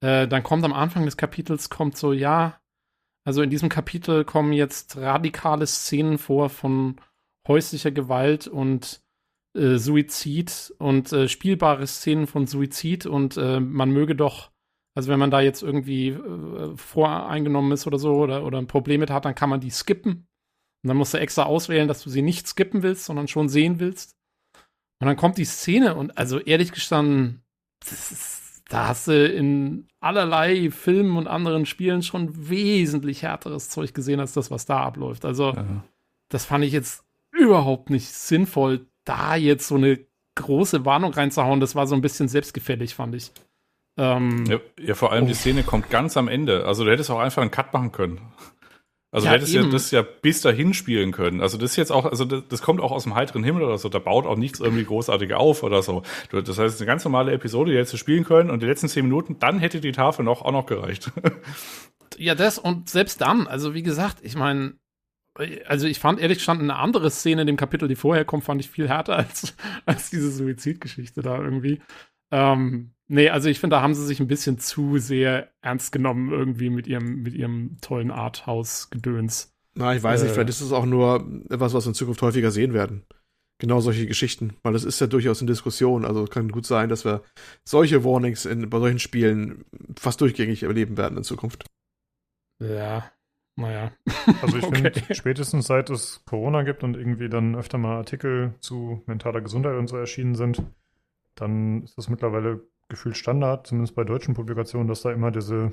äh, dann kommt am Anfang des Kapitels, kommt so, ja, also in diesem Kapitel kommen jetzt radikale Szenen vor von häuslicher Gewalt und äh, Suizid und äh, spielbare Szenen von Suizid und äh, man möge doch also wenn man da jetzt irgendwie äh, voreingenommen ist oder so oder, oder ein Problem mit hat, dann kann man die skippen. Und dann musst du extra auswählen, dass du sie nicht skippen willst, sondern schon sehen willst. Und dann kommt die Szene und also ehrlich gestanden, das ist, da hast du in allerlei Filmen und anderen Spielen schon wesentlich härteres Zeug gesehen als das, was da abläuft. Also Ja. das fand ich jetzt überhaupt nicht sinnvoll, da jetzt so eine große Warnung reinzuhauen. Das war so ein bisschen selbstgefällig, fand ich. Ähm, Ja, ja, vor allem die Oh. Szene kommt ganz am Ende. Also du hättest auch einfach einen Cut machen können. Also Ja, du hättest ja eben. das ja bis dahin spielen können. Also das ist jetzt auch, also das, das kommt auch aus dem heiteren Himmel oder so. Da baut auch nichts irgendwie großartig auf oder so. Das heißt, es ist eine ganz normale Episode, die hättest du spielen können und die letzten zehn Minuten, dann hätte die Tafel noch auch noch gereicht. Ja, das und selbst dann, also wie gesagt, ich meine, also ich fand ehrlich gestanden eine andere Szene in dem Kapitel, die vorher kommt, fand ich viel härter als, als diese Suizidgeschichte da irgendwie. Ähm, nee, also ich finde, da haben sie sich ein bisschen zu sehr ernst genommen irgendwie mit ihrem, mit ihrem tollen Arthouse-Gedöns. Na, ich weiß nicht, Äh. vielleicht ist es auch nur etwas, was wir in Zukunft häufiger sehen werden. Genau solche Geschichten, weil das ist ja durchaus in Diskussion. Also es kann gut sein, dass wir solche Warnings in, bei solchen Spielen fast durchgängig erleben werden in Zukunft. Ja, naja. Also ich Okay. finde, spätestens seit es Corona gibt und irgendwie dann öfter mal Artikel zu mentaler Gesundheit und so erschienen sind, dann ist das mittlerweile gefühlt Standard, zumindest bei deutschen Publikationen, dass da immer diese,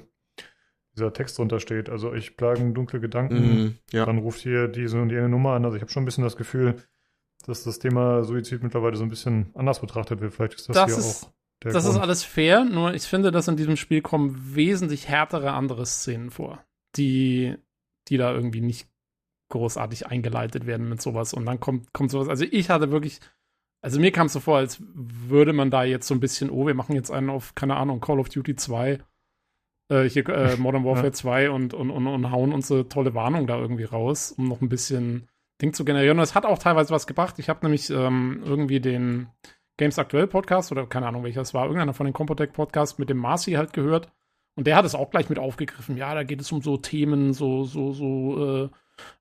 dieser Text drunter steht. Also ich plagen dunkle Gedanken, Mhm, ja. dann ruft hier diese und jene Nummer an. Also ich habe schon ein bisschen das Gefühl, dass das Thema Suizid mittlerweile so ein bisschen anders betrachtet wird. Vielleicht ist das, Das hier ist- auch der Das Grund. ist alles fair, nur ich finde, dass in diesem Spiel kommen wesentlich härtere andere Szenen vor, die, die da irgendwie nicht großartig eingeleitet werden mit sowas. Und dann kommt, kommt sowas. Also ich hatte wirklich, also mir kam es so vor, als würde man da jetzt so ein bisschen, oh, wir machen jetzt einen auf, keine Ahnung, Call of Duty 2, äh, hier, äh, Modern Warfare Ja. 2 und, und, und, und hauen unsere tolle Warnung da irgendwie raus, um noch ein bisschen Ding zu generieren. Und es hat auch teilweise was gebracht. Ich habe nämlich ähm, irgendwie den Games Aktuell Podcast oder keine Ahnung welcher es war, irgendeiner von den Compotech Podcasts mit dem Marcy halt gehört. Und der hat es auch gleich mit aufgegriffen. Ja, da geht es um so Themen, so, so, so, äh,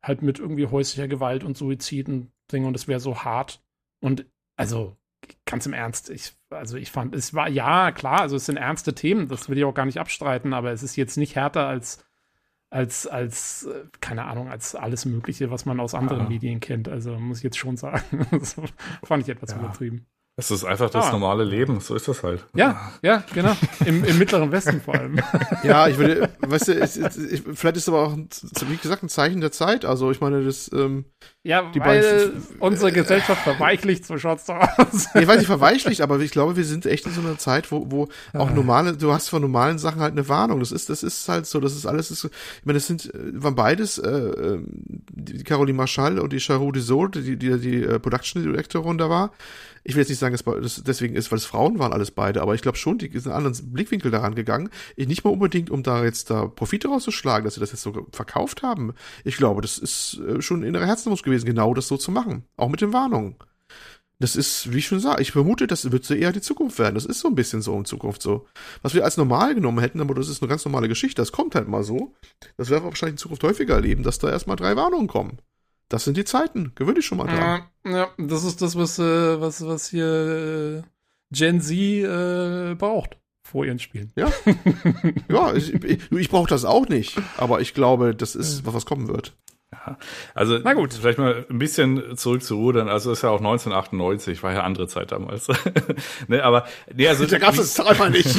halt mit irgendwie häuslicher Gewalt und Suizid und Ding und es wäre so hart. Und also, ganz im Ernst, ich, also ich fand, es war, ja, klar, also es sind ernste Themen, das will ich auch gar nicht abstreiten, aber es ist jetzt nicht härter als, als, als, äh, keine Ahnung, als alles Mögliche, was man aus anderen Ja. Medien kennt. Also muss ich jetzt schon sagen. das fand ich etwas Ja. übertrieben. Es ist einfach das Ah. normale Leben, so ist das halt. Ja, ja, genau. Im, Im mittleren Westen vor allem. Ja, ich würde, weißt du, es, es, ich, vielleicht ist es aber auch, ein, wie gesagt, ein Zeichen der Zeit. Also ich meine, das, ähm, Ja, Die weil beiden- unsere Gesellschaft verweichlicht, so schaut's da aus. ich weiß nicht, verweichlicht, aber ich glaube, wir sind echt in so einer Zeit, wo, wo auch normale, du hast von normalen Sachen halt eine Warnung. Das ist, das ist halt so, das ist alles, ist, so- ich meine, das sind, äh, waren beides, äh, ähm, die Caroline Marschall und die Charou Desord, die, die, die äh, Production Directorin da war. Ich will jetzt nicht sagen, dass das deswegen ist, weil es Frauen waren alles beide, aber ich glaube schon, die sind einen anderen Blickwinkel daran gegangen. Ich nicht mal unbedingt, um da jetzt da Profite rauszuschlagen, dass sie das jetzt so verkauft haben. Ich glaube, das ist äh, schon innerer Herzenswunsch gewesen, genau das so zu machen. Auch mit den Warnungen. Das ist, wie ich schon sage, ich vermute, das wird so eher die Zukunft werden. Das ist so ein bisschen so in Zukunft so. Was wir als normal genommen hätten, aber das ist eine ganz normale Geschichte, das kommt halt mal so. Das werden wir wahrscheinlich in Zukunft häufiger erleben, dass da erstmal drei Warnungen kommen. Das sind die Zeiten. Gewöhn dich schon mal dran. Ja, ja, das ist das, was, äh, was, was hier äh, Gen Z äh, braucht vor ihren Spielen. Ja, ich, ich, ich brauche das auch nicht. Aber ich glaube, das ist, was, was kommen wird. Also Na gut. vielleicht mal ein bisschen zurück zu rudern. Also ist ja auch 1998, war ja andere Zeit damals. ne, aber nee, also Da gab's das zweimal nicht.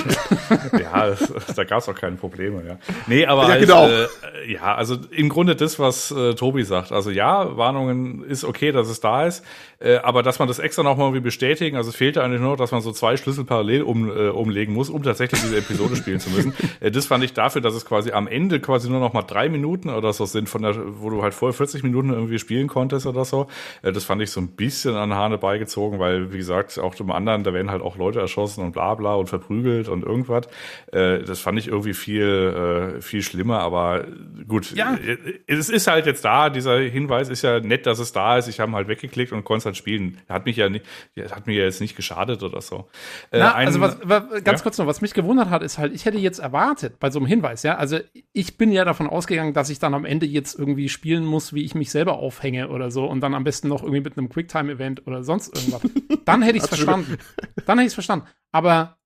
ja, das, da gab es auch keine Probleme, ja. Nee, aber Ja, als, genau. äh, ja, also im Grunde das, was äh, Tobi sagt. Also ja, Warnungen ist okay, dass es da ist, äh, aber dass man das extra noch mal irgendwie bestätigen, also es fehlte eigentlich nur, dass man so zwei Schlüssel parallel um, äh, umlegen muss, um tatsächlich diese Episode spielen zu müssen. Äh, das fand ich dafür, dass es quasi am Ende quasi nur noch mal drei Minuten oder so sind, von der, wo du halt vorher 40 Minuten irgendwie spielen konntest oder so. Äh, das fand ich so ein bisschen an Hahne beigezogen, weil, wie gesagt, auch dem anderen, da werden halt auch Leute erschossen und bla bla und verprügelt und irgendwas. Äh, das fand ich irgendwie viel, äh, viel schlimmer, aber gut. Ja. Es ist halt jetzt da, dieser Hinweis ist ja nett, dass es da ist. Ich habe halt weggeklickt und konnte es halt spielen. Hat mich ja nicht, hat mir ja jetzt nicht geschadet oder so. Na, ein- also was, wa, ganz Ja? kurz noch, was mich gewundert hat, ist halt, ich hätte jetzt erwartet bei so einem Hinweis, ja, also ich bin ja davon ausgegangen, dass ich dann am Ende jetzt irgendwie spielen muss, wie ich mich selber aufhänge oder so und dann am besten noch irgendwie mit einem Quicktime-Event oder sonst irgendwas. Dann hätte ich es verstanden. Dann hätte ich es verstanden. Aber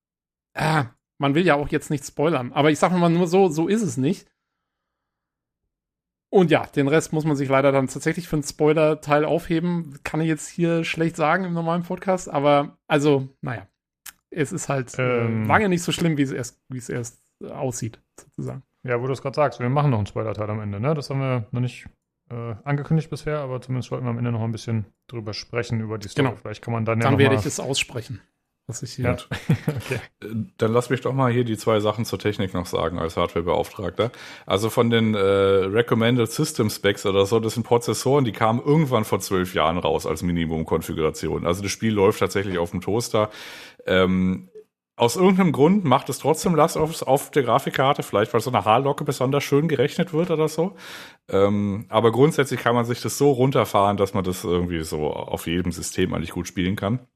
äh, man will ja auch jetzt nicht spoilern. Aber ich sage mal nur so, so ist es nicht. Und ja, den Rest muss man sich leider dann tatsächlich für einen Spoiler-Teil aufheben. Kann ich jetzt hier schlecht sagen im normalen Podcast, aber also, naja. Es ist halt Ähm. äh, lange nicht so schlimm, wie es erst, wie es erst äh, aussieht, sozusagen. Ja, wo du es gerade sagst, wir machen noch einen Spoiler-Teil am Ende, ne? Das haben wir noch nicht äh, angekündigt bisher, aber zumindest wollten wir am Ende noch ein bisschen drüber sprechen, über die Story. Genau. Vielleicht kann man dann ja Dann werde ich es aussprechen. Was ich hier. Ja. okay. Äh, Dann lass mich doch mal hier die zwei Sachen zur Technik noch sagen als Hardwarebeauftragter. Also von den äh, Recommended System Specs oder so, das sind Prozessoren, die kamen irgendwann vor zwölf Jahren raus als Minimum-Konfiguration. Also das Spiel läuft tatsächlich auf dem Toaster. Ähm, aus irgendeinem Grund macht es trotzdem Last auf, auf der Grafikkarte, vielleicht weil so eine Haarlocke besonders schön gerechnet wird oder so. Ähm, aber grundsätzlich kann man sich das so runterfahren, dass man das irgendwie so auf jedem System eigentlich gut spielen kann.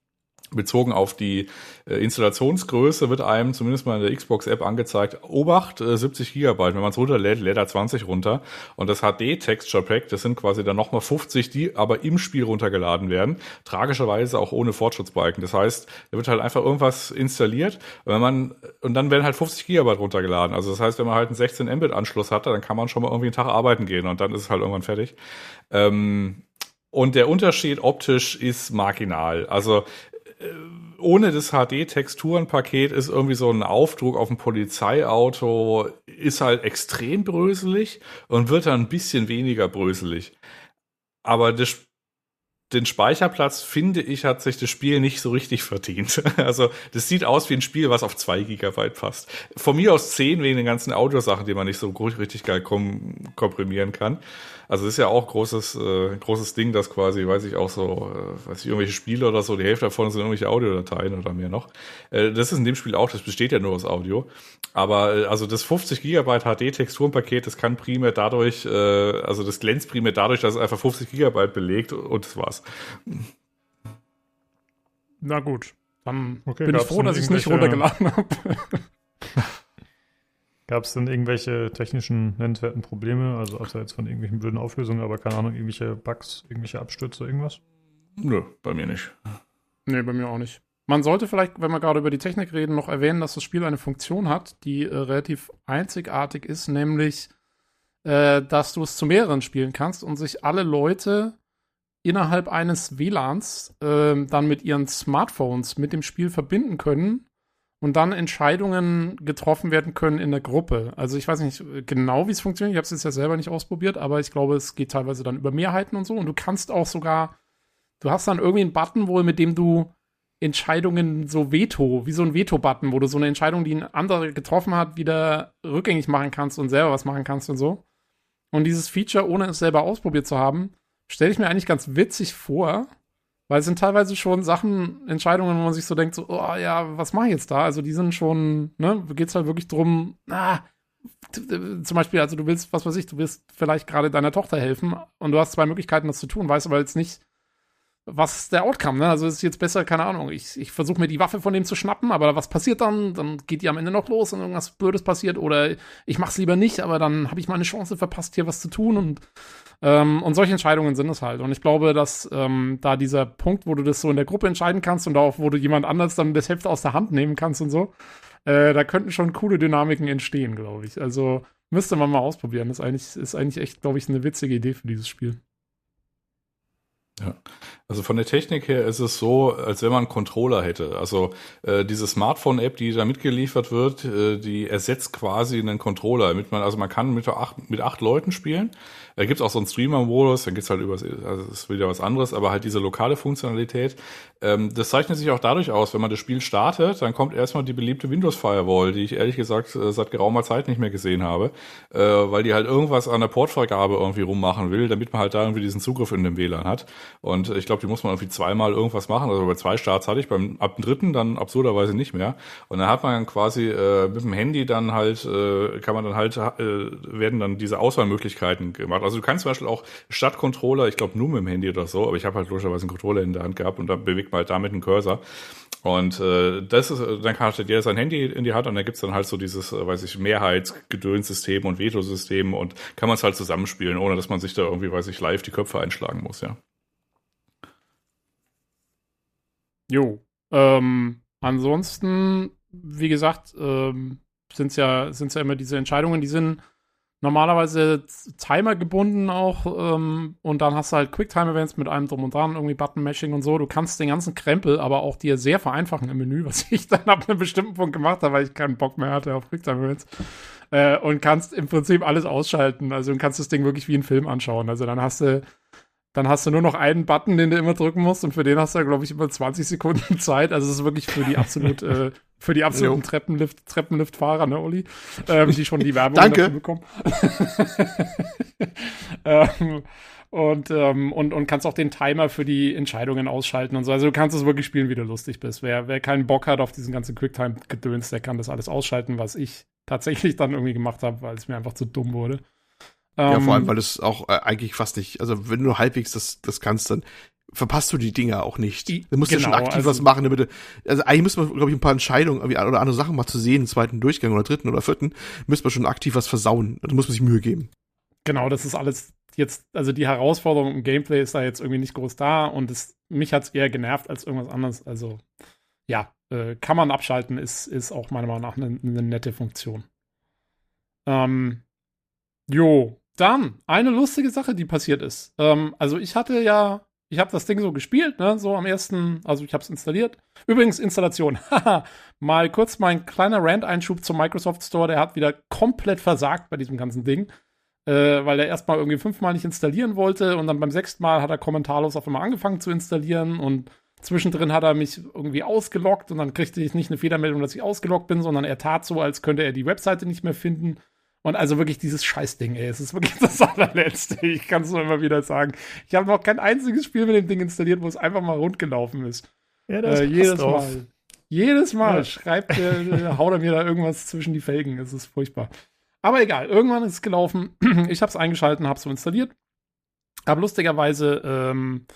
Bezogen auf die äh, Installationsgröße wird einem zumindest mal in der Xbox-App angezeigt, Obacht, äh, 70 Gigabyte. Wenn man es runterlädt, lädt er 20 runter. Und das HD-Texture Pack, das sind quasi dann nochmal 50, die aber im Spiel runtergeladen werden. Tragischerweise auch ohne Fortschrittsbalken. Das heißt, da wird halt einfach irgendwas installiert. Wenn man, und dann werden halt 50 Gigabyte runtergeladen. Also das heißt, wenn man halt einen 16 Mbit-Anschluss hatte, dann kann man schon mal irgendwie einen Tag arbeiten gehen und dann ist es halt irgendwann fertig. Ähm, und der Unterschied optisch ist marginal. Also ohne das HD-Texturenpaket ist irgendwie so ein Aufdruck auf dem Polizeiauto, ist halt extrem bröselig und wird dann ein bisschen weniger bröselig. Aber das, den Speicherplatz, finde ich, hat sich das Spiel nicht so richtig verdient. Also, das sieht aus wie ein Spiel, was auf zwei Gigabyte passt. Von mir aus 10 wegen den ganzen Audiosachen, die man nicht so richtig geil kom komprimieren kann. Also das ist ja auch großes äh, großes Ding, dass quasi, weiß ich auch so, äh, weiß ich irgendwelche Spiele oder so, die Hälfte davon sind irgendwelche Audiodateien oder mehr noch. Äh, das ist in dem Spiel auch, das besteht ja nur aus Audio. Aber äh, also das 50 Gigabyte HD Texturenpaket, das kann primär dadurch, äh, also das glänzt primär dadurch, dass es einfach 50 Gigabyte belegt und das war's. Na gut. Dann Okay, bin ich froh, dass ich es nicht runtergeladen habe. Gab es denn irgendwelche technischen nennenswerten Probleme? Also abseits von irgendwelchen blöden Auflösungen, aber keine Ahnung, irgendwelche Bugs, irgendwelche Abstürze, irgendwas? Nö, bei mir nicht. Nee, bei mir auch nicht. Man sollte vielleicht, wenn wir gerade über die Technik reden, noch erwähnen, dass das Spiel eine Funktion hat, die äh, relativ einzigartig ist, nämlich, äh, dass du es zu mehreren spielen kannst und sich alle Leute innerhalb eines WLANs äh, dann mit ihren Smartphones mit dem Spiel verbinden können und dann Entscheidungen getroffen werden können in der Gruppe. Also ich weiß nicht genau, wie es funktioniert. Ich habe es jetzt ja selber nicht ausprobiert, aber ich glaube, es geht teilweise dann über Mehrheiten und so. Und du kannst auch sogar, du hast dann irgendwie einen Button wohl, mit dem du Entscheidungen so Veto, wie so ein Veto-Button, wo du so eine Entscheidung, die ein anderer getroffen hat, wieder rückgängig machen kannst und selber was machen kannst und so. Und dieses Feature, ohne es selber ausprobiert zu haben, stelle ich mir eigentlich ganz witzig vor, weil es sind teilweise schon Sachen, Entscheidungen, wo man sich so denkt, so, oh ja, was mache ich jetzt da? Also die sind schon, ne, geht's halt wirklich drum, ah, zum Beispiel, also du willst, was weiß ich, du willst vielleicht gerade deiner Tochter helfen und du hast zwei Möglichkeiten, das zu tun, weißt aber jetzt nicht, was ist der Outcome, ne? Also ist jetzt besser, keine Ahnung, ich, ich versuche mir die Waffe von dem zu schnappen, aber was passiert dann? Dann geht die am Ende noch los und irgendwas Blödes passiert oder ich mach's lieber nicht, aber dann habe ich mal eine Chance verpasst, hier was zu tun und ähm, und solche Entscheidungen sind es halt. Und ich glaube, dass ähm, da dieser Punkt, wo du das so in der Gruppe entscheiden kannst und auch, wo du jemand anders dann das Heft aus der Hand nehmen kannst und so, äh, da könnten schon coole Dynamiken entstehen, glaube ich. Also müsste man mal ausprobieren. Das ist eigentlich, ist eigentlich echt, glaube ich, eine witzige Idee für dieses Spiel. Also von der Technik her ist es so, als wenn man einen Controller hätte. Also äh, diese Smartphone-App, die da mitgeliefert wird, äh, die ersetzt quasi einen Controller. Damit man, also man kann mit acht, mit acht Leuten spielen. Da gibt's auch so einen Streamer-Modus, dann geht's halt über, also ist wieder was anderes, aber halt diese lokale Funktionalität. Ähm, das zeichnet sich auch dadurch aus, wenn man das Spiel startet, dann kommt erstmal die beliebte Windows-Firewall, die ich ehrlich gesagt äh, seit geraumer Zeit nicht mehr gesehen habe, äh, weil die halt irgendwas an der Portfreigabe irgendwie rummachen will, damit man halt da irgendwie diesen Zugriff in dem WLAN hat. Und ich glaube, die muss man irgendwie zweimal irgendwas machen. Also bei zwei Starts hatte ich, beim ab dem dritten dann absurderweise nicht mehr. Und dann hat man quasi äh, mit dem Handy dann halt, äh, kann man dann halt, äh, werden dann diese Auswahlmöglichkeiten gemacht. Also du kannst zum Beispiel auch statt Controller, ich glaube nur mit dem Handy oder so, aber ich habe halt logischerweise einen Controller in der Hand gehabt und dann bewegt man halt damit einen Cursor. Und äh, das ist, dann kann halt jeder sein Handy in die Hand und dann gibt's dann halt so dieses, äh, weiß ich, Mehrheitsgedönssystem und Veto-System und kann man es halt zusammenspielen, ohne dass man sich da irgendwie, weiß ich, live die Köpfe einschlagen muss, ja. Jo. Ähm, ansonsten, wie gesagt, ähm, sind es ja, sind's ja immer diese Entscheidungen, die sind normalerweise Timer gebunden auch ähm, und dann hast du halt Quicktime-Events mit allem drum und dran, irgendwie Button-Mashing und so. Du kannst den ganzen Krempel aber auch dir sehr vereinfachen im Menü, was ich dann ab einem bestimmten Punkt gemacht habe, weil ich keinen Bock mehr hatte auf Quicktime-Events. Äh, und kannst im Prinzip alles ausschalten. Also du kannst das Ding wirklich wie einen Film anschauen. Also dann hast du dann hast du nur noch einen Button, den du immer drücken musst und für den hast du, glaube ich, immer 20 Sekunden Zeit. Also es ist wirklich für die absolut, äh, für die absoluten Treppenlift, Treppenliftfahrer, ne, Olli? Ähm, die schon die Werbung Danke. dafür bekommen. ähm, und, ähm, und, und kannst auch den Timer für die Entscheidungen ausschalten und so. Also du kannst es wirklich spielen, wie du lustig bist. Wer, wer keinen Bock hat auf diesen ganzen Quicktime-Gedöns, der kann das alles ausschalten, was ich tatsächlich dann irgendwie gemacht habe, weil es mir einfach zu dumm wurde. Ja, vor allem, Ähm, weil es auch äh, eigentlich fast nicht, also wenn du halbwegs das, das kannst, dann verpasst du die Dinger auch nicht. Du musst ja schon genau, aktiv also- was machen, damit du, also eigentlich müsste man, glaube ich, ein paar Entscheidungen oder andere Sachen mal zu sehen, im zweiten Durchgang oder dritten oder vierten, müsste man schon aktiv was versauen. Da muss man sich Mühe geben. Genau, das ist alles jetzt, also die Herausforderung im Gameplay ist da jetzt irgendwie nicht groß da und es, mich hat es eher genervt als irgendwas anderes. Also ja, äh, kann man abschalten, ist, ist auch meiner Meinung nach eine, eine nette Funktion. Ähm, jo, dann eine lustige Sache, die passiert ist. Ähm, also ich hatte ja, ich habe das Ding so gespielt, ne, so am ersten, also ich habe es installiert. Übrigens Installation, mal kurz mein kleiner Rant-Einschub zum Microsoft Store, der hat wieder komplett versagt bei diesem ganzen Ding äh, weil er erstmal irgendwie fünfmal nicht installieren wollte und dann beim sechsten Mal hat er kommentarlos auf einmal angefangen zu installieren und zwischendrin hat er mich irgendwie ausgeloggt und dann kriegte ich nicht eine Fehlermeldung, dass ich ausgeloggt bin, sondern er tat so, als könnte er die Webseite nicht mehr finden. Und also wirklich dieses Scheißding, ey, es ist wirklich das allerletzte. Ich kann es nur immer wieder sagen. Ich habe noch kein einziges Spiel mit dem Ding installiert, wo es einfach mal rund gelaufen ist. Ja, Äh, jedes. Mal. Jedes Mal Ja. schreibt der, der, haut er mir da irgendwas zwischen die Felgen. Es ist furchtbar. Aber egal, irgendwann ist es gelaufen. Ich habe es eingeschalten, habe es so installiert. Aber lustigerweise, ähm,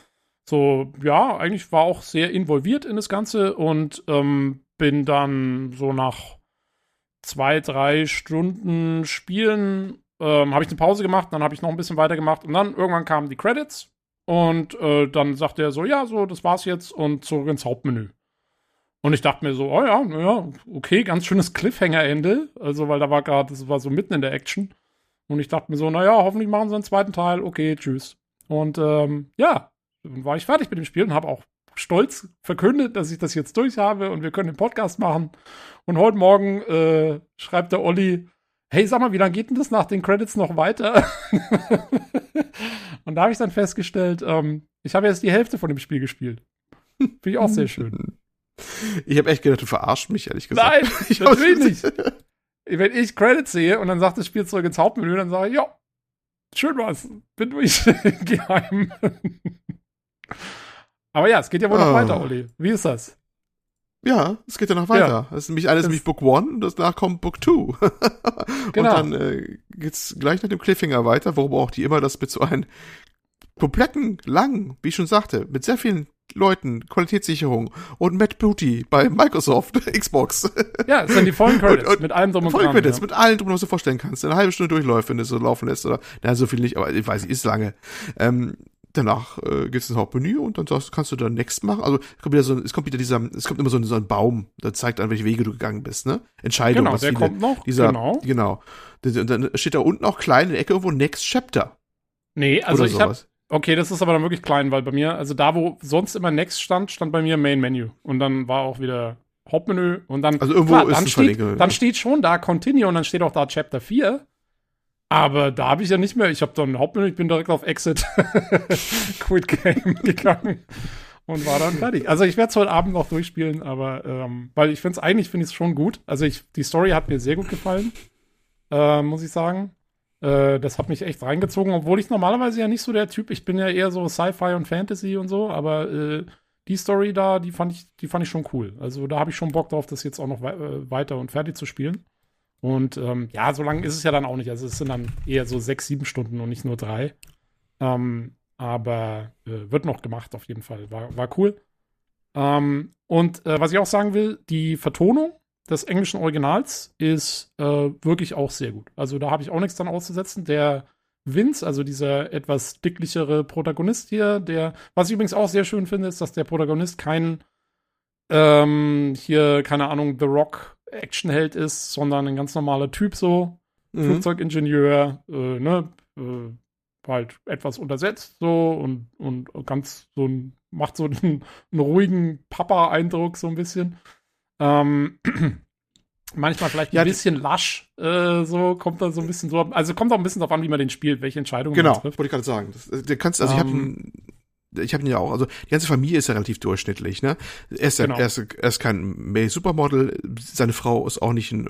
so, ja, eigentlich war auch sehr involviert in das Ganze und ähm, bin dann so nach zwei, drei Stunden Spielen, ähm, habe ich eine Pause gemacht, dann habe ich noch ein bisschen weiter gemacht und dann irgendwann kamen die Credits und äh, dann sagte er so, ja, so, das war's jetzt und zurück ins Hauptmenü. Und ich dachte mir so, oh ja, ja, okay, ganz schönes Cliffhanger-Ende. Also, weil da war gerade, das war so mitten in der Action. Und ich dachte mir so, naja, hoffentlich machen sie einen zweiten Teil. Okay, tschüss. Und ähm, ja, dann war ich fertig mit dem Spiel und habe auch stolz verkündet, dass ich das jetzt durch habe und wir können den Podcast machen. Und heute Morgen äh, schreibt der Olli, hey, sag mal, wie lange geht denn das nach den Credits noch weiter? und da habe ich dann festgestellt, ähm, ich habe jetzt die Hälfte von dem Spiel gespielt. Finde ich auch sehr schön. Ich habe echt gedacht, du verarscht mich, ehrlich gesagt. Nein, Ich natürlich nicht. Wenn ich Credits sehe und dann sagt das Spiel zurück ins Hauptmenü, dann sage ich, ja, schön war's. Bin durch. Geheim. Aber ja, es geht ja wohl noch Ah. weiter, Olli. Wie ist das? Ja, es geht ja noch weiter. Das ist nämlich alles Das- nämlich Book One und danach kommt Book Two. Genau. Und dann äh, geht's gleich nach dem Cliffhanger weiter, warum auch die immer das mit so einem kompletten, langen, wie ich schon sagte, mit sehr vielen Leuten, Qualitätssicherung und Matt Booty bei Microsoft, Xbox. Ja, es sind die vollen Credits Und- und mit allem drum und Voll dran. Credits, ja. mit allen drum, was du vorstellen kannst. Eine halbe Stunde durchläuft, wenn du es so laufen lässt. Oder, na, so viel nicht, aber ich weiß nicht, ist lange. Ähm, danach äh, gibt's ein Hauptmenü und dann sagst, kannst du dann Next machen. Also es kommt wieder so, es kommt wieder dieser, es kommt immer so ein, so ein Baum, der zeigt an, welche Wege du gegangen bist, ne? Entscheidung. Genau, was der viele- kommt noch. Dieser, genau. genau. Und dann steht da unten auch klein in der Ecke irgendwo Next Chapter. Nee, also oder ich habe sowas. Okay, das ist aber dann wirklich klein, weil bei mir, also da, wo sonst immer Next stand, stand bei mir Main Menu. Und dann war auch wieder Hauptmenü und dann. Also irgendwo ist dann steht, Verlinkung. dann steht schon da Continue und dann steht auch da Chapter 4. Aber da habe ich ja nicht mehr. Ich habe dann Hauptmenü, ich bin direkt auf Exit Quit Game gegangen und war dann fertig. Also ich werde es heute Abend noch durchspielen, aber ähm, weil ich finde es eigentlich finde ich es schon gut. Also ich, die Story hat mir sehr gut gefallen, äh, muss ich sagen. Äh, das hat mich echt reingezogen, obwohl ich normalerweise ja nicht so der Typ, ich bin ja eher so Sci-Fi und Fantasy und so, aber äh, die Story da, die fand ich, die fand ich schon cool. Also da habe ich schon Bock drauf, das jetzt auch noch wei äh, weiter und fertig zu spielen. Und ähm, ja, so lange ist es ja dann auch nicht. Also es sind dann eher so sechs, sieben Stunden und nicht nur drei. Ähm, aber äh, wird noch gemacht auf jeden Fall. War, war cool. Ähm, und äh, was ich auch sagen will, die Vertonung des englischen Originals ist äh, wirklich auch sehr gut. Also da habe ich auch nichts dran auszusetzen. Der Vince, also dieser etwas dicklichere Protagonist hier, der, was ich übrigens auch sehr schön finde, ist, dass der Protagonist kein ähm, hier, keine Ahnung, The Rock Actionheld ist, sondern ein ganz normaler Typ so. Mhm. Flugzeugingenieur, äh, ne, äh, halt etwas untersetzt so und, und ganz so ein, macht so einen, einen ruhigen Papa-Eindruck so ein bisschen. Ähm, manchmal vielleicht ein Ja, bisschen lasch, äh, so kommt da so ein bisschen so, also kommt auch ein bisschen darauf an, wie man den spielt, welche Entscheidungen Genau, man trifft. wollte ich gerade sagen. Das, äh, der kannst, also ich habe Ähm. Ich habe ihn ja auch, also die ganze Familie ist ja relativ durchschnittlich, ne? Er ist, Genau. er ist, er ist kein Male Supermodel, seine Frau ist auch nicht ein äh,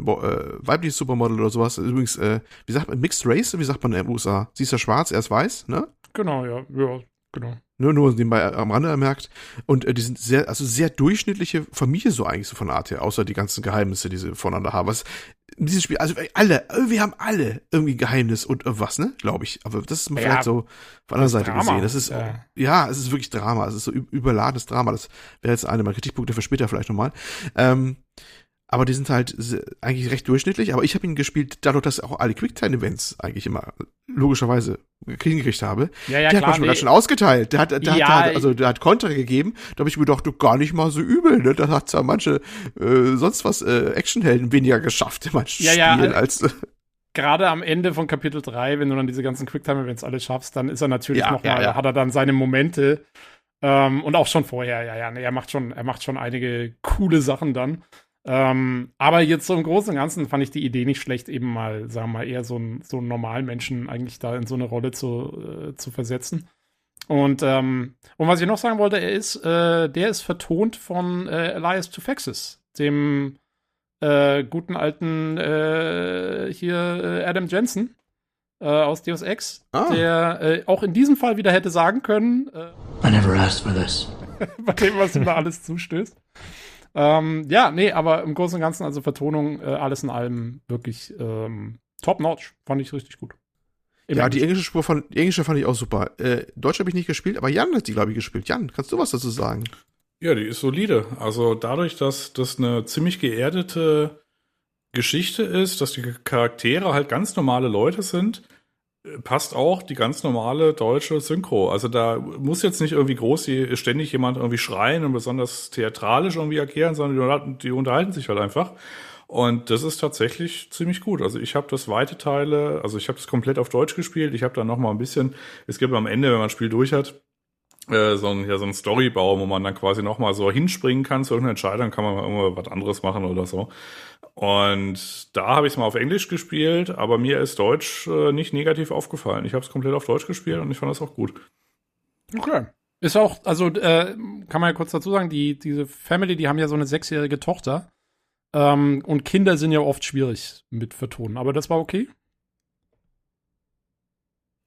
weibliches Supermodel oder sowas. Übrigens, äh, wie sagt man, Mixed Race, wie sagt man in den USA? Sie ist ja schwarz, er ist weiß, ne? Genau, ja, ja, genau. Nur, nur nebenbei am Rande ermerkt. Und äh, die sind sehr, also sehr durchschnittliche Familie so eigentlich so von Art her, außer die ganzen Geheimnisse, die sie voneinander haben. Was in diesem Spiel, also alle, wir haben alle irgendwie Geheimnis und was, ne? Glaube ich. Aber das ist mal Ja, vielleicht so von der Seite Drama. gesehen. Das ist, Ja. ja, es ist wirklich Drama. Es ist so überladenes Drama. Das wäre jetzt einer meiner Kritikpunkte für später vielleicht nochmal. Ähm, aber die sind halt eigentlich recht durchschnittlich. Aber ich habe ihn gespielt, dadurch, dass auch alle Quicktime-Events eigentlich immer logischerweise hingekriegt habe. Ja, ja, der hat klar. manchmal Nee, ganz schön ausgeteilt. Der hat, der Ja, hat, also der hat Konter gegeben. Da habe ich mir gedacht, du gar nicht mal so übel. Ne? Da hat ja manche äh, sonst was äh, Actionhelden weniger geschafft in manchen Ja, ja, Spielen äh, als äh, gerade am Ende von Kapitel 3, wenn du dann diese ganzen Quicktime-Events alle schaffst, dann ist er natürlich Ja, noch mal, ja, ja. hat er dann seine Momente. Ähm, und auch schon vorher, ja, ja, er macht schon, er macht schon einige coole Sachen dann. Ähm, aber jetzt so im Großen und Ganzen fand ich die Idee nicht schlecht, eben mal, sagen wir mal, eher so einen so einen normalen Menschen eigentlich da in so eine Rolle zu, äh, zu versetzen. Und, ähm, und was ich noch sagen wollte, er ist, äh, der ist vertont von äh, Elias Tufexis, dem äh, guten alten äh, hier äh, Adam Jensen äh, aus Deus Ex, Ah. der äh, auch in diesem Fall wieder hätte sagen können, äh, I never asked for this. bei dem, was ihm da alles zustößt. Ähm, ja, nee, aber im Großen und Ganzen, also Vertonung, äh, alles in allem wirklich ähm, top-notch. Fand ich richtig gut. Im ja, die englische Spur von die englische fand ich auch super. Äh, Deutsch habe ich nicht gespielt, aber Jan hat die glaube ich gespielt. Jan, kannst du was dazu sagen? Ja, die ist solide. Also dadurch, dass das eine ziemlich geerdete Geschichte ist, dass die Charaktere halt ganz normale Leute sind, passt auch die ganz normale deutsche Synchro. Also da muss jetzt nicht irgendwie groß ständig jemand irgendwie schreien und besonders theatralisch irgendwie agieren, sondern die, unterhalten- sich halt einfach. Und das ist tatsächlich ziemlich gut. Also ich habe das weite Teile, also ich habe das komplett auf Deutsch gespielt. Ich habe dann noch mal ein bisschen, es gibt am Ende, wenn man das Spiel durch hat, äh, so ein, ja, so ein Storybaum, wo man dann quasi noch mal so hinspringen kann zu irgendeiner Entscheidung, kann man mal irgendwo was anderes machen oder so. Und da habe ich es mal auf Englisch gespielt, aber mir ist Deutsch äh, nicht negativ aufgefallen. Ich habe es komplett auf Deutsch gespielt und ich fand das auch gut. Okay. Ist auch, also äh, kann man ja kurz dazu sagen, die, diese Family, die haben ja so eine sechsjährige Tochter. Ähm, und Kinder sind ja oft schwierig mit Vertonen. Aber das war okay.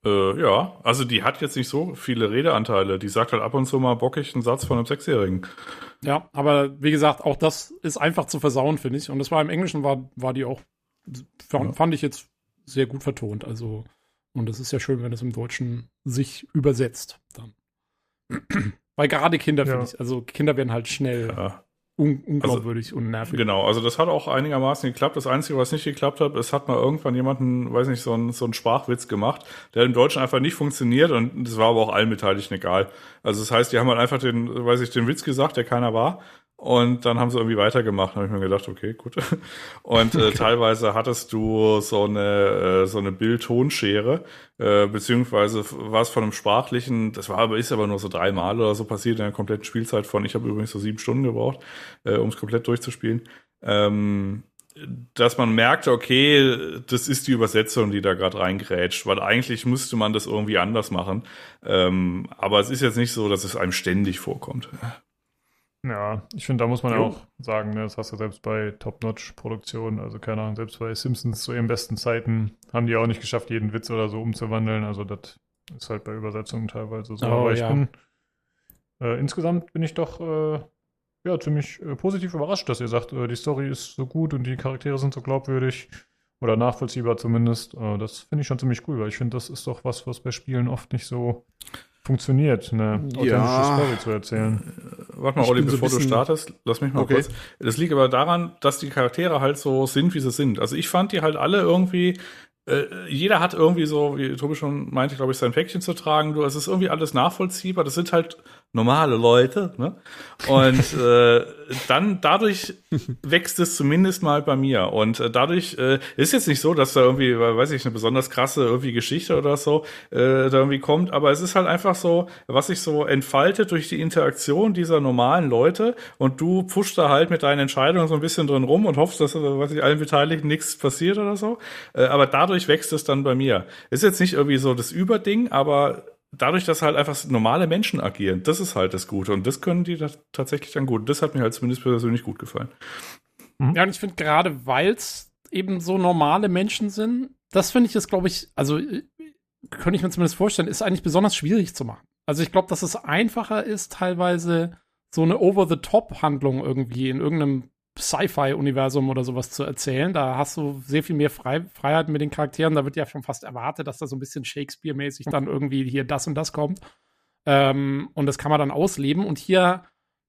Äh, ja, also die hat jetzt nicht so viele Redeanteile. Die sagt halt ab und zu mal bockig einen Satz von einem Sechsjährigen. Ja, aber wie gesagt, auch das ist einfach zu versauen, finde ich. Und das war im Englischen, war, war die auch, fand, Ja. fand ich jetzt sehr gut vertont. Also, und es ist ja schön, wenn es im Deutschen sich übersetzt dann. Weil gerade Kinder, Ja. finde ich, also Kinder werden halt schnell Ja. Un unglaubwürdig und nervig. Genau, also das hat auch einigermaßen geklappt. Das Einzige, was nicht geklappt hat, es hat mal irgendwann jemanden, weiß nicht, so einen, so einen Sprachwitz gemacht, der im Deutschen einfach nicht funktioniert und das war aber auch allen Beteiligten egal. Also das heißt, die haben halt einfach den, weiß ich, den Witz gesagt, der keiner war. Und dann haben sie irgendwie weitergemacht. Da habe ich mir gedacht, okay, gut. Und äh, teilweise hattest du so eine äh, so eine Bild-Tonschere, äh, beziehungsweise war es von einem sprachlichen, das war aber ist aber nur so dreimal oder so passiert in der kompletten Spielzeit von. Ich habe übrigens so sieben Stunden gebraucht, äh, um es komplett durchzuspielen. Ähm, dass man merkte, okay, das ist die Übersetzung, die da gerade reingrätscht, weil eigentlich müsste man das irgendwie anders machen. Ähm, aber es ist jetzt nicht so, dass es einem ständig vorkommt. Ja, ich finde, da muss man ja auch sagen, ne, das hast du selbst bei Top-Notch-Produktionen, also keine Ahnung, selbst bei Simpsons zu ihren besten Zeiten haben die auch nicht geschafft, jeden Witz oder so umzuwandeln. Also das ist halt bei Übersetzungen teilweise so. Oh, Aber ich ja. bin äh, insgesamt bin ich doch äh, ja ziemlich äh, positiv überrascht, dass ihr sagt, äh, die Story ist so gut und die Charaktere sind so glaubwürdig oder nachvollziehbar zumindest. Äh, das finde ich schon ziemlich cool, weil ich finde, das ist doch was, was bei Spielen oft nicht so funktioniert, eine authentische Ja. Story zu erzählen. Warte mal, Ich Olli, bin so bevor du startest, lass mich mal Okay. kurz. Das liegt aber daran, dass die Charaktere halt so sind, wie sie sind. Also ich fand die halt alle irgendwie, äh, jeder hat irgendwie so, wie Tobi schon meinte, glaube ich, sein Päckchen zu tragen. Du, es ist irgendwie alles nachvollziehbar. Das sind halt normale Leute. Ne? Und äh, dann dadurch wächst es zumindest mal bei mir. Und äh, dadurch äh, ist jetzt nicht so, dass da irgendwie, weiß ich, eine besonders krasse irgendwie Geschichte oder so äh, da irgendwie kommt, aber es ist halt einfach so, was sich so entfaltet durch die Interaktion dieser normalen Leute und du pushst da halt mit deinen Entscheidungen so ein bisschen drin rum und hoffst, dass, äh, weiß ich, allen Beteiligten nichts passiert oder so. Äh, aber dadurch wächst es dann bei mir. Ist jetzt nicht irgendwie so das Überding, aber dadurch, dass halt einfach normale Menschen agieren, das ist halt das Gute. Und das können die da tatsächlich dann gut. Das hat mir halt zumindest persönlich gut gefallen. Ja, und ich finde gerade, weil es eben so normale Menschen sind, das finde ich ist, glaube ich, also äh, könnte ich mir zumindest vorstellen, ist eigentlich besonders schwierig zu machen. Also ich glaube, dass es einfacher ist, teilweise so eine Over-the-Top-Handlung irgendwie in irgendeinem Sci-Fi-Universum oder sowas zu erzählen. Da hast du sehr viel mehr Frei Freiheit mit den Charakteren. Da wird ja schon fast erwartet, dass da so ein bisschen Shakespeare-mäßig dann irgendwie hier das und das kommt. Ähm, und das kann man dann ausleben. Und hier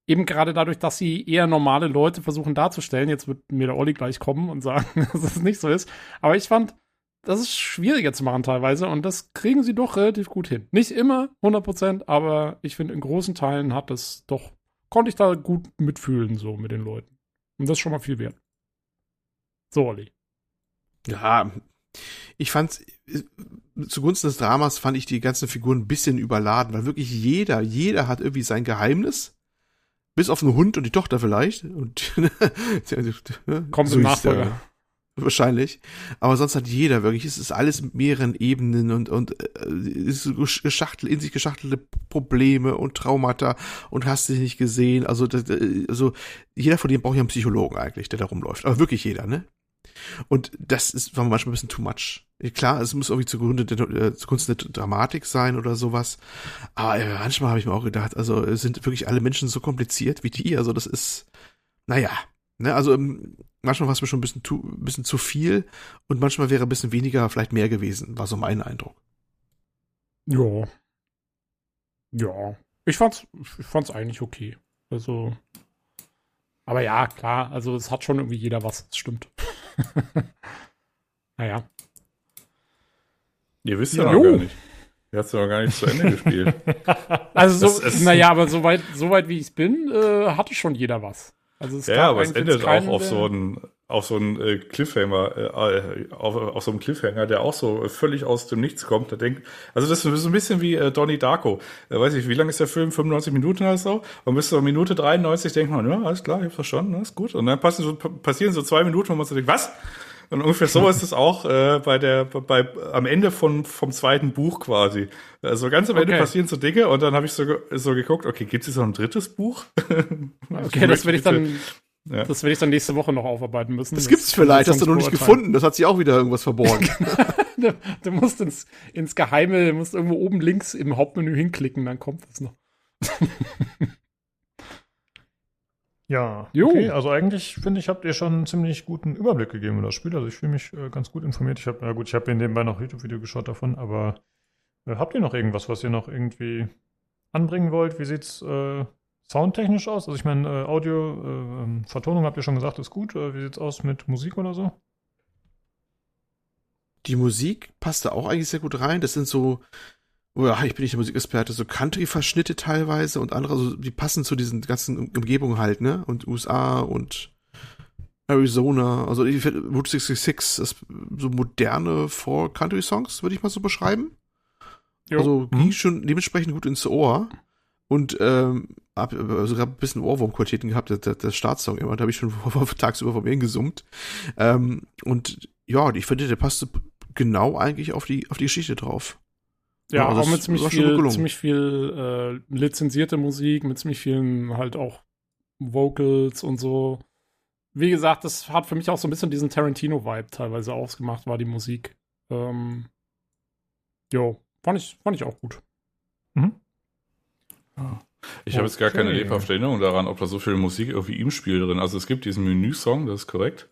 eben gerade dadurch, dass sie eher normale Leute versuchen darzustellen, jetzt wird mir der Olli gleich kommen und sagen, dass es nicht so ist. Aber ich fand, das ist schwieriger zu machen teilweise und das kriegen sie doch relativ gut hin. Nicht immer 100%, aber ich finde, in großen Teilen hat es doch, konnte ich da gut mitfühlen, so mit den Leuten. Und das ist schon mal viel wert. So, Olli. Ja, ich fand, zugunsten des Dramas fand ich die ganzen Figuren ein bisschen überladen, weil wirklich jeder, jeder hat irgendwie sein Geheimnis. Bis auf den Hund und die Tochter vielleicht. Und Kommt im Nachfolger. Wahrscheinlich. Aber sonst hat jeder wirklich, es ist alles mit mehreren Ebenen und, und äh, ist geschachtelt, in sich geschachtelte Probleme und Traumata und hast dich nicht gesehen. Also, das, also jeder von denen braucht ja einen Psychologen eigentlich, der da rumläuft. Aber wirklich jeder, ne? Und das ist manchmal ein bisschen too much. Klar, es muss irgendwie zugrunde der, äh, zugunsten der Dramatik sein oder sowas. Aber äh, manchmal habe ich mir auch gedacht, also sind wirklich alle Menschen so kompliziert wie die? Also das ist, naja, ne, also ähm, manchmal war es mir schon ein bisschen, zu, ein bisschen zu viel und manchmal wäre ein bisschen weniger vielleicht mehr gewesen, war so mein Eindruck. Ja. Ja. Ich fand's, ich fand's eigentlich okay. Also. Aber ja, klar, also es hat schon irgendwie jeder was, das stimmt. naja. Ihr wisst ja, ja noch gar nicht. Ihr habt ja noch gar nicht zu Ende gespielt. Also, so, naja, aber soweit, soweit wie ich bin, äh, hatte schon jeder was. Also es ja, aber es endet auch auf so einen, auf so einen äh, Cliffhanger, äh, auf, auf so einem Cliffhanger, der auch so völlig aus dem Nichts kommt. Da denkt, also das ist so ein bisschen wie äh, Donnie Darko. Äh, weiß ich, wie lang ist der Film? 95 Minuten oder so? Und bis zur Minute 93 denkt man, ja, alles klar, ich hab's verstanden, ist gut. Und dann passen so, passieren so zwei Minuten, wo man so denkt, was? Und ungefähr so ist es auch äh, bei der bei am Ende von vom zweiten Buch quasi. Also ganz am Ende okay. passieren so Dinge und dann habe ich so so geguckt, okay, gibt es noch ein drittes Buch? okay, das werde ich dann ja. Das werde ich dann nächste Woche noch aufarbeiten müssen. Das, das gibt's vielleicht, hast du noch nicht gefunden. Das hat sich auch wieder irgendwas verborgen. du, du, musst ins, ins Geheime, du musst irgendwo oben links im Hauptmenü hinklicken, dann kommt das noch. Ja, jo. okay. Also eigentlich finde ich, habt ihr schon einen ziemlich guten Überblick gegeben über das Spiel. Also ich fühle mich äh, ganz gut informiert. Ich habe, ja gut, ich habe nebenbei noch YouTube-Video geschaut davon, aber äh, habt ihr noch irgendwas, was ihr noch irgendwie anbringen wollt? Wie sieht's äh, soundtechnisch aus? Also ich meine, äh, Audio, äh, ähm, Vertonung habt ihr schon gesagt, ist gut. Äh, wie sieht's aus mit Musik oder so? Die Musik passt da auch eigentlich sehr gut rein. Das sind so oh ja, ich bin nicht der Musikexperte, so Country-Verschnitte teilweise und andere, also die passen zu diesen ganzen Umgebungen halt, ne? Und USA und Arizona, also ich finde Route 66 ist so moderne Folk-Country-Songs, würde ich mal so beschreiben. Jo. Also ging mhm. schon dementsprechend gut ins Ohr. Und ähm, hab sogar ein bisschen Ohrwurmqualitäten gehabt, der, der, der Startsong immer, da habe ich schon tagsüber vor mir hingesummt. Ähm, und ja, ich finde, der passte genau eigentlich auf die, auf die Geschichte drauf. Ja, also auch mit ziemlich viel, ziemlich viel äh, lizenzierte Musik, mit ziemlich vielen halt auch Vocals und so. Wie gesagt, das hat für mich auch so ein bisschen diesen Tarantino-Vibe teilweise ausgemacht, war die Musik. Ähm, jo, fand ich, fand ich auch gut. Mhm. Ja. Ich habe jetzt gar keine lebhafte Erinnerung daran, ob da so viel Musik irgendwie im Spiel drin. Also es gibt diesen Menü-Song, das ist korrekt.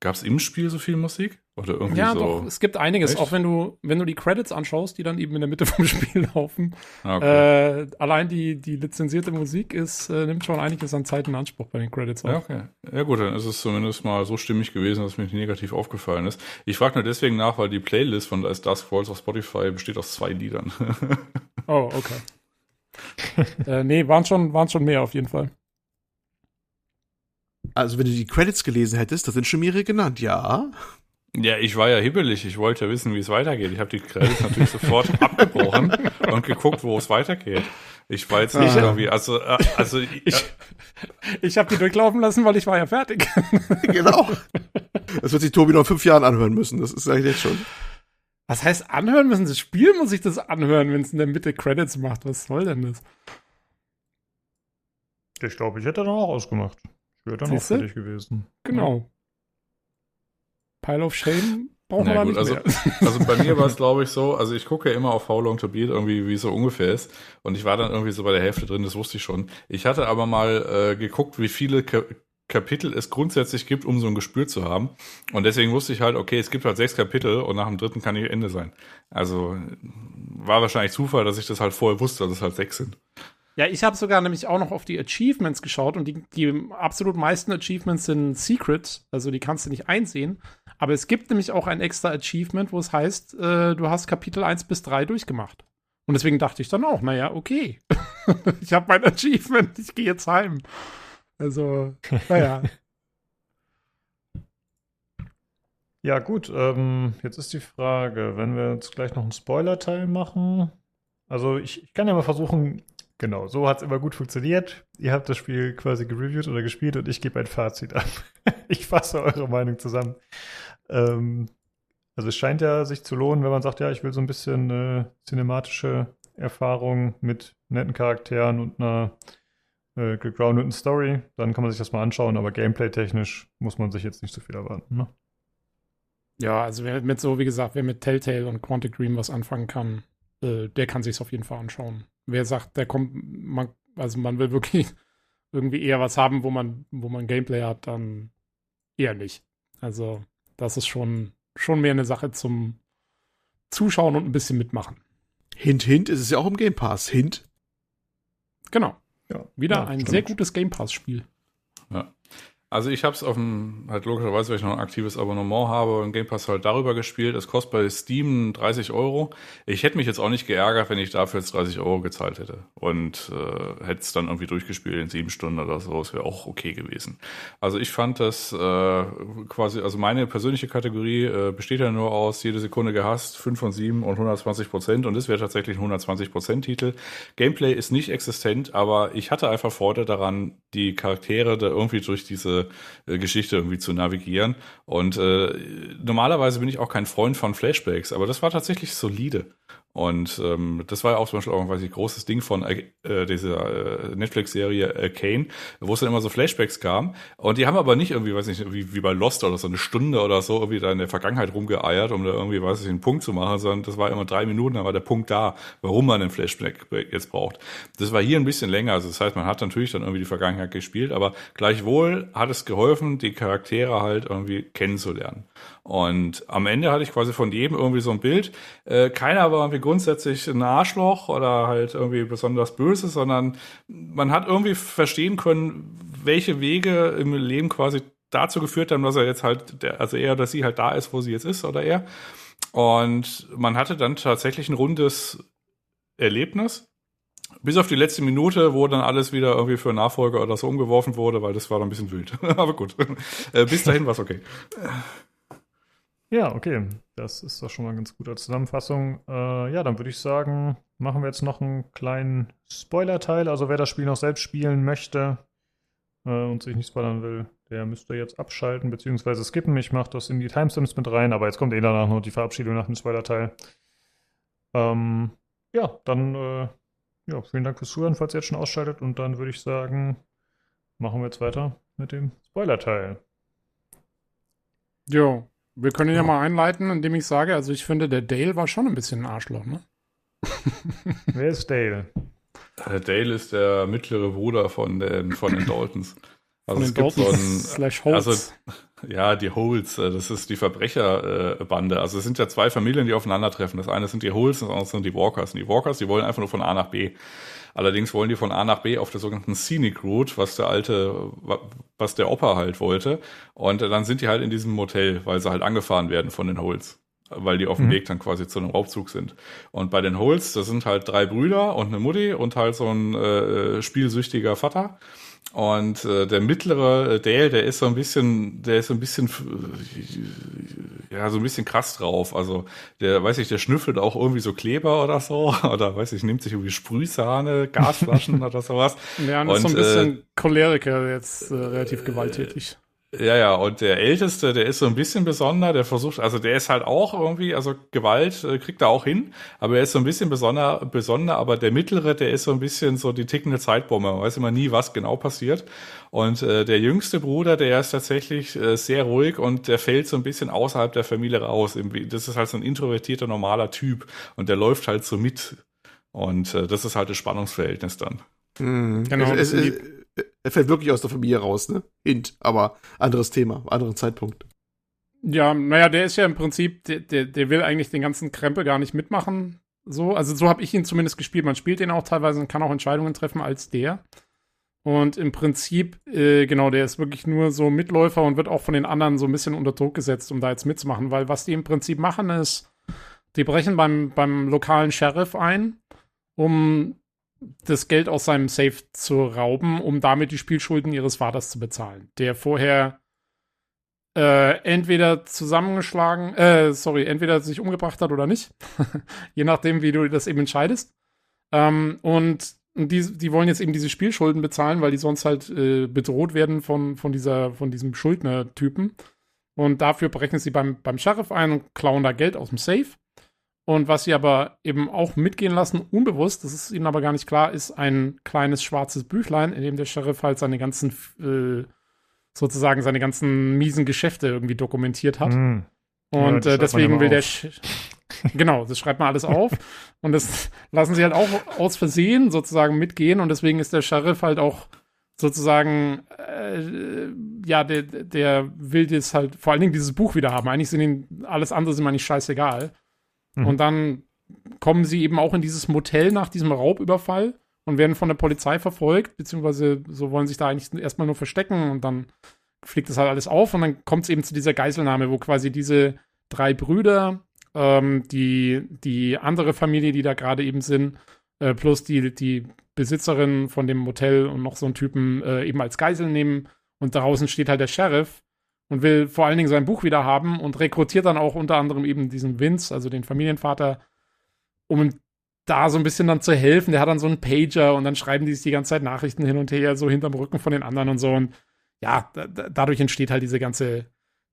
Gab es im Spiel so viel Musik? Oder irgendwie ja, so? doch, es gibt einiges. Echt? Auch wenn du, wenn du die Credits anschaust, die dann eben in der Mitte vom Spiel laufen. Ah, okay. Äh, allein die, die lizenzierte Musik ist, äh, nimmt schon einiges an Zeit in Anspruch bei den Credits. Auch. Ja, okay. Ja gut, dann ist es zumindest mal so stimmig gewesen, dass mir nicht negativ aufgefallen ist. Ich frage nur deswegen nach, weil die Playlist von As Dusk Falls auf Spotify besteht aus zwei Liedern. oh, okay. äh, nee, waren schon, waren schon mehr auf jeden Fall. Also, wenn du die Credits gelesen hättest, da sind schon mehrere genannt, ja. Ja, ich war ja hibbelig. Ich wollte ja wissen, wie es weitergeht. Ich habe die Credits natürlich sofort abgebrochen und geguckt, wo es weitergeht. Ich war jetzt nicht Ah. irgendwie, also, äh, also Ich, ich habe die durchlaufen lassen, weil ich war ja fertig. genau. Das wird sich Tobi noch in fünf Jahren anhören müssen, das ist eigentlich jetzt schon. Was heißt anhören müssen? Das Spiel muss ich das anhören, wenn es in der Mitte Credits macht. Was soll denn das? Ich glaube, ich hätte dann auch ausgemacht. Wäre dann auch Siehste? fertig gewesen. Genau. Pile of Shame brauchen wir nicht also, mehr. also bei mir war es, glaube ich, so, also ich gucke ja immer auf How Long to Beat, irgendwie, wie es so ungefähr ist. Und ich war dann irgendwie so bei der Hälfte drin, das wusste ich schon. Ich hatte aber mal äh, geguckt, wie viele Ka Kapitel es grundsätzlich gibt, um so ein Gespür zu haben. Und deswegen wusste ich halt, okay, es gibt halt sechs Kapitel und nach dem dritten kann ich Ende sein. Also war wahrscheinlich Zufall, dass ich das halt vorher wusste, dass es halt sechs sind. Ja, ich habe sogar nämlich auch noch auf die Achievements geschaut und die, die absolut meisten Achievements sind Secret, also die kannst du nicht einsehen. Aber es gibt nämlich auch ein extra Achievement, wo es heißt, äh, du hast Kapitel 1 bis 3 durchgemacht. Und deswegen dachte ich dann auch, naja, okay. ich habe mein Achievement, ich gehe jetzt heim. Also, naja. Ja, gut. Ähm, jetzt ist die Frage, wenn wir jetzt gleich noch einen Spoiler-Teil machen. Also, ich, ich kann ja mal versuchen, genau, so hat es immer gut funktioniert. Ihr habt das Spiel quasi gereviewt oder gespielt und ich gebe ein Fazit ab. ich fasse eure Meinung zusammen. Ähm, also, es scheint ja sich zu lohnen, wenn man sagt, ja, ich will so ein bisschen äh, cinematische Erfahrung mit netten Charakteren und einer äh, gegroundeten Story. Dann kann man sich das mal anschauen, aber gameplay-technisch muss man sich jetzt nicht so viel erwarten. Ne? Ja, also wer mit so, wie gesagt, wer mit Telltale und Quantic Dream was anfangen kann, äh, der kann sich's auf jeden Fall anschauen. Wer sagt, der kommt, man, also man will wirklich irgendwie eher was haben, wo man, wo man Gameplay hat, dann eher nicht. Also, das ist schon, schon mehr eine Sache zum Zuschauen und ein bisschen mitmachen. Hint, hint, ist es ja auch im Game Pass. Hint. Genau. Ja, Wieder ja, ein stimmt. sehr gutes Game Pass-Spiel. Also ich habe es auf dem, halt logischerweise, weil ich noch ein aktives Abonnement habe und Game Pass halt darüber gespielt. Es kostet bei Steam 30 Euro. Ich hätte mich jetzt auch nicht geärgert, wenn ich dafür jetzt 30 Euro gezahlt hätte. Und äh, hätte es dann irgendwie durchgespielt in sieben Stunden oder so. Das wäre auch okay gewesen. Also ich fand das äh, quasi, also meine persönliche Kategorie äh, besteht ja nur aus jede Sekunde gehasst, 5 von 7 und 120 Prozent. Und das wäre tatsächlich ein 120 Prozent Titel. Gameplay ist nicht existent, aber ich hatte einfach Freude daran, die Charaktere da irgendwie durch diese äh, Geschichte irgendwie zu navigieren. Und äh, normalerweise bin ich auch kein Freund von Flashbacks, aber das war tatsächlich solide. Und ähm, das war ja auch zum Beispiel auch ein großes Ding von äh, dieser äh, Netflix-Serie äh, Kane, wo es dann immer so Flashbacks kam. Und die haben aber nicht irgendwie, weiß nicht, wie, wie bei Lost oder so eine Stunde oder so irgendwie da in der Vergangenheit rumgeeiert, um da irgendwie, weiß ich, einen Punkt zu machen, sondern das war immer drei Minuten, dann war der Punkt da, warum man einen Flashback jetzt braucht. Das war hier ein bisschen länger. Also das heißt, man hat natürlich dann irgendwie die Vergangenheit gespielt, aber gleichwohl hat es geholfen, die Charaktere halt irgendwie kennenzulernen. Und am Ende hatte ich quasi von jedem irgendwie so ein Bild. Äh, keiner war irgendwie grundsätzlich ein Arschloch oder halt irgendwie besonders böse, sondern man hat irgendwie verstehen können, welche Wege im Leben quasi dazu geführt haben, dass er jetzt halt, der, also er oder sie halt da ist, wo sie jetzt ist oder er. Und man hatte dann tatsächlich ein rundes Erlebnis. Bis auf die letzte Minute, wo dann alles wieder irgendwie für Nachfolger oder so umgeworfen wurde, weil das war dann ein bisschen wild. Aber gut. Äh, bis dahin war es okay. Ja, okay. Das ist doch schon mal ganz gute Zusammenfassung. Äh, ja, dann würde ich sagen, machen wir jetzt noch einen kleinen Spoiler-Teil. Also wer das Spiel noch selbst spielen möchte äh, und sich nicht spoilern will, der müsste jetzt abschalten bzw. skippen. Ich mache das in die Timestamps mit rein, aber jetzt kommt eh danach noch die Verabschiedung nach dem Spoiler-Teil. Ähm, ja, dann äh, ja, vielen Dank fürs Zuhören, falls ihr jetzt schon ausschaltet. Und dann würde ich sagen, machen wir jetzt weiter mit dem Spoiler-Teil. Jo, wir können ja mal einleiten, indem ich sage, also ich finde, der Dale war schon ein bisschen ein Arschloch, ne? Wer ist Dale? Äh, Dale ist der mittlere Bruder von den, von den Daltons. Also Von es den gibt so Daltons ein, slash Holtz. also ja, die Holes, äh, das ist die Verbrecherbande. Also es sind ja zwei Familien, die aufeinandertreffen. Das eine sind die Holes und das andere sind die Walkers. Und die Walkers, die wollen einfach nur von A nach B. Allerdings wollen die von A nach B auf der sogenannten Scenic Route, was der alte, was der Opa halt wollte. Und dann sind die halt in diesem Motel, weil sie halt angefahren werden von den Holes. weil die auf dem Weg dann quasi zu einem Raubzug sind. Und bei den Holes, das sind halt drei Brüder und eine Mutti und halt so ein äh, spielsüchtiger Vater. Und äh, der mittlere äh, Dale, der ist so ein bisschen, der ist so ein bisschen, äh, ja, so ein bisschen krass drauf. Also der, weiß ich, der schnüffelt auch irgendwie so Kleber oder so. Oder weiß ich, nimmt sich irgendwie Sprühsahne, Gasflaschen oder sowas. Ja, und, ist so ein bisschen Choleriker jetzt äh, relativ gewalttätig. Ja, ja, und der Älteste, der ist so ein bisschen besonder, der versucht, also der ist halt auch irgendwie, also Gewalt äh, kriegt er auch hin, aber er ist so ein bisschen besonder, besonder, aber der Mittlere, der ist so ein bisschen so die tickende Zeitbombe, man weiß immer nie, was genau passiert. Und äh, der jüngste Bruder, der ist tatsächlich äh, sehr ruhig und der fällt so ein bisschen außerhalb der Familie raus. Das ist halt so ein introvertierter, normaler Typ und der läuft halt so mit. Und äh, das ist halt das Spannungsverhältnis dann. Mhm. Genau. Es, es, er fällt wirklich aus der Familie raus, ne? Hint, aber anderes Thema, anderen Zeitpunkt. Ja, naja, der ist ja im Prinzip, der, der, der will eigentlich den ganzen Krempel gar nicht mitmachen. So, also so habe ich ihn zumindest gespielt. Man spielt den auch teilweise und kann auch Entscheidungen treffen als der. Und im Prinzip, äh, genau, der ist wirklich nur so Mitläufer und wird auch von den anderen so ein bisschen unter Druck gesetzt, um da jetzt mitzumachen. Weil was die im Prinzip machen ist, die brechen beim, beim lokalen Sheriff ein, um das Geld aus seinem Safe zu rauben, um damit die Spielschulden ihres Vaters zu bezahlen, der vorher äh, entweder zusammengeschlagen, äh, sorry, entweder sich umgebracht hat oder nicht, je nachdem, wie du das eben entscheidest. Ähm, und die, die wollen jetzt eben diese Spielschulden bezahlen, weil die sonst halt äh, bedroht werden von, von, dieser, von diesem Schuldner-Typen. Und dafür brechen sie beim, beim Sheriff ein und klauen da Geld aus dem Safe. Und was sie aber eben auch mitgehen lassen, unbewusst, das ist ihnen aber gar nicht klar, ist ein kleines schwarzes Büchlein, in dem der Sheriff halt seine ganzen, äh, sozusagen seine ganzen miesen Geschäfte irgendwie dokumentiert hat. Mm. Und ja, äh, deswegen will der, Sch genau, das schreibt man alles auf. und das lassen sie halt auch aus Versehen sozusagen mitgehen. Und deswegen ist der Sheriff halt auch sozusagen, äh, ja, der, der will jetzt halt vor allen Dingen dieses Buch wieder haben. Eigentlich sind ihnen alles andere sind mir nicht scheißegal. Mhm. Und dann kommen sie eben auch in dieses Motel nach diesem Raubüberfall und werden von der Polizei verfolgt, beziehungsweise so wollen sich da eigentlich erstmal nur verstecken und dann fliegt das halt alles auf und dann kommt es eben zu dieser Geiselnahme, wo quasi diese drei Brüder, ähm, die, die andere Familie, die da gerade eben sind, äh, plus die, die Besitzerin von dem Motel und noch so einen Typen äh, eben als Geisel nehmen und draußen steht halt der Sheriff und will vor allen Dingen sein Buch wieder haben und rekrutiert dann auch unter anderem eben diesen Vince, also den Familienvater, um ihm da so ein bisschen dann zu helfen. Der hat dann so einen Pager und dann schreiben die sich die ganze Zeit Nachrichten hin und her, so hinterm Rücken von den anderen und so. Und ja, da, dadurch entsteht halt diese ganze,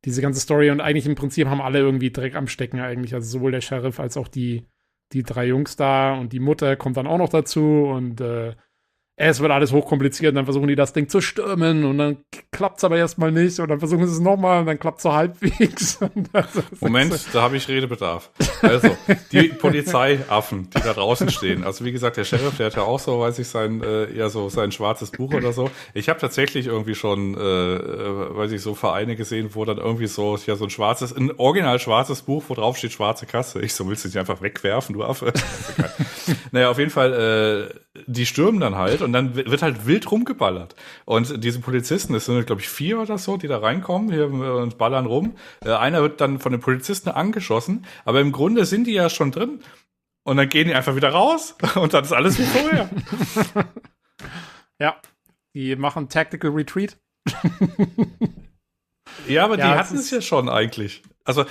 diese ganze Story. Und eigentlich im Prinzip haben alle irgendwie Dreck am Stecken eigentlich. Also sowohl der Sheriff als auch die, die drei Jungs da und die Mutter kommt dann auch noch dazu und äh, es wird alles hochkompliziert und dann versuchen die das Ding zu stürmen und dann klappt es aber erstmal nicht und dann versuchen sie es nochmal und dann klappt es so halbwegs. Moment, so. da habe ich Redebedarf. Also, die Polizeiaffen, die da draußen stehen. Also wie gesagt, der Sheriff, der hat ja auch so, weiß ich, sein, äh, ja so sein schwarzes Buch oder so. Ich habe tatsächlich irgendwie schon, äh, äh, weiß ich, so Vereine gesehen, wo dann irgendwie so, ja so ein schwarzes, ein original schwarzes Buch, wo drauf steht schwarze Kasse. Ich so, willst du dich einfach wegwerfen, du Affe? naja, auf jeden Fall, äh, die stürmen dann halt und dann wird halt wild rumgeballert. Und diese Polizisten, das sind, glaube ich, vier oder so, die da reinkommen hier und ballern rum. Äh, einer wird dann von den Polizisten angeschossen, aber im Grunde sind die ja schon drin. Und dann gehen die einfach wieder raus und dann ist alles wie vorher. ja, die machen Tactical Retreat. ja, aber ja, die hatten es ja schon eigentlich. Also äh,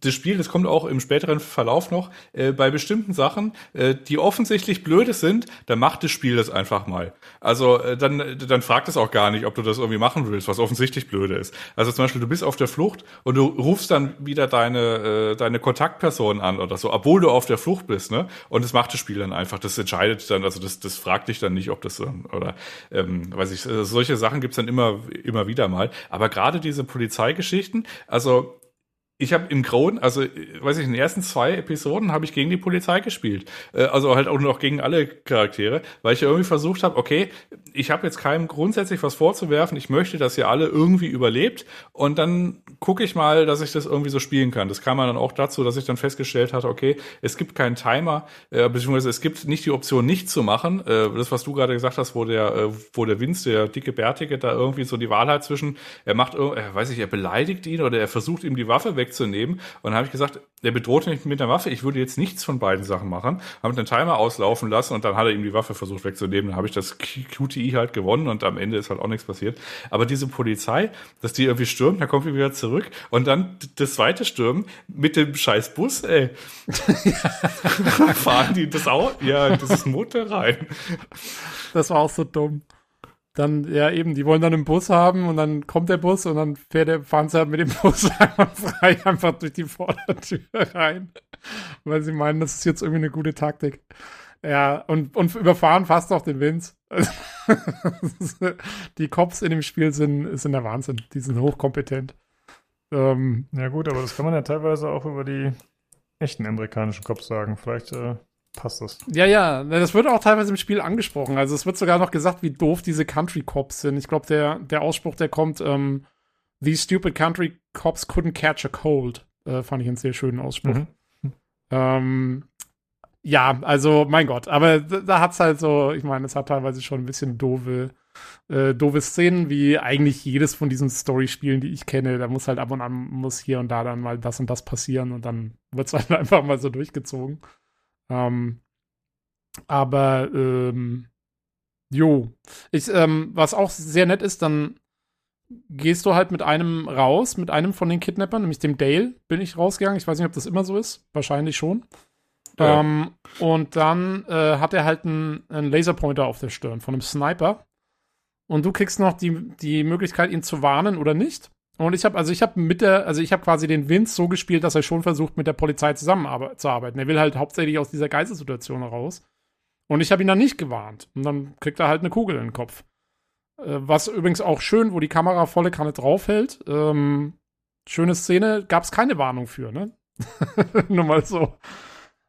das Spiel, das kommt auch im späteren Verlauf noch, äh, bei bestimmten Sachen, äh, die offensichtlich blöde sind, dann macht das Spiel das einfach mal. Also äh, dann, dann fragt es auch gar nicht, ob du das irgendwie machen willst, was offensichtlich blöde ist. Also zum Beispiel, du bist auf der Flucht und du rufst dann wieder deine, äh, deine Kontaktperson an oder so, obwohl du auf der Flucht bist, ne? Und das macht das Spiel dann einfach. Das entscheidet dann, also das, das fragt dich dann nicht, ob das oder ähm, weiß ich, äh, solche Sachen gibt's dann immer, immer wieder mal. Aber gerade diese Polizeigeschichten, also ich habe im Grauen, also weiß ich, in den ersten zwei Episoden habe ich gegen die Polizei gespielt. Äh, also halt auch noch gegen alle Charaktere, weil ich irgendwie versucht habe, okay, ich habe jetzt keinem grundsätzlich was vorzuwerfen, ich möchte, dass ihr alle irgendwie überlebt und dann gucke ich mal, dass ich das irgendwie so spielen kann. Das kam dann auch dazu, dass ich dann festgestellt hatte, okay, es gibt keinen Timer, äh, beziehungsweise es gibt nicht die Option, nicht zu machen. Äh, das, was du gerade gesagt hast, wo der, äh, wo der Vince, der dicke Bärtige, da irgendwie so die Wahl hat zwischen, er macht, äh, weiß ich, er beleidigt ihn oder er versucht ihm die Waffe weg wegzunehmen. Und dann habe ich gesagt, der bedroht mich mit einer Waffe. Ich würde jetzt nichts von beiden Sachen machen. Habe den Timer auslaufen lassen und dann hat er ihm die Waffe versucht wegzunehmen. Dann habe ich das QTI halt gewonnen und am Ende ist halt auch nichts passiert. Aber diese Polizei, dass die irgendwie stürmt, dann kommt die wieder zurück und dann das zweite Stürmen mit dem scheiß Bus, ey. Fahren die das auch? Ja, das ist Motor rein. Das war auch so dumm. Dann, ja, eben, die wollen dann einen Bus haben und dann kommt der Bus und dann fährt der, fahren sie halt mit dem Bus einfach frei, einfach durch die Vordertür rein. Weil sie meinen, das ist jetzt irgendwie eine gute Taktik. Ja, und, und überfahren fast auch den Vince. die Cops in dem Spiel sind, sind der Wahnsinn. Die sind hochkompetent. Ähm, Ja gut, aber das kann man ja teilweise auch über die echten amerikanischen Cops sagen. Vielleicht äh, passt das. Ja, ja, das wird auch teilweise im Spiel angesprochen. Also es wird sogar noch gesagt, wie doof diese Country Cops sind. Ich glaube, der, der Ausspruch, der kommt, ähm, These stupid country cops couldn't catch a cold. Äh, fand ich einen sehr schönen Ausspruch. Mhm. Ähm, ja, also mein Gott, aber da, da hat's halt so, ich meine, es hat teilweise schon ein bisschen doofe, äh, doofe Szenen, wie eigentlich jedes von diesen Story-Spielen, die ich kenne. Da muss halt ab und an muss hier und da dann mal das und das passieren und dann wird's halt einfach mal so durchgezogen. Ähm, aber ähm, jo, ich, ähm, was auch sehr nett ist, dann gehst du halt mit einem raus, mit einem von den Kidnappern, nämlich dem Dale, bin ich rausgegangen. Ich weiß nicht, ob das immer so ist. Wahrscheinlich schon. Ja. Ähm, und dann äh, hat er halt einen, einen Laserpointer auf der Stirn von einem Sniper. Und du kriegst noch die, die Möglichkeit, ihn zu warnen oder nicht. Und ich habe, also ich habe mit der, also ich habe quasi den Vince so gespielt, dass er schon versucht, mit der Polizei zusammenzuarbeiten. Er will halt hauptsächlich aus dieser Geistesituation raus. Und ich habe ihn dann nicht gewarnt. Und dann kriegt er halt eine Kugel in den Kopf. Äh, was übrigens auch schön, wo die Kamera volle Kanne draufhält. Ähm, schöne Szene, gab es keine Warnung für, ne? Nur mal so.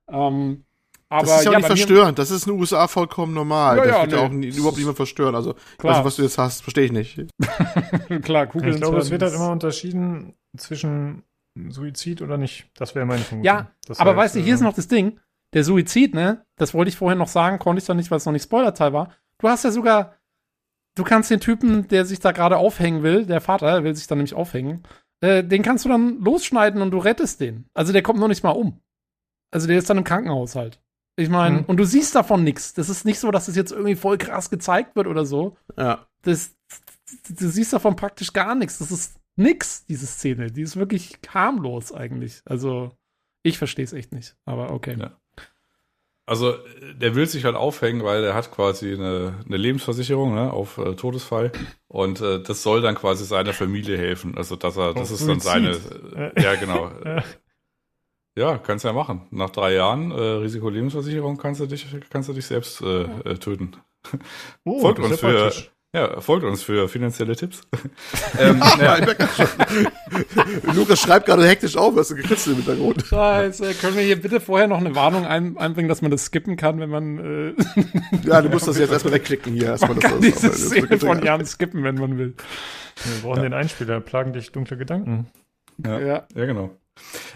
Ähm, aber das ist ja, auch nicht verstörend. Das ist in den USA vollkommen normal. Ja, das ja, wird ja nee. auch nie, überhaupt niemand verstören. Also, Klar. also was du jetzt hast, verstehe ich nicht. Klar, Kugeln Ich glaube, es wird halt ist- immer unterschieden zwischen Suizid oder nicht. Das wäre meine Vermutung. Ja, Das aber heißt, weißt du, hier ist äh, noch das Ding. Der Suizid, ne? Das wollte ich vorher noch sagen, konnte ich dann nicht, weil es noch nicht Spoilerteil war. Du hast ja sogar, du kannst den Typen, der sich da gerade aufhängen will, der Vater will sich dann nämlich aufhängen, äh, den kannst du dann losschneiden und du rettest den. Also der kommt noch nicht mal um. Also der ist dann im Krankenhaus halt. Ich meine, Mhm. und du siehst davon nichts. Das ist nicht so, dass es jetzt irgendwie voll krass gezeigt wird oder so. Ja. Das, du siehst davon praktisch gar nichts. Das ist nix, diese Szene. Die ist wirklich harmlos eigentlich. Also, ich verstehe es echt nicht. Aber okay. Ja. Also, der will sich halt aufhängen, weil er hat quasi eine, eine Lebensversicherung ne, auf äh, Todesfall. Und äh, das soll dann quasi seiner Familie helfen. Also, dass er, das ist dann seine. Äh, ja, genau. Ja. Ja, kannst ja machen. Nach drei Jahren äh, Risikolebensversicherung kannst du dich, kannst du dich selbst äh, äh, töten. Oh, folgt das uns ist ja für, praktisch. ja, folgt uns für finanzielle Tipps. ähm, ja, Lukas schreibt gerade hektisch auf, was du gekritzelt im Hintergrund. Scheiße, können wir hier bitte vorher noch eine Warnung ein, einbringen, dass man das skippen kann, wenn man, äh, Ja, du musst das jetzt erstmal wegklicken hier. Erstmal, man dass kann das- diese das- das- Szene von Jan skippen, wenn man will. Wir brauchen den Einspieler. Plagen dich dunkle Gedanken. Ja. Ja. Ja, genau.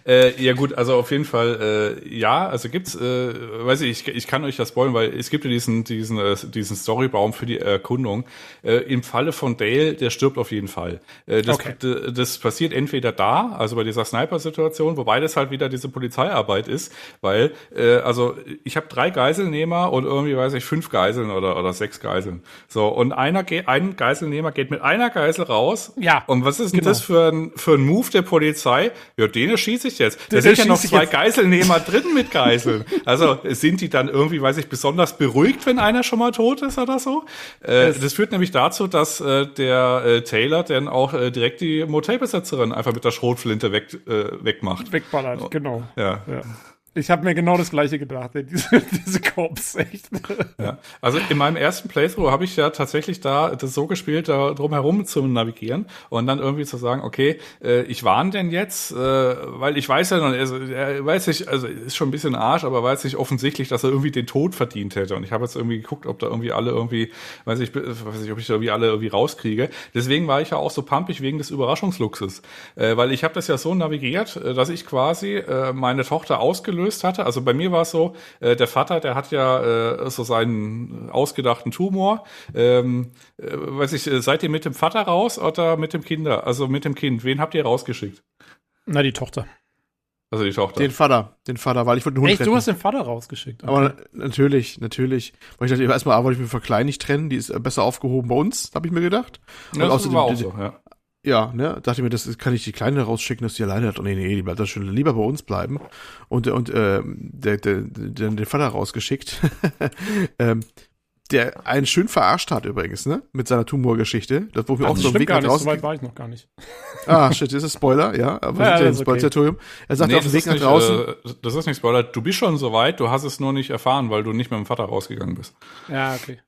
Äh, ja gut, also auf jeden Fall, äh, ja, also gibt's, äh, weiß ich, ich, ich kann euch das spoilen, weil es gibt ja diesen, diesen, äh, diesen Storybaum für die Erkundung. Äh, Im Falle von Dale, der stirbt auf jeden Fall. Äh, das, Okay. das passiert entweder da, also bei dieser Sniper-Situation, wobei das halt wieder diese Polizeiarbeit ist, weil, äh, also ich habe drei Geiselnehmer und irgendwie weiß ich fünf Geiseln oder, oder sechs Geiseln. So, und einer geht, ein Geiselnehmer geht mit einer Geisel raus. Ja, Und was ist denn genau. das für ein, für ein Move der Polizei? Ja, den erschieße ich jetzt. Da Den sind ja noch zwei. Geiselnehmer drin mit Geiseln. Also sind die dann irgendwie, weiß ich, besonders beruhigt, wenn einer schon mal tot ist oder so? Äh, das führt nämlich dazu, dass äh, der äh, Taylor dann auch äh, direkt die Motelbesitzerin einfach mit der Schrotflinte weg, äh, wegmacht. Wegballert, genau. Ja. Ja. Ich habe mir genau das gleiche gedacht, diese, diese Cops, echt. Ja. Also in meinem ersten Playthrough habe ich ja tatsächlich da das so gespielt, da drum herum zu navigieren und dann irgendwie zu sagen, okay, äh, ich warne denn jetzt, äh, weil ich weiß ja noch, also, er weiß nicht, also ist schon ein bisschen Arsch, aber weiß nicht offensichtlich, dass er irgendwie den Tod verdient hätte. Und ich habe jetzt irgendwie geguckt, ob da irgendwie alle irgendwie, weiß ich, weiß ich, ob ich da irgendwie alle irgendwie rauskriege. Deswegen war ich ja auch so pumpig wegen des Überraschungsluxes, äh, weil ich habe das ja so navigiert, äh, dass ich quasi äh, meine Tochter ausgelöst hatte. Also bei mir war es so, äh, der Vater, der hat ja äh, so seinen ausgedachten Tumor. Ähm, äh, weiß ich, äh, seid ihr mit dem Vater raus oder mit dem Kinder? Also mit dem Kind. Wen habt ihr rausgeschickt? Na, die Tochter. Also die Tochter. Den Vater, den Vater, weil ich wollte den Hund Echt, retten. du hast den Vater rausgeschickt. Okay. Aber na- natürlich, natürlich. Weil ich dachte, erstmal wollte ich mich von Klein nicht trennen, die ist besser aufgehoben bei uns, habe ich mir gedacht. ja, das außerdem- war auch so, ja. Ja, ne, dachte ich mir, das ist- kann ich die Kleine rausschicken, dass die alleine hat. Oh nee, nee, die bleibt da schon lieber bei uns bleiben. Und, und äh, der, der, der, den Vater rausgeschickt. ähm, der einen schön verarscht hat übrigens, ne? Mit seiner Tumorgeschichte. Das, wo wir Ach, auch so einen stimmt Weg gar nach nicht, so draußen. weit war ich noch gar nicht. Ah, shit, ist das Spoiler, ja. Aber Ja, ja im ist okay. Er sagt auf dem das Weg ist nach nicht, draußen. Äh, das ist nicht Spoiler. Du bist schon so weit, du hast es nur nicht erfahren, weil du nicht mit dem Vater rausgegangen bist. Ja, okay.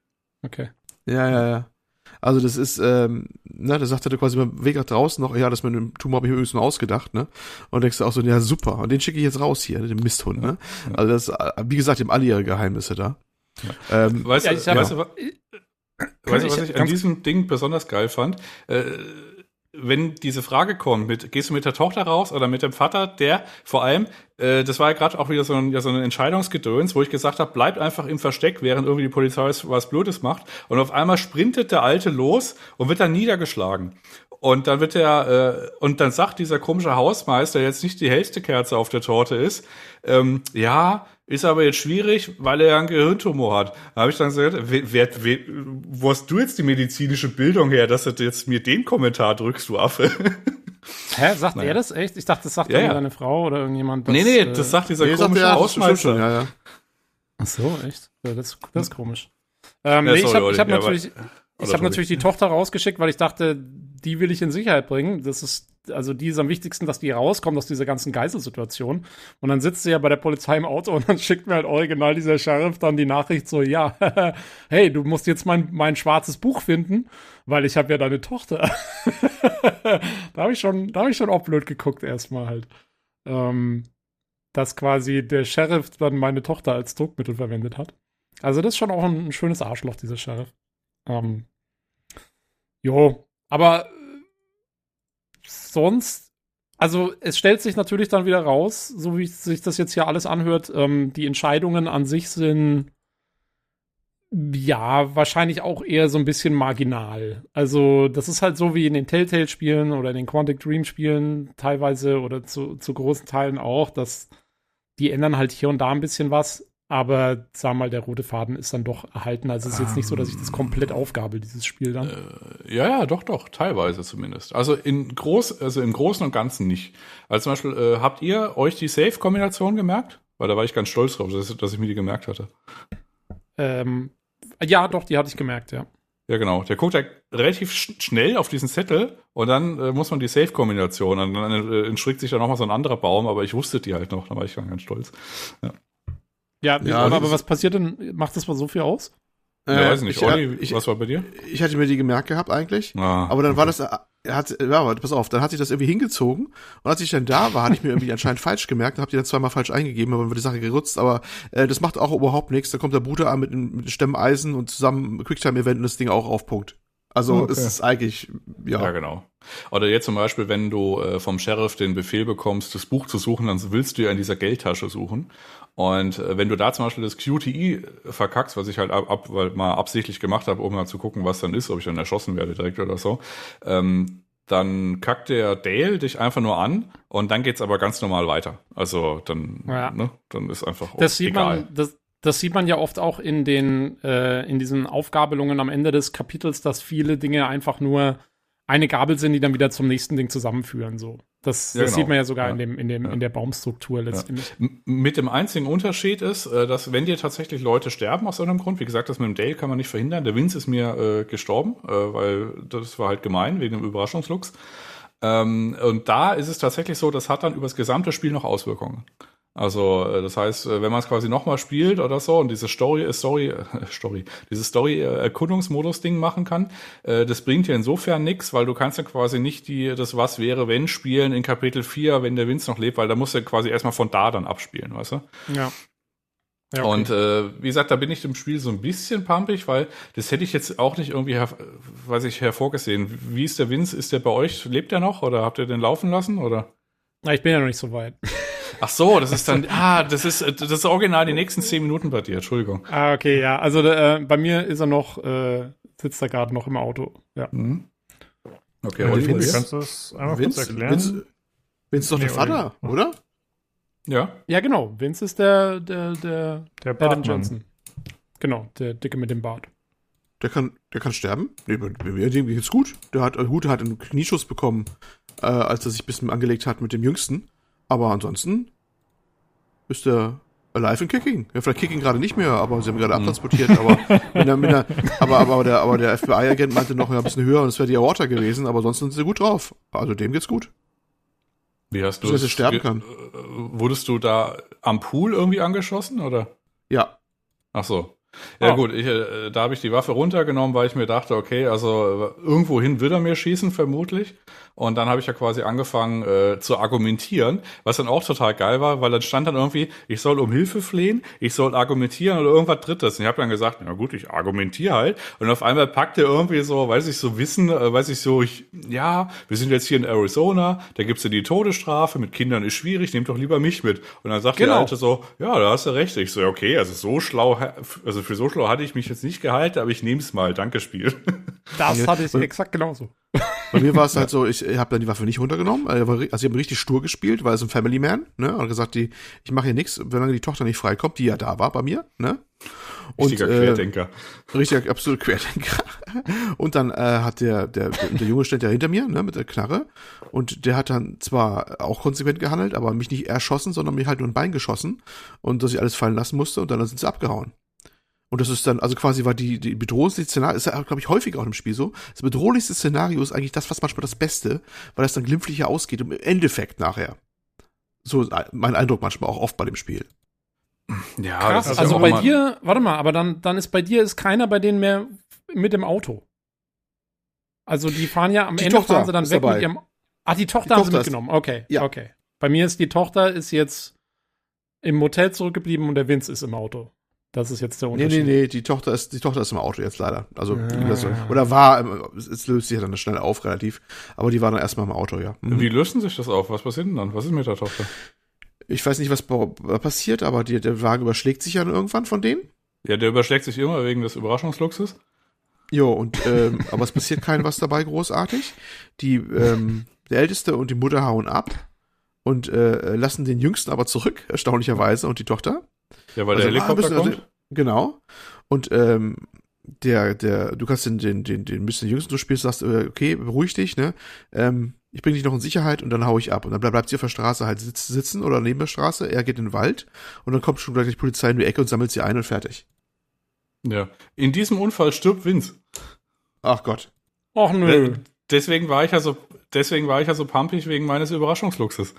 Okay. Ja, ja, ja. Also das ist, ähm, ne, da sagt er quasi beim Weg nach draußen noch, ja, das mit dem Tumor habe ich mir übrigens nur ausgedacht, ne? Und denkst du auch so, ja, super. Und den schicke ich jetzt raus hier, den Misthund, ne? Also das, wie gesagt, im alle ihre Geheimnisse da. Ähm, Weißt, Ja, du, ich hab- weißt, du, weißt du, was ich- ich an diesem Ding besonders geil fand? Äh, wenn diese Frage kommt, mit, gehst du mit der Tochter raus oder mit dem Vater, der vor allem, äh, das war ja gerade auch wieder so ein, ja, so ein Entscheidungsgedöns, wo ich gesagt habe, bleibt einfach im Versteck, während irgendwie die Polizei was, was Blödes macht. Und auf einmal sprintet der Alte los und wird dann niedergeschlagen. Und dann wird er, äh, und dann sagt dieser komische Hausmeister, der jetzt nicht die hellste Kerze auf der Torte ist, ähm, ja, ist aber jetzt schwierig, weil er ja einen Gehirntumor hat. Da habe ich dann gesagt, wer, wer, wer, wo hast du jetzt die medizinische Bildung her, dass du jetzt mir den Kommentar drückst, du Affe? Hä, sagt Naja. er das echt? Ich dachte, das sagt Ja, ja, deine Frau oder irgendjemand. nee, nee, äh, das sagt dieser nee, sagt komische er, das Hausmeister. schon, ja, ja. Ach so, echt? Ja, das, das ist komisch. Ähm, Ja, nee, sorry, ich habe hab ja, natürlich, ich natürlich die Tochter rausgeschickt, weil ich dachte, die will ich in Sicherheit bringen. Das ist, also die ist am wichtigsten, dass die rauskommt aus dieser ganzen Geiselsituation. Und dann sitzt sie ja bei der Polizei im Auto und dann schickt mir halt original dieser Sheriff dann die Nachricht so, ja, hey, du musst jetzt mein, mein schwarzes Buch finden, weil ich habe ja deine Tochter. da habe ich schon, da habe ich schon auch blöd geguckt erstmal halt. Ähm, dass quasi der Sheriff dann meine Tochter als Druckmittel verwendet hat. Also das ist schon auch ein, ein schönes Arschloch, dieser Sheriff. Ähm, jo, aber äh, sonst, also es stellt sich natürlich dann wieder raus, so wie sich das jetzt hier alles anhört, ähm, die Entscheidungen an sich sind ja, wahrscheinlich auch eher so ein bisschen marginal. Also, das ist halt so wie in den Telltale-Spielen oder in den Quantic Dream-Spielen teilweise oder zu, zu großen Teilen auch, dass die ändern halt hier und da ein bisschen was, aber sag mal, der rote Faden ist dann doch erhalten. Also es ist jetzt nicht so, dass ich das komplett aufgabel, dieses Spiel dann. Ja, ja, doch, doch, teilweise zumindest. Also in groß, also im Großen und Ganzen nicht. Also zum Beispiel, äh, habt ihr euch die Safe-Kombination gemerkt? Weil da war ich ganz stolz drauf, dass, dass ich mir die gemerkt hatte. Ähm, ja, doch, die hatte ich gemerkt, ja. Ja, genau. Der guckt ja relativ sch schnell auf diesen Zettel und dann äh, muss man die Safe-Kombination und dann äh, entstrickt sich da nochmal so ein anderer Baum, aber ich wusste die halt noch, da war ich ganz stolz. Ja, Ja, aber, das aber ist- was passiert denn? Macht das mal so viel aus? Ja, weiß nicht. ich, Olli, ich, was war bei dir? ich hatte mir die gemerkt gehabt eigentlich. Ah, Aber dann war das, äh, er hat, ja, aber pass auf, dann hat sich das irgendwie hingezogen und als ich dann da war, hatte ich mir irgendwie anscheinend falsch gemerkt und habe die dann zweimal falsch eingegeben, aber dann wird die Sache gerutzt, aber äh, das macht auch überhaupt nichts. Da kommt der Bruder an mit, einem- mit Stemmeisen und zusammen Quicktime-Event und das Ding auch auf Punkt. Also Okay. es ist eigentlich, ja. Ja, genau. Oder jetzt zum Beispiel, wenn du äh, vom Sheriff den Befehl bekommst, das Buch zu suchen, dann willst du ja in dieser Geldtasche suchen. Und äh, wenn du da zum Beispiel das QTI verkackst, was ich halt ab, ab, weil mal absichtlich gemacht habe, um mal zu gucken, was dann ist, ob ich dann erschossen werde direkt oder so, ähm, dann kackt der Dale dich einfach nur an und dann geht's aber ganz normal weiter. Also dann, Ja. ne, dann ist einfach Das sieht egal. man, das, das sieht man ja oft auch in den, äh, in diesen Aufgabelungen am Ende des Kapitels, dass viele Dinge einfach nur eine Gabel sind, die dann wieder zum nächsten Ding zusammenführen, so. Das, Ja, das genau. sieht man ja sogar Ja. in dem, in dem, Ja. in der Baumstruktur letztendlich. Mit dem einzigen Unterschied ist, äh, dass wenn dir tatsächlich Leute sterben aus irgendeinem Grund, wie gesagt, das mit dem Dale kann man nicht verhindern. Der Vince ist mir äh, gestorben, äh, weil das war halt gemein wegen dem Überraschungslux. Ähm, und da ist es tatsächlich so, das hat dann über das gesamte Spiel noch Auswirkungen. Also äh, das heißt, äh, wenn man es quasi nochmal spielt oder so und diese Story, äh, Story, Story, dieses Story-Erkundungsmodus-Ding machen kann, das bringt dir insofern nichts, weil du kannst ja quasi nicht die das Was wäre, wenn spielen in Kapitel 4, wenn der Vince noch lebt, weil da musst du quasi erstmal von da dann abspielen, weißt du? Ja. ja okay. Und äh, wie gesagt, da bin ich im Spiel so ein bisschen pumpig, weil das hätte ich jetzt auch nicht irgendwie, weiß ich, hervorgesehen. Wie ist der Vince? Ist der bei euch? Lebt er noch oder habt ihr den laufen lassen oder? Na, ich bin ja noch nicht so weit. Ach so, das ist dann, ah, das ist, das ist original die nächsten zehn Minuten bei dir, Entschuldigung. Ah, okay, ja. Also äh, bei mir ist er noch, äh, sitzt er gerade noch im Auto. Ja. Mhm. Okay, Ja, bei dir? kannst du das einmal Vince, kurz erklären? Vince, Vince ist doch der Nee, Vater, oder? Ja. Ja, genau. Vince ist der, der, der Der Adam Bartmann. Johnson. Genau, der Dicke mit dem Bart. Der kann, der kann sterben? Nee, bei mir dem geht's gut. Der hat, gut, der hat einen Knieschuss bekommen, äh, als er sich ein bisschen angelegt hat mit dem Jüngsten. Aber ansonsten ist der alive and kicking. Ja, vielleicht kicking gerade nicht mehr, aber sie haben gerade abtransportiert. Aber, wenn er, wenn er, aber, aber der, aber der FBI-Agent meinte noch, ja, ein bisschen höher und es wäre die Aorta gewesen, aber ansonsten sind sie gut drauf. Also dem geht's gut. Wie hast du er es- sterben kann. äh, Wurdest du da am Pool irgendwie angeschossen oder? Ja. Ach so. Ja Oh. gut, ich, äh, da habe ich die Waffe runtergenommen, weil ich mir dachte, okay, also äh, irgendwohin wird er mir schießen, vermutlich. Und dann habe ich ja quasi angefangen äh, zu argumentieren, was dann auch total geil war, weil dann stand dann irgendwie, ich soll um Hilfe flehen, ich soll argumentieren oder irgendwas Drittes. Und ich habe dann gesagt, na gut, ich argumentiere halt. Und auf einmal packt er irgendwie so, weiß ich, so Wissen, äh, weiß ich so, ich, ja, wir sind jetzt hier in Arizona, da gibt's ja die Todesstrafe, mit Kindern ist schwierig, nehmt doch lieber mich mit. Und dann sagt Genau. der Alte so, ja, da hast du recht. Ich so, okay, also so schlau, also für so schlau hatte ich mich jetzt nicht gehalten, aber ich nehme es mal. Danke, Spiel. Das hatte ich exakt genauso. Bei mir war es halt so, ich habe dann die Waffe nicht runtergenommen. Also ich habe also ich hab richtig stur gespielt, weil es ein Family Man, ne? Und gesagt, die, ich mache hier nichts, solange die Tochter nicht freikommt, die ja da war bei mir, ne? Richtiger äh, Querdenker. Richtig, absolut Querdenker. Und dann äh, hat der, der, der Junge stand ja hinter mir, ne, mit der Knarre. Und der hat dann zwar auch konsequent gehandelt, aber mich nicht erschossen, sondern mir halt nur ein Bein geschossen. Und dass ich alles fallen lassen musste und dann sind sie abgehauen. Und das ist dann, also quasi war die, die bedrohlichste Szenario, ist ja, glaube ich, häufig auch im Spiel so. Das bedrohlichste Szenario ist eigentlich das, was manchmal das Beste, weil das dann glimpflicher ausgeht im Endeffekt nachher. So ist mein Eindruck manchmal auch oft bei dem Spiel. Ja, Krass. das ist Also ja auch bei dir, warte mal, aber dann, dann ist bei dir ist keiner bei denen mehr mit dem Auto. Also die fahren ja am Die Ende Tochter fahren sie dann weg dabei. mit ihrem. Ah, die Tochter Die haben sie Tochter ist- mitgenommen. Okay, Ja. okay. Bei mir ist die Tochter ist jetzt im Motel zurückgeblieben und der Vince ist im Auto. Das ist jetzt der Nee, Unterschied. nee, nee, die Tochter ist, die Tochter ist im Auto jetzt leider. Also, Ah. das, oder war, ähm, es, löst sich ja dann schnell auf, relativ. Aber die war dann erstmal im Auto, ja. Mhm. Wie lösen sich das auf? Was passiert denn dann? Was ist mit der Tochter? Ich weiß nicht, was bei- passiert, aber die, der Wagen überschlägt sich ja irgendwann von denen. Ja, der überschlägt sich immer wegen des Überraschungsluxus. Jo, und, ähm, aber es passiert kein was dabei großartig. Die, ähm, der Älteste und die Mutter hauen ab und äh, lassen den Jüngsten aber zurück, erstaunlicherweise, und die Tochter. Ja, weil der Also, Helikopter ah, müssen- kommt. Genau. Und ähm, der, der, du kannst den, den, den, den bisschen Jüngsten du spielst, sagst, äh, okay, beruhig dich, ne? Ähm, ich bringe dich noch in Sicherheit und dann hau ich ab. Und dann bleib- bleibt sie auf der Straße halt sitz, sitzen oder neben der Straße, er geht in den Wald und dann kommt schon gleich die Polizei in die Ecke und sammelt sie ein und fertig. Ja. In diesem Unfall stirbt Vince. Ach Gott. Och nö. Deswegen war ich ja so, deswegen war ich ja so pumpig wegen meines Überraschungsluxus.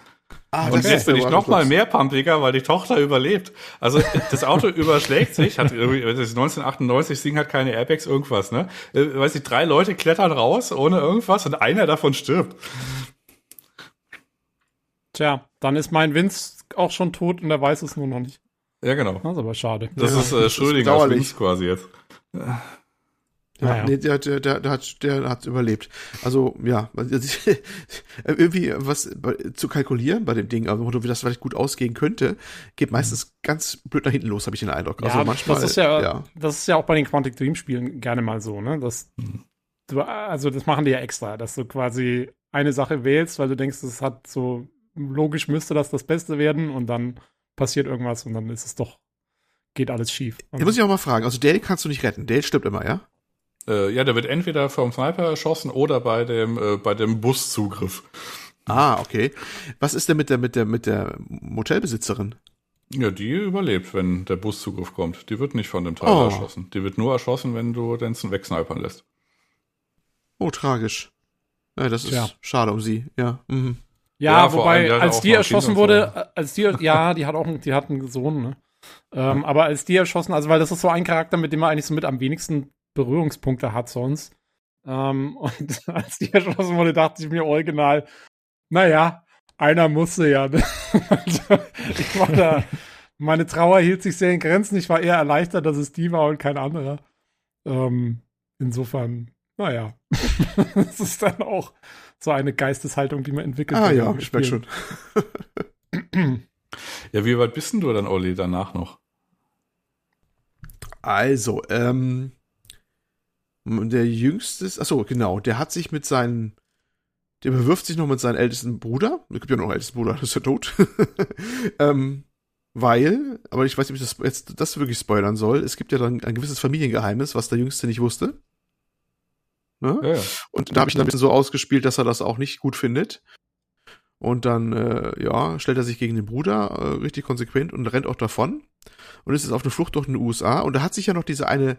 Ah, Und jetzt bin ich noch mal mehr pumpiger, weil die Tochter überlebt. Also das Auto überschlägt sich, hat irgendwie, das ist 1998, das Ding hat keine Airbags, irgendwas, ne? Äh, Weiß ich, drei Leute klettern raus ohne irgendwas und einer davon stirbt. Tja, dann ist mein Vince auch schon tot und er weiß es nur noch nicht. Ja, genau. Das ist aber schade. Das Ja, ist äh, bedauerlich. Vince quasi jetzt. Ja, Naja. nee, der, der, der, der hat, der hat überlebt. Also, ja, also, irgendwie was zu kalkulieren bei dem Ding, also wie das vielleicht gut ausgehen könnte, geht meistens ganz blöd nach hinten los, habe ich den Eindruck. Also ja, manchmal, das ist ja, ja. das ist ja auch bei den Quantic Dream Spielen gerne mal so, ne? Das, du, also das machen die ja extra, dass du quasi eine Sache wählst, weil du denkst, es hat so logisch müsste das das Beste werden und dann passiert irgendwas und dann ist es doch geht alles schief. Jetzt muss ich auch mal fragen, also Dale kannst du nicht retten. Dale stirbt immer, ja? Äh, ja, der wird entweder vom Sniper erschossen oder bei dem, äh, bei dem Buszugriff. Ah, okay. Was ist denn mit der, mit der, mit der Motelbesitzerin? Ja, die überlebt, wenn der Buszugriff kommt. Die wird nicht von dem Teil Oh. erschossen. Die wird nur erschossen, wenn du den wegsnipern lässt. Oh, tragisch. Ja, das ist Tja. schade um sie, ja. Mhm. Ja, Ja, wobei, die als die erschossen wurde, äh, als die, ja, die hat auch, einen- die hat einen Sohn, ne? Ähm, aber als die erschossen, also weil das ist so ein Charakter, mit dem man eigentlich so mit am wenigsten Berührungspunkte hat sonst. Ähm, und als die erschossen wurde, dachte ich mir original, naja, einer musste ja. Ich war da, meine Trauer hielt sich sehr in Grenzen. Ich war eher erleichtert, dass es die war und kein anderer. Ähm, insofern, naja, das ist dann auch so eine Geisteshaltung, die man entwickelt. Ah ja, ich merke schon. Ja, wie weit bist denn du dann, Olli, danach noch? Also, ähm, der jüngste, ist- ach so, genau, der hat sich mit seinen der bewirft sich noch mit seinem ältesten Bruder. Es gibt ja noch einen ältesten Bruder, das ist ja tot. ähm, weil, aber ich weiß nicht, ob ich das jetzt das wirklich spoilern soll. Es gibt ja dann ein gewisses Familiengeheimnis, was der Jüngste nicht wusste. Ne? Ja, ja. Und da habe ich dann ein bisschen so ausgespielt, dass er das auch nicht gut findet. Und dann, äh, ja, stellt er sich gegen den Bruder äh, richtig konsequent und rennt auch davon. Und ist jetzt auf eine Flucht durch den USA. Und da hat sich ja noch diese eine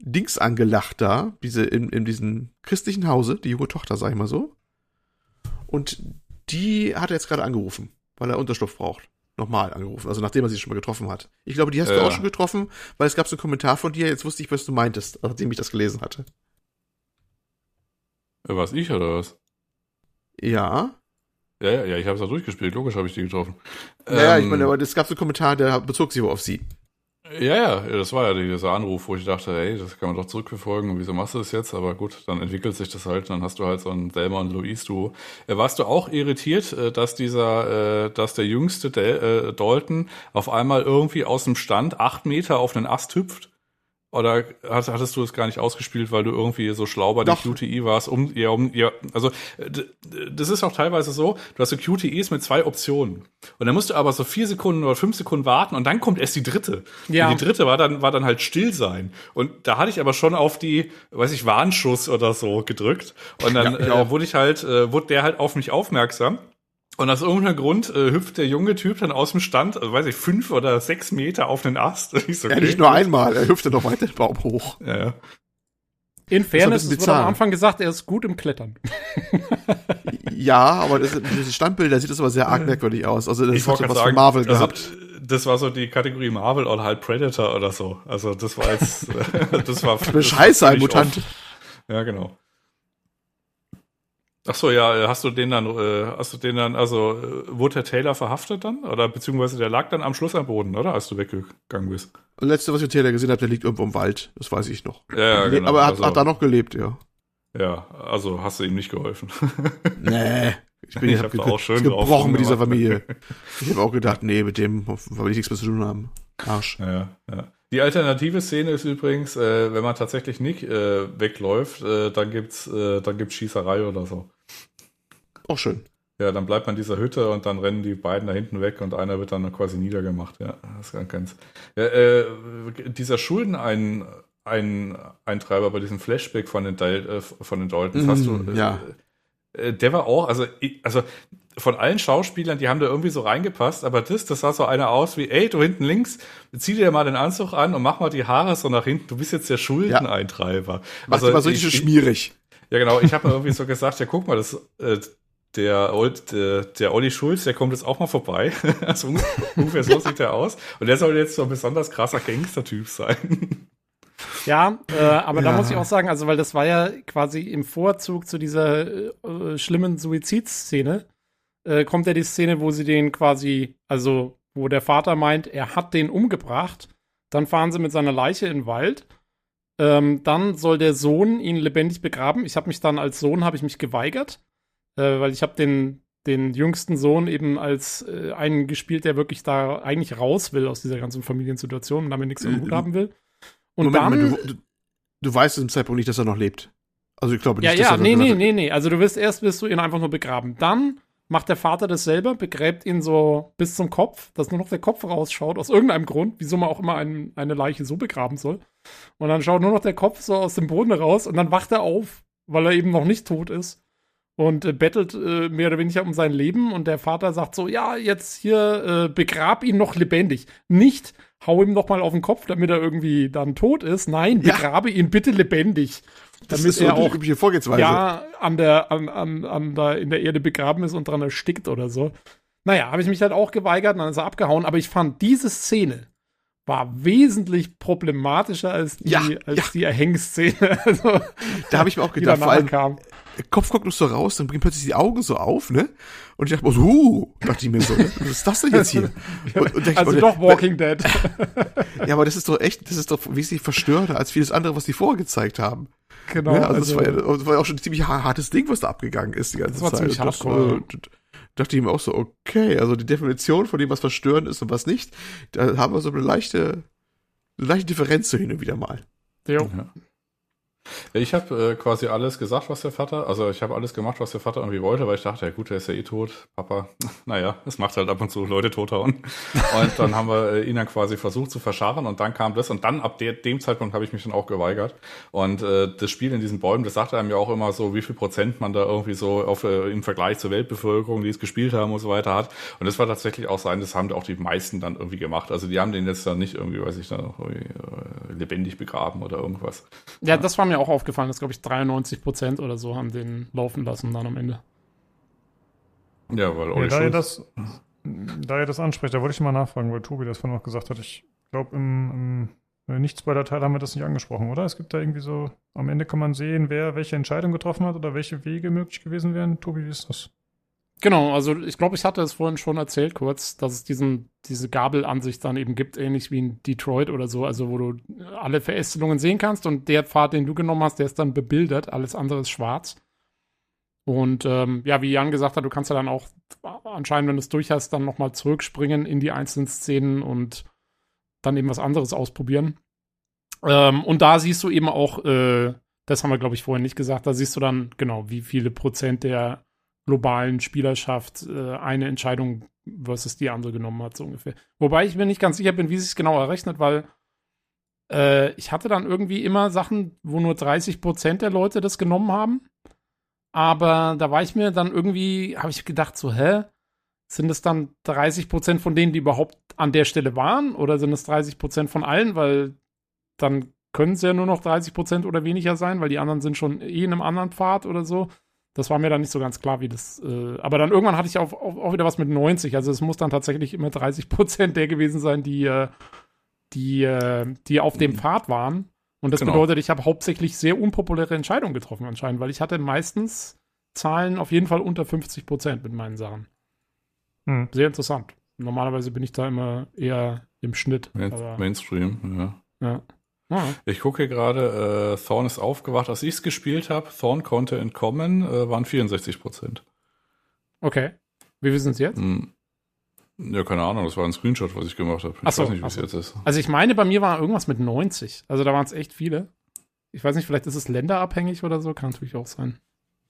Dings angelacht da, diese in, in diesem christlichen Hause, die junge Tochter, sag ich mal so. Und die hat er jetzt gerade angerufen, weil er Unterschlupf braucht. Nochmal angerufen, also nachdem er sie schon mal getroffen hat. Ich glaube, die hast du Ja. auch schon getroffen, weil es gab so einen Kommentar von dir, jetzt wusste ich, was du meintest, nachdem ich das gelesen hatte. Äh, Was ich oder was? Ja. Ja, ja, ja, ich habe es ja durchgespielt, logisch habe ich die getroffen. Naja, ich Ähm, meine, aber es gab so einen Kommentar, der bezog sich auf sie. Ja, ja, das war ja dieser Anruf, wo ich dachte, ey, das kann man doch zurückverfolgen, wieso machst du das jetzt? Aber gut, dann entwickelt sich das halt, dann hast du halt so ein Selma und Louise Duo. Äh, warst du auch irritiert, äh, dass dieser, äh, dass der jüngste Del Dalton auf einmal irgendwie aus dem Stand acht Meter auf einen Ast hüpft? Oder hattest du es gar nicht ausgespielt, weil du irgendwie so schlau bei der Doch. QTE warst? Um, ja, um, ja, also das ist auch teilweise so, du hast so QTEs mit zwei Optionen. Und dann musst du aber so vier Sekunden oder fünf Sekunden warten und dann kommt erst die dritte. Ja. Und die dritte war dann, war dann halt still sein. Und da hatte ich aber schon auf die, weiß ich, Warnschuss oder so gedrückt. Und dann Ja, äh, wurde ich halt, äh, wurde der halt auf mich aufmerksam. Und aus irgendeinem Grund äh, hüpft der junge Typ dann aus dem Stand, also weiß ich, fünf oder sechs Meter auf einen Ast. Und ich so, Ja, okay, nicht nur gut. einmal, er hüpfte noch weiter den Baum hoch. Ja, ja. In Fairness, es wurde am. Anfang gesagt, er ist gut im Klettern. Ja, aber das, diese Standbilder sieht das aber sehr arg merkwürdig aus. Also das Ich hat so was sagen, von Marvel also, gehabt. das war so die Kategorie Marvel oder halt Predator oder so. Also das war jetzt, das war Das Scheiße, ein Mutant. off. Ja, genau. Ach so, ja, äh, hast du den dann, äh, hast du den dann, also äh, wurde der Taylor verhaftet dann? Oder beziehungsweise der lag dann am Schluss am Boden, oder? Als du weggegangen bist. Und letzte, was ich mit Taylor gesehen habe, der liegt irgendwo im Wald. Das weiß ich noch. Ja, ja, genau. aber er hat, also, hat da noch gelebt, ja. Ja, also hast du ihm nicht geholfen. Nee. Ich bin Ich hab da auch schön gebrochen mit dieser. Familie. Ich habe auch gedacht, nee, mit dem will ich nichts mehr zu tun haben. Arsch. Ja, ja. Die alternative Szene ist übrigens, äh, wenn man tatsächlich nicht äh, wegläuft, äh, dann gibt's, äh, dann gibt's Schießerei oder so. Auch schön. Ja, dann bleibt man in dieser Hütte und dann rennen die beiden da hinten weg und einer wird dann quasi niedergemacht. Ja, das ist ganz. Ja, äh, dieser Schuldenein ein Eintreiber bei diesem Flashback von den, Dal äh, von den Daltons, Mm, hast du, äh, ja. äh, der war auch, also, ich, also von allen Schauspielern, die haben da irgendwie so reingepasst, aber das, das sah so einer aus wie, ey, du hinten links, zieh dir mal den Anzug an und mach mal die Haare so nach hinten, du bist jetzt der Schuldeneintreiber. Macht also, mal so richtig schmierig. ja, genau. Ich habe mir irgendwie so gesagt, ja, guck mal, das, äh, der, Old, der, der Olli Schulz, der kommt jetzt auch mal vorbei. also ungefähr so sieht er aus. Und der soll jetzt so ein besonders krasser Gangster-Typ sein. Ja, äh, aber da Ja. muss ich auch sagen, also weil das war ja quasi im Vorzug zu dieser äh, schlimmen Suizidszene, äh, kommt ja die Szene, wo sie den quasi, also wo der Vater meint, er hat den umgebracht. Dann fahren sie mit seiner Leiche in den Wald. Ähm, dann soll der Sohn ihn lebendig begraben. Ich habe mich dann als Sohn habe ich mich geweigert, äh, weil ich habe den den jüngsten Sohn eben als äh, einen gespielt, der wirklich da eigentlich raus will aus dieser ganzen Familiensituation und damit nichts am Hut Äh, haben will. Und Moment, dann Moment, du, du, du weißt zu dem Zeitpunkt nicht, dass er noch lebt. Also ich glaube nicht, Ja, dass ja, er nee, nee, nee, nee. Also du wirst erst wirst du ihn einfach nur begraben. Dann macht der Vater das selber, begräbt ihn so bis zum Kopf, dass nur noch der Kopf rausschaut, aus irgendeinem Grund, wieso man auch immer ein, eine Leiche so begraben soll. Und dann schaut nur noch der Kopf so aus dem Boden raus und dann wacht er auf, weil er eben noch nicht tot ist. Und äh, bettelt äh, mehr oder weniger um sein Leben und der Vater sagt so, ja, jetzt hier äh, begrab ihn noch lebendig. Nicht hau ihm noch mal auf den Kopf, damit er irgendwie dann tot ist. Nein, Ja. begrabe ihn bitte lebendig. Das damit ist so er auch übliche Vorgehensweise. ja, an der, an, an, an der, in der Erde begraben ist und dran erstickt oder so. Naja, habe ich mich halt auch geweigert und dann ist er abgehauen. Aber ich fand, diese Szene war wesentlich problematischer als die, Ja, als ja. die Erhängszene. Also, Da habe ich mir auch gedacht, vor allem, kam. der Kopf guckt noch so raus, dann bringen plötzlich die Augen so auf, ne? Und ich dachte mir so, huh, dachte ich mir so, ne? was ist das denn jetzt hier? Und, und Also und- doch Walking Dead. Ja, aber das ist doch echt, das ist doch wesentlich verstörender als vieles andere, was die vorher gezeigt haben. genau. ne? also, das, war ja, das war ja auch schon ein ziemlich ha- hartes Ding, was da abgegangen ist die ganze Das war Zeit. ziemlich das, hardcore, äh, d- dachte ich mir auch so, okay, also die Definition von dem, was verstörend ist und was nicht, da haben wir so eine leichte, eine leichte Differenz so hin und wieder mal. jo. Ich habe äh, quasi alles gesagt, was der Vater, also ich habe alles gemacht, was der Vater irgendwie wollte, weil ich dachte, ja gut, der ist ja eh tot, Papa. Naja, es macht halt ab und zu Leute tothauen. Und dann haben wir äh, ihn dann quasi versucht zu verscharren und dann kam das und dann ab der, dem Zeitpunkt habe ich mich dann auch geweigert. Und äh, das Spiel in diesen Bäumen, das sagte einem ja auch immer so, wie viel Prozent man da irgendwie so auf, äh, im Vergleich zur Weltbevölkerung, die es gespielt haben und so weiter hat. Und das war tatsächlich auch sein, das haben auch die meisten dann irgendwie gemacht. Also die haben den jetzt dann nicht irgendwie, weiß ich, dann noch irgendwie, äh, lebendig begraben oder irgendwas. Ja, das war mir auch aufgefallen, dass, glaube ich, 93 Prozent oder so haben den laufen lassen dann am Ende. Ja, weil Ja, Olli da, ihr das, da ihr das anspricht, da wollte ich mal nachfragen, weil Tobi das vorhin noch gesagt hat. Ich glaube, im, im äh, Nichts bei der Teil haben wir das nicht angesprochen, oder? Es gibt da irgendwie so, am Ende kann man sehen, wer welche Entscheidung getroffen hat oder welche Wege möglich gewesen wären. Tobi, wie ist das? Genau, also ich glaube, ich hatte es vorhin schon erzählt kurz, dass es diesen, diese Gabelansicht dann eben gibt, ähnlich wie in Detroit oder so, also wo du alle Verästelungen sehen kannst und der Pfad, den du genommen hast, der ist dann bebildert, alles andere ist schwarz. Und ähm, ja, wie Jan gesagt hat, du kannst ja dann auch anscheinend, wenn du es durch hast, dann nochmal zurückspringen in die einzelnen Szenen und dann eben was anderes ausprobieren. Ähm, und da siehst du eben auch, äh, das haben wir, glaube ich, vorhin nicht gesagt, da siehst du dann genau, wie viele Prozent der globalen Spielerschaft äh, eine Entscheidung versus die andere genommen hat, so ungefähr. Wobei ich mir nicht ganz sicher bin, wie sich es genau errechnet, weil äh, ich hatte dann irgendwie immer Sachen, wo nur 30 Prozent der Leute das genommen haben. Aber da war ich mir dann irgendwie, habe ich gedacht, so, hä? Sind es dann 30 Prozent von denen, die überhaupt an der Stelle waren? Oder sind es 30 Prozent von allen? Weil dann können es ja nur noch 30 Prozent oder weniger sein, weil die anderen sind schon eh in einem anderen Pfad oder so. Das war mir dann nicht so ganz klar, wie das. Äh, aber dann irgendwann hatte ich auch, auch, auch wieder was mit 90. Also es muss dann tatsächlich immer 30 Prozent der gewesen sein, die, äh, die, äh, die auf dem Pfad waren. Und das Genau. bedeutet, ich habe hauptsächlich sehr unpopuläre Entscheidungen getroffen anscheinend, weil ich hatte meistens Zahlen auf jeden Fall unter 50 Prozent mit meinen Sachen. Hm. Sehr interessant. Normalerweise bin ich da immer eher im Schnitt. Main Mainstream, ja. ja. Ja. Ich gucke gerade, äh, Thorn ist aufgewacht. Als ich es gespielt habe, Thorn konnte entkommen, äh, waren 64 Prozent. Okay. Wie wissen Sie jetzt? Hm. Ja, keine Ahnung, das war ein Screenshot, was ich gemacht habe. Ich so, weiß nicht, wie es so. jetzt ist. Also ich meine, bei mir war irgendwas mit 90. Also da waren es echt viele. Ich weiß nicht, vielleicht ist es länderabhängig oder so, kann natürlich auch sein.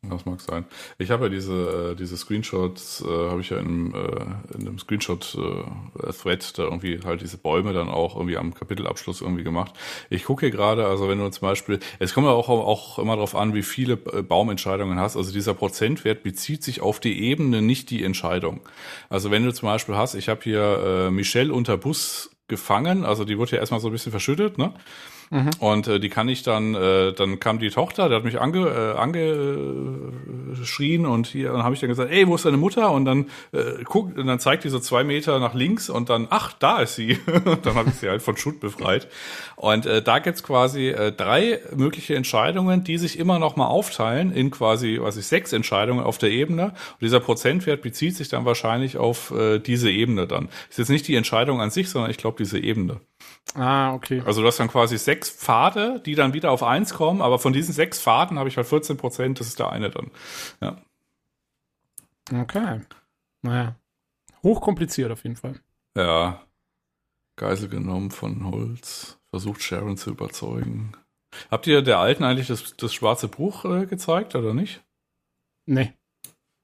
Das mag sein. Ich habe ja diese, äh, diese Screenshots, äh, habe ich ja in, äh, in einem Screenshot-Thread da irgendwie halt diese Bäume dann auch irgendwie am Kapitelabschluss irgendwie gemacht. Ich gucke hier gerade, also wenn du zum Beispiel, es kommt ja auch, auch immer darauf an, wie viele äh, Baumentscheidungen hast. Also dieser Prozentwert bezieht sich auf die Ebene, nicht die Entscheidung. Also wenn du zum Beispiel hast, ich habe hier äh, Michelle unter Bus gefangen, also die wurde ja erstmal so ein bisschen verschüttet, ne? Und äh, die kann ich dann, äh, dann kam die Tochter, der hat mich ange, äh, angeschrien und hier, dann habe ich dann gesagt, ey, wo ist deine Mutter? Und dann äh, guckt, und dann zeigt die so zwei Meter nach links und dann, ach, da ist sie. Und dann habe ich sie halt von Schutt befreit. Und äh, da gibt's quasi äh, drei mögliche Entscheidungen, die sich immer noch mal aufteilen in quasi, was ich, sechs Entscheidungen auf der Ebene. Und dieser Prozentwert bezieht sich dann wahrscheinlich auf äh, diese Ebene dann. Ist jetzt nicht die Entscheidung an sich, sondern ich glaube diese Ebene. Ah, okay. Also du hast dann quasi sechs Pfade, die dann wieder auf eins kommen, aber von diesen sechs Pfaden habe ich halt 14 Prozent, das ist der eine dann. Ja. Okay. Naja. Hochkompliziert auf jeden Fall. Ja. Geisel genommen von Holz, versucht Sharon zu überzeugen. Habt ihr der Alten eigentlich das, das schwarze Buch äh, gezeigt oder nicht? Nee.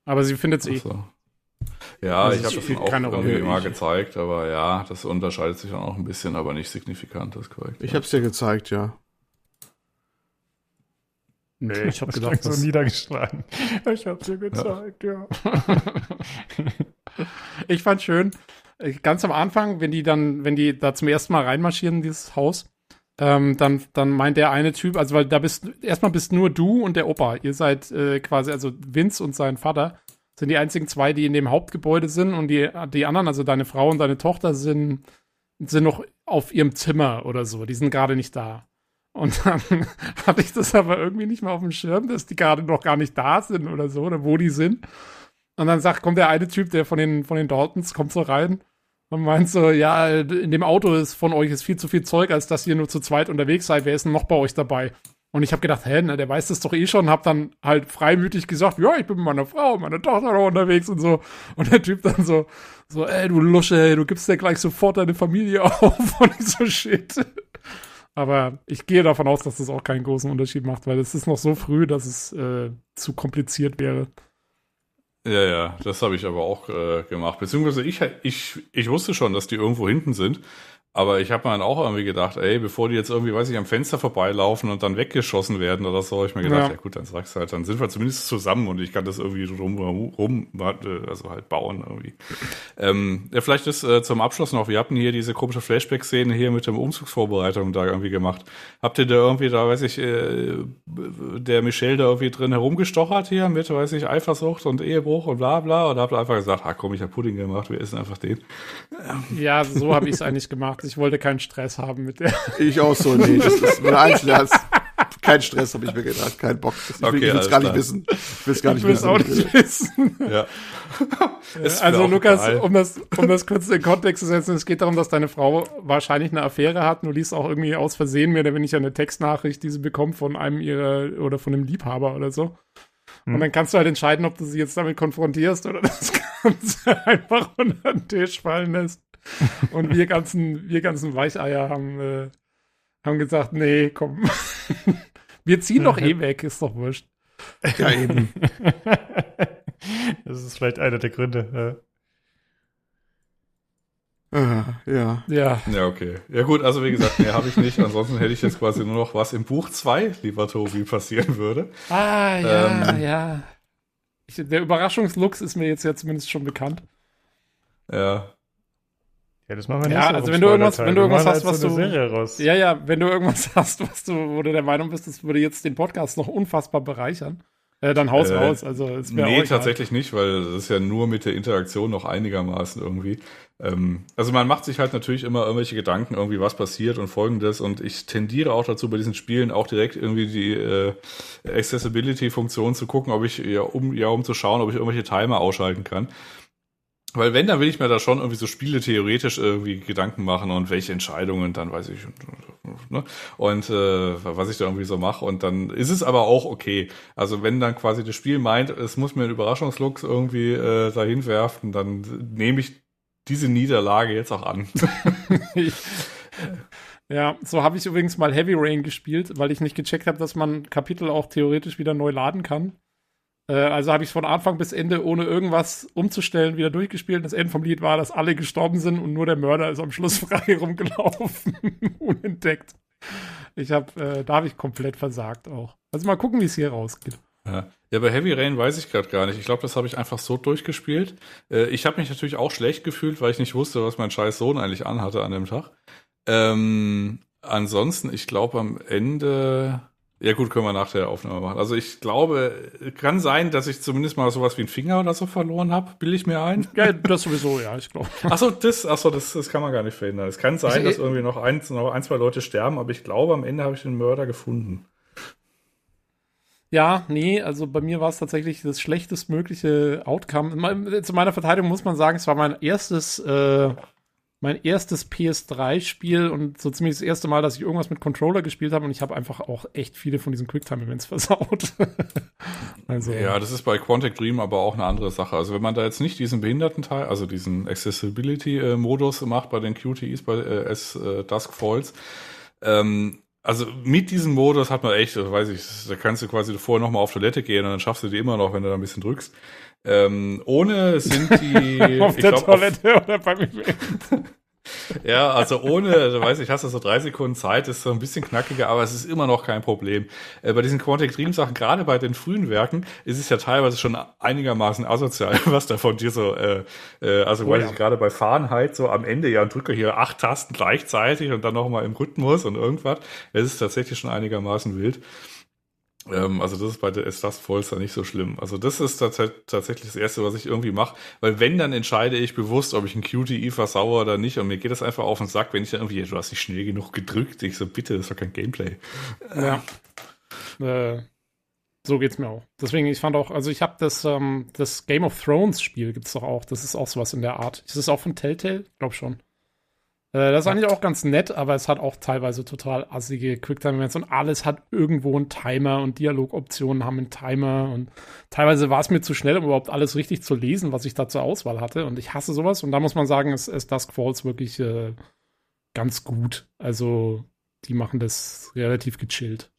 Aber sie findet es eh. So. Ja, Also ich es habe dann auch keine irgendwie wie mal gezeigt, aber ja, das unterscheidet sich dann auch ein bisschen, aber nicht signifikant, das ist korrekt. Ich hab's dir gezeigt, ja. Nee, ich habe gedacht, so niedergeschlagen. Ich hab's dir gezeigt, ja. ich fand schön, ganz am Anfang, wenn die dann, wenn die da zum ersten Mal reinmarschieren in dieses Haus, ähm, dann, dann meint der eine Typ, also weil da bist erstmal bist nur du und der Opa. Ihr seid äh, quasi, also Vince und sein Vater sind die einzigen zwei, die in dem Hauptgebäude sind und die, die anderen, also deine Frau und deine Tochter, sind, sind noch auf ihrem Zimmer oder so. Die sind gerade nicht da. Und dann hatte ich das aber irgendwie nicht mehr auf dem Schirm, dass die gerade noch gar nicht da sind oder so, oder wo die sind. Und dann sagt, kommt der eine Typ, der von den, von den Daltons, kommt so rein und meint so, ja, in dem Auto ist von euch ist viel zu viel Zeug, als dass ihr nur zu zweit unterwegs seid. Wer ist denn noch bei euch dabei? Und ich habe gedacht, hä, na, der weiß das doch eh schon. Hab dann halt freimütig gesagt, ja, ich bin mit meiner Frau, meiner Tochter noch unterwegs und so. Und der Typ dann so, so, ey, du Lusche, ey, du gibst ja gleich sofort deine Familie auf. Und ich so, shit. Aber ich gehe davon aus, dass das auch keinen großen Unterschied macht, weil es ist noch so früh, dass es äh, zu kompliziert wäre. Ja, ja, das habe ich aber auch äh, gemacht. Beziehungsweise ich, ich, ich wusste schon, dass die irgendwo hinten sind. Aber ich habe mir dann auch irgendwie gedacht, ey, bevor die jetzt irgendwie, weiß ich, am Fenster vorbeilaufen und dann weggeschossen werden oder so, habe ich mir gedacht, ja. ja. gut, dann sag's halt, dann sind wir zumindest zusammen und ich kann das irgendwie rum, rum also halt bauen irgendwie. ähm, ja, vielleicht ist äh, zum Abschluss noch, wir hatten hier diese komische Flashback-Szene hier mit dem Umzugsvorbereitung da irgendwie gemacht. Habt ihr da irgendwie, da weiß ich, äh, der Michelle da irgendwie drin herumgestochert hier mit, weiß ich, Eifersucht und Ehebruch und bla bla oder habt ihr einfach gesagt, ah komm, ich hab Pudding gemacht, wir essen einfach den. Ja, so habe ich es eigentlich gemacht ich wollte keinen Stress haben mit der. Ich auch so, nee, das ist meine einzige kein Stress, habe ich mir gedacht, kein Bock. Ich okay, will es gar nicht wissen. Ich will es gar nicht wissen. auch nicht wissen. Ja. also Lukas, um das, um das kurz in Kontext zu setzen, es geht darum, dass deine Frau wahrscheinlich eine Affäre hat. Du liest auch irgendwie aus Versehen mehr oder weniger eine Textnachricht, die sie bekommt von einem ihrer oder von einem Liebhaber oder so. Und hm. dann kannst du halt entscheiden, ob du sie jetzt damit konfrontierst oder das Ganze einfach unter den Tisch fallen lässt. Und wir ganzen, wir ganzen Weicheier haben, äh, haben gesagt, nee, komm. wir ziehen doch eh weg, ist doch wurscht. Ja, eben. das ist vielleicht einer der Gründe. Ja. ja. Ja. Ja, okay. Ja gut, also wie gesagt, mehr habe ich nicht. Ansonsten hätte ich jetzt quasi nur noch was im Buch 2, lieber Tobi, passieren würde. Ah, ja, ähm, ja. Ich, der Überraschungslux ist mir jetzt ja zumindest schon bekannt. Ja. Ja, das machen wir ja, also wenn du irgendwas, wenn du irgendwas hast, was du, ja, ja, wenn du irgendwas hast, was du, wo du der Meinung bist, das würde jetzt den Podcast noch unfassbar bereichern, äh, dann haus äh, raus. Also es nee, tatsächlich halt. nicht, weil es ist ja nur mit der Interaktion noch einigermaßen irgendwie. Ähm, also man macht sich halt natürlich immer irgendwelche Gedanken, irgendwie was passiert und folgendes. Und ich tendiere auch dazu, bei diesen Spielen auch direkt irgendwie die äh, Accessibility-Funktion zu gucken, ob ich ja um ja um zu schauen, ob ich irgendwelche Timer ausschalten kann. Weil wenn, dann will ich mir da schon irgendwie so Spiele theoretisch irgendwie Gedanken machen und welche Entscheidungen dann weiß ich ne? und äh, was ich da irgendwie so mache und dann ist es aber auch okay. Also wenn dann quasi das Spiel meint, es muss mir einen Überraschungslux irgendwie äh, dahin werfen, dann nehme ich diese Niederlage jetzt auch an. ja, so habe ich übrigens mal Heavy Rain gespielt, weil ich nicht gecheckt habe, dass man Kapitel auch theoretisch wieder neu laden kann. Äh, also habe ich von Anfang bis Ende, ohne irgendwas umzustellen, wieder durchgespielt. Das Ende vom Lied war, dass alle gestorben sind und nur der Mörder ist am Schluss frei rumgelaufen, unentdeckt. Ich habe, äh, da habe ich komplett versagt auch. Also mal gucken, wie es hier rausgeht. Ja. ja, bei Heavy Rain weiß ich gerade gar nicht. Ich glaube, das habe ich einfach so durchgespielt. Äh, ich habe mich natürlich auch schlecht gefühlt, weil ich nicht wusste, was mein scheiß Sohn eigentlich anhatte an dem Tag. Ähm, ansonsten, ich glaube am Ende ja gut, können wir nach der Aufnahme machen. Also ich glaube, kann sein, dass ich zumindest mal sowas wie einen Finger oder so verloren habe, bilde ich mir ein. Ja, das sowieso, ja, ich glaube. Achso, das, achso, das, das kann man gar nicht verhindern. Es kann sein, dass irgendwie noch ein, noch ein, zwei Leute sterben, aber ich glaube, am Ende habe ich den Mörder gefunden. Ja, nee, also bei mir war es tatsächlich das schlechtestmögliche Outcome. Zu meiner Verteidigung muss man sagen, es war mein erstes äh, mein erstes PS3-Spiel und so ziemlich das erste Mal, dass ich irgendwas mit Controller gespielt habe und ich habe einfach auch echt viele von diesen Quicktime-Events versaut. also, ja, das ist bei Quantic Dream aber auch eine andere Sache. Also wenn man da jetzt nicht diesen Behindertenteil, also diesen Accessibility-Modus macht bei den QTEs, bei äh, S äh, Dusk Falls, ähm, also mit diesem Modus hat man echt, weiß ich, da kannst du quasi vorher nochmal auf Toilette gehen und dann schaffst du die immer noch, wenn du da ein bisschen drückst. Ähm, ohne sind die. auf der glaub, Toilette auf, oder beim Event. ja, also ohne, du weißt, ich hast du so drei Sekunden Zeit, ist so ein bisschen knackiger, aber es ist immer noch kein Problem. Äh, bei diesen Quantic Dream Sachen, gerade bei den frühen Werken, ist es ja teilweise schon einigermaßen asozial, was da von dir so, äh, äh, also oh, weiß ja. ich gerade bei Fahrenheit so am Ende, ja, drücke hier acht Tasten gleichzeitig und dann nochmal im Rhythmus und irgendwas. Es ist tatsächlich schon einigermaßen wild. Ähm, also das ist bei der Estast Polster nicht so schlimm. Also das ist tats tatsächlich das Erste, was ich irgendwie mache. Weil wenn, dann entscheide ich bewusst, ob ich ein QTE versauere oder nicht. Und mir geht das einfach auf den Sack, wenn ich dann irgendwie, du hast nicht schnell genug gedrückt. Ich so, bitte, das ist doch kein Gameplay. Ja. Äh, so geht's mir auch. Deswegen, ich fand auch, also ich habe das, ähm, das Game of Thrones Spiel gibt's doch auch. Das ist auch sowas in der Art. Ist das auch von Telltale? Glaub schon. Äh, das ist eigentlich auch ganz nett, aber es hat auch teilweise total assige Quicktime-Events und alles hat irgendwo einen Timer und Dialogoptionen haben einen Timer und teilweise war es mir zu schnell, um überhaupt alles richtig zu lesen, was ich da zur Auswahl hatte und ich hasse sowas und da muss man sagen, ist, ist Dusk Falls wirklich äh, ganz gut. Also die machen das relativ gechillt.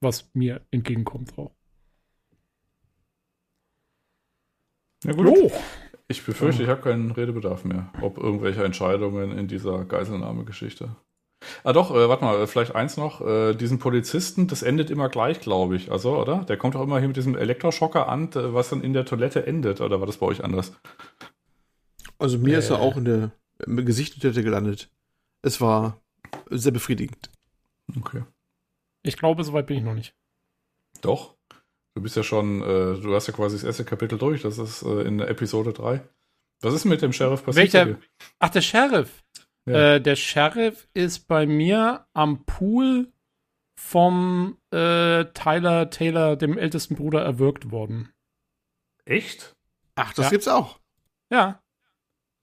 Was mir entgegenkommt auch. Ja gut. Jo. Ich befürchte, ich habe keinen Redebedarf mehr, ob irgendwelche Entscheidungen in dieser Geiselnahmegeschichte. Ah doch, äh, warte mal, äh, vielleicht eins noch. Äh, diesen Polizisten, das endet immer gleich, glaube ich. Also, oder? Der kommt auch immer hier mit diesem Elektroschocker an, äh, was dann in der Toilette endet. Oder war das bei euch anders? Also mir ist er Äh. auch in der im Gesicht der Toilette gelandet. Es war sehr befriedigend. Okay. Ich glaube, soweit bin ich noch nicht. Doch. Du bist ja schon, äh, du hast ja quasi das erste Kapitel durch. Das ist äh, in der Episode 3. Was ist mit dem Sheriff passiert? Welcher-? Ach, der Sheriff. Ja. Äh, der Sheriff ist bei mir am Pool vom äh, Tyler Taylor, dem ältesten Bruder, erwürgt worden. Echt? Ach, das Ja. gibt's auch. Ja.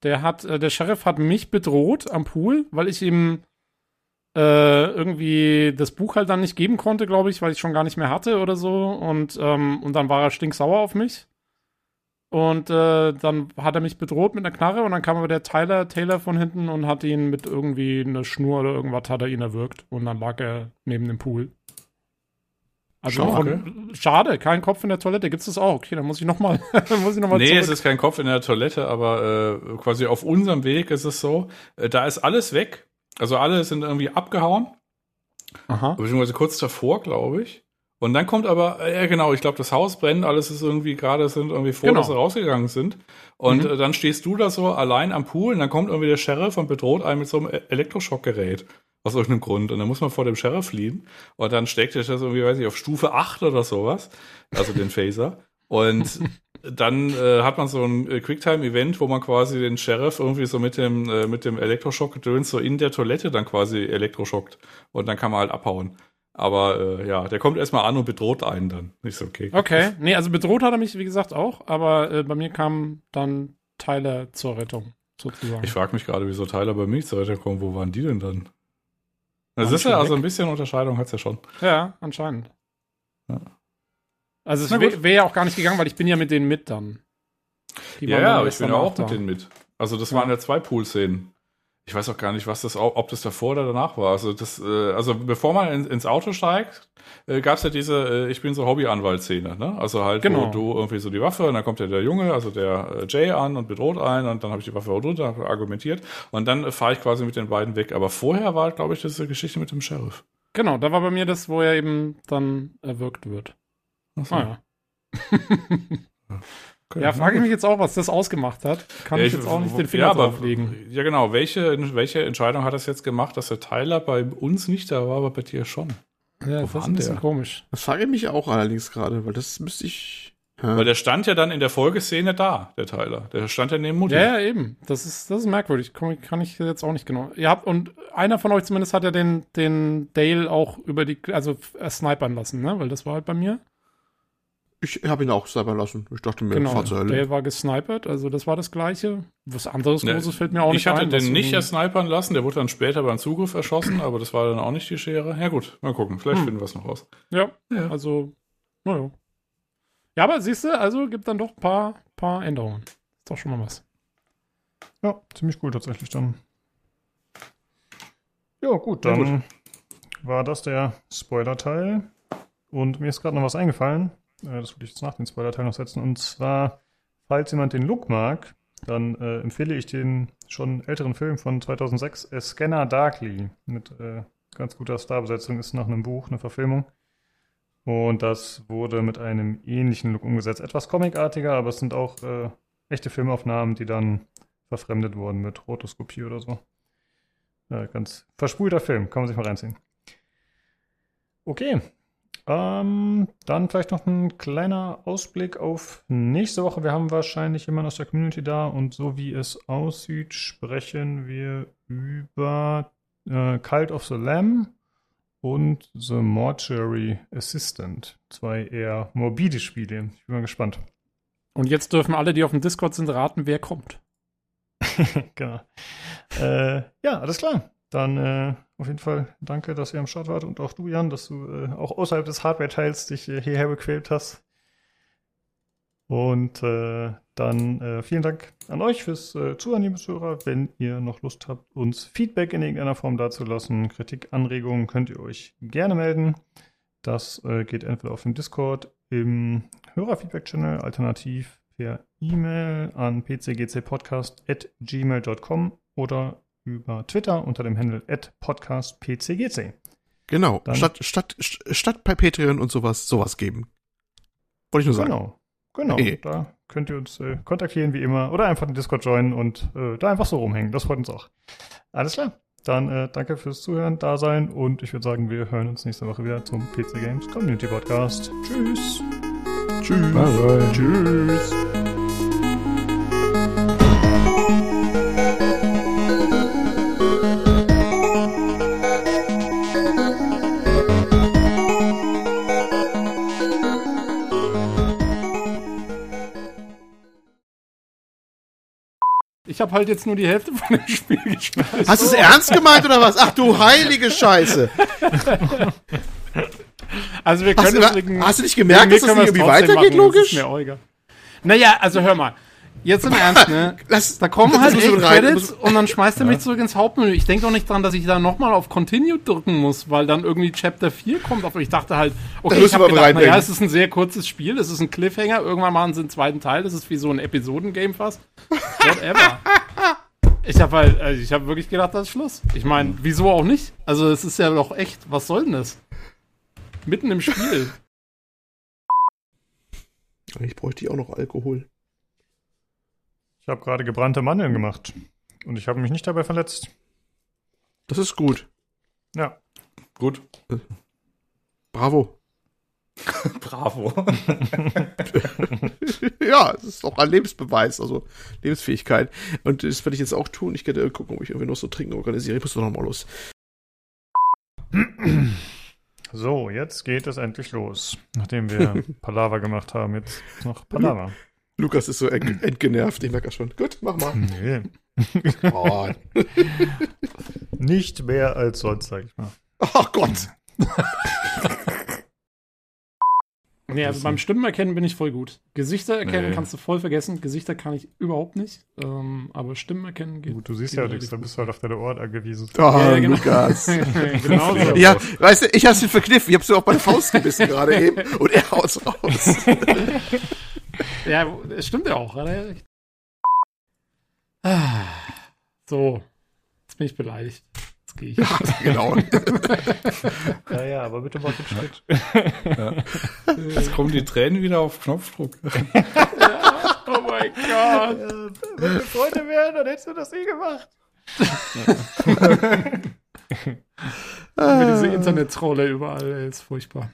Der hat, äh, der Sheriff hat mich bedroht am Pool, weil ich ihm äh, irgendwie das Buch halt dann nicht geben konnte, glaube ich, weil ich schon gar nicht mehr hatte oder so. Und, ähm, und dann war er stinksauer auf mich. Und äh, dann hat er mich bedroht mit einer Knarre und dann kam aber der Tyler Taylor von hinten und hat ihn mit irgendwie einer Schnur oder irgendwas hat er ihn erwürgt und dann lag er neben dem Pool. Also Schau, von, schade, kein Kopf in der Toilette. Gibt's das auch? Okay, dann muss ich noch mal, muss ich noch mal Nee, zurück. es ist kein Kopf in der Toilette, aber äh, quasi auf unserem Weg ist es so. Äh, da ist alles weg. Also alle sind irgendwie abgehauen. Aha. Beziehungsweise kurz davor, glaube ich. Und dann kommt aber, äh, ja genau, ich glaube, das Haus brennt, alles ist irgendwie gerade, sind irgendwie vor, Genau. dass sie rausgegangen sind. Und Mhm. äh, dann stehst du da so allein am Pool und dann kommt irgendwie der Sheriff und bedroht einen mit so einem E- Elektroschockgerät. Aus irgendeinem Grund. Und dann muss man vor dem Sheriff fliehen. Und dann steckt er das irgendwie, weiß ich, auf Stufe 8 oder sowas. Also den Phaser. Und dann äh, hat man so ein äh, Quicktime-Event, wo man quasi den Sheriff irgendwie so mit dem, äh, mit dem Elektroschock-Gedöns so in der Toilette dann quasi elektroschockt. Und dann kann man halt abhauen. Aber äh, ja, der kommt erstmal an und bedroht einen dann. Nicht so, okay. Okay, nee, also bedroht hat er mich, wie gesagt, auch, aber äh, bei mir kam dann Tyler zur Rettung, sozusagen. Ich frage mich gerade, wieso Tyler bei mir zur Rettung kommen. Wo waren die denn dann? Das ist ja, also ein bisschen Unterscheidung hat's ja schon. ja, anscheinend. Ja. Also es wäre wär ja auch gar nicht gegangen, weil ich bin ja mit denen mit dann. Die Ja, ja, ich bin ja auch mit denen mit. Also das Ja. waren ja zwei Pool-Szenen. Ich weiß auch gar nicht, was das, ob das davor oder danach war. Also das, äh, also bevor man in, ins Auto steigt, äh, gab's ja diese, äh, ich bin so Hobby-Anwalt-Szene, ne? Also halt, Genau. wo du irgendwie so die Waffe, und dann kommt ja der Junge, also der äh, Jay an und bedroht einen und dann habe ich die Waffe runter argumentiert und dann äh, fahre ich quasi mit den beiden weg. Aber vorher war, glaube ich, diese Geschichte mit dem Sheriff. Genau, da war bei mir das, wo er eben dann erwürgt wird. Ach so. Ah, Okay. ja. ja, frage ich mich jetzt auch, was das ausgemacht hat. Kann Ja, ich jetzt auch nicht den Finger ja, aber- drauflegen. Ja, genau. Welche, welche Entscheidung hat das jetzt gemacht, dass der Tyler bei uns nicht da war, aber bei dir schon? Ja, wo das war ist ein bisschen der? komisch. Das frage ich mich auch allerdings gerade, weil das müsste ich. Ja. Weil der stand ja dann in der Folgeszene da, der Tyler. Der stand ja neben Mutti. Ja, ja, eben. Das ist, das ist merkwürdig. Komm, Kann ich jetzt auch nicht genau. Ihr habt, und einer von euch zumindest hat ja den, den Dale auch über die, also äh, snipern lassen, ne? Weil das war halt bei mir. Ich habe ihn auch selber lassen. Ich dachte mir, Genau. fahr zur Hölle. Dale war gesnipert, also das war das Gleiche. Was anderes Ne, Großes fällt mir auch nicht ich hatte ein. was den nicht snipern lassen, der wurde dann später beim Zugriff erschossen, aber das war dann auch nicht die Schere. Ja gut, mal gucken, vielleicht Hm. finden wir es noch raus. Ja, Ja. also, naja. Ja, aber siehst du, also gibt dann doch ein paar, paar Änderungen. Ist doch schon mal was. Ja, ziemlich cool tatsächlich dann. Ja, gut, Ja, dann war das der Spoiler-Teil. Und mir ist gerade noch was eingefallen. Äh, Das würde ich jetzt nach dem Spoiler-Teil noch setzen. Und zwar, falls jemand den Look mag, dann äh, empfehle ich den schon älteren Film von 2006, A Scanner Darkly. Mit äh, ganz guter Starbesetzung, ist nach einem Buch, eine Verfilmung. Und das wurde mit einem ähnlichen Look umgesetzt. Etwas comicartiger, aber es sind auch äh, echte Filmaufnahmen, die dann verfremdet wurden mit Rotoskopie oder so. Äh, ganz verspulter Film, kann man sich mal reinziehen. Okay. Ähm, dann vielleicht noch ein kleiner Ausblick auf nächste Woche. Wir haben wahrscheinlich jemanden aus der Community da und so wie es aussieht, sprechen wir über äh, Cult of the Lamb und The Mortuary Assistant. Zwei eher morbide Spiele. Ich bin mal gespannt. Und jetzt dürfen alle, die auf dem Discord sind, raten, wer kommt. genau. Äh, ja, alles klar. Dann äh, auf jeden Fall danke, dass ihr am Start wart und auch du, Jan, dass du äh, auch außerhalb des Hardware-Teils dich äh, hierher bequält hast. Und äh, dann äh, vielen Dank an euch fürs äh, Zuhören, liebe Zuhörer. Wenn ihr noch Lust habt, uns Feedback in irgendeiner Form dazulassen, Kritik, Anregungen, könnt ihr euch gerne melden. Das äh, geht entweder auf dem Discord, im Hörerfeedback-Channel, alternativ per E-Mail an pcgcpodcast.gmail.com oder über Twitter unter dem Handle podcastpcgc. Genau. Dann- Statt, statt, st- statt bei Patreon und sowas, sowas geben. Wollte ich nur sagen. Genau. Genau. Eh. Da könnt ihr uns äh, kontaktieren wie immer oder einfach den Discord joinen und äh, da einfach so rumhängen. Das freut uns auch. Alles klar. Dann äh, danke fürs Zuhören, Dasein und ich würde sagen, wir hören uns nächste Woche wieder zum PC Games Community Podcast. Tschüss. Tschüss. Tschüss. Ich habe halt jetzt nur die Hälfte von dem Spiel gespielt. Hast du es ernst gemeint oder was? Ach du heilige Scheiße. Also wir Hast können du- deswegen, hast du nicht gemerkt, dass das irgendwie weitergeht, logisch? Ist mir egal. Naja, also hör mal. Jetzt im Ernst, ne? Lass, Da kommen halt echt rein- Credits und dann schmeißt er mich zurück ins Hauptmenü. Ich denke doch nicht dran, dass ich da nochmal auf Continue drücken muss, weil dann irgendwie Chapter 4 kommt. Aber ich dachte halt, okay, ich habe gedacht, naja, es ist ein sehr kurzes Spiel, es ist ein Cliffhanger, irgendwann machen sie einen zweiten Teil, das ist wie so ein Episodengame fast. Whatever. Ich habe halt, also ich habe wirklich gedacht, das ist Schluss. Ich meine, wieso auch nicht? Also es ist ja doch echt, was soll denn das? Mitten im Spiel. Ich bräuchte hier auch noch Alkohol. Ich habe gerade gebrannte Mandeln gemacht und ich habe mich nicht dabei verletzt. Das ist gut. Ja. Gut. Bravo. Bravo. ja, es ist auch ein Lebensbeweis, also Lebensfähigkeit. Und das werde ich jetzt auch tun. Ich werde gucken, ob ich irgendwie noch so Trinken organisiere. Ich muss doch noch mal los. So, jetzt geht es endlich los. Nachdem wir Palaver gemacht haben, jetzt noch Palaver. Lukas ist so ent entgenervt, ich merke das schon. Gut, mach mal. Nee. Oh, Nicht mehr als sonst, sag ich mal. oh Gott. Nee, also beim Stimmenerkennen bin ich voll gut. Gesichter erkennen Nee. kannst du voll vergessen. Gesichter kann ich überhaupt nicht. Ähm, aber Stimmen erkennen geht. Gut, du siehst ja nichts, da gut. bist du halt auf deine Ohren angewiesen. Oh, Ja, genau. Lukas. genau so. Ja, weißt du, ich hab's dir verkniffen. Ich hab's dir auch bei der Faust gebissen gerade eben. Und er haut's raus. Ja, es stimmt ja auch. Hat er ja recht. Ah, So, jetzt bin ich beleidigt. Jetzt gehe ich. genau. Ja, ja, aber bitte mach den Schritt. Jetzt kommen die Tränen wieder auf Knopfdruck. Oh mein Gott. Wenn wir Freunde wären, dann hättest du das eh gemacht. Über diese Internet-Trolle überall, ey, ist furchtbar.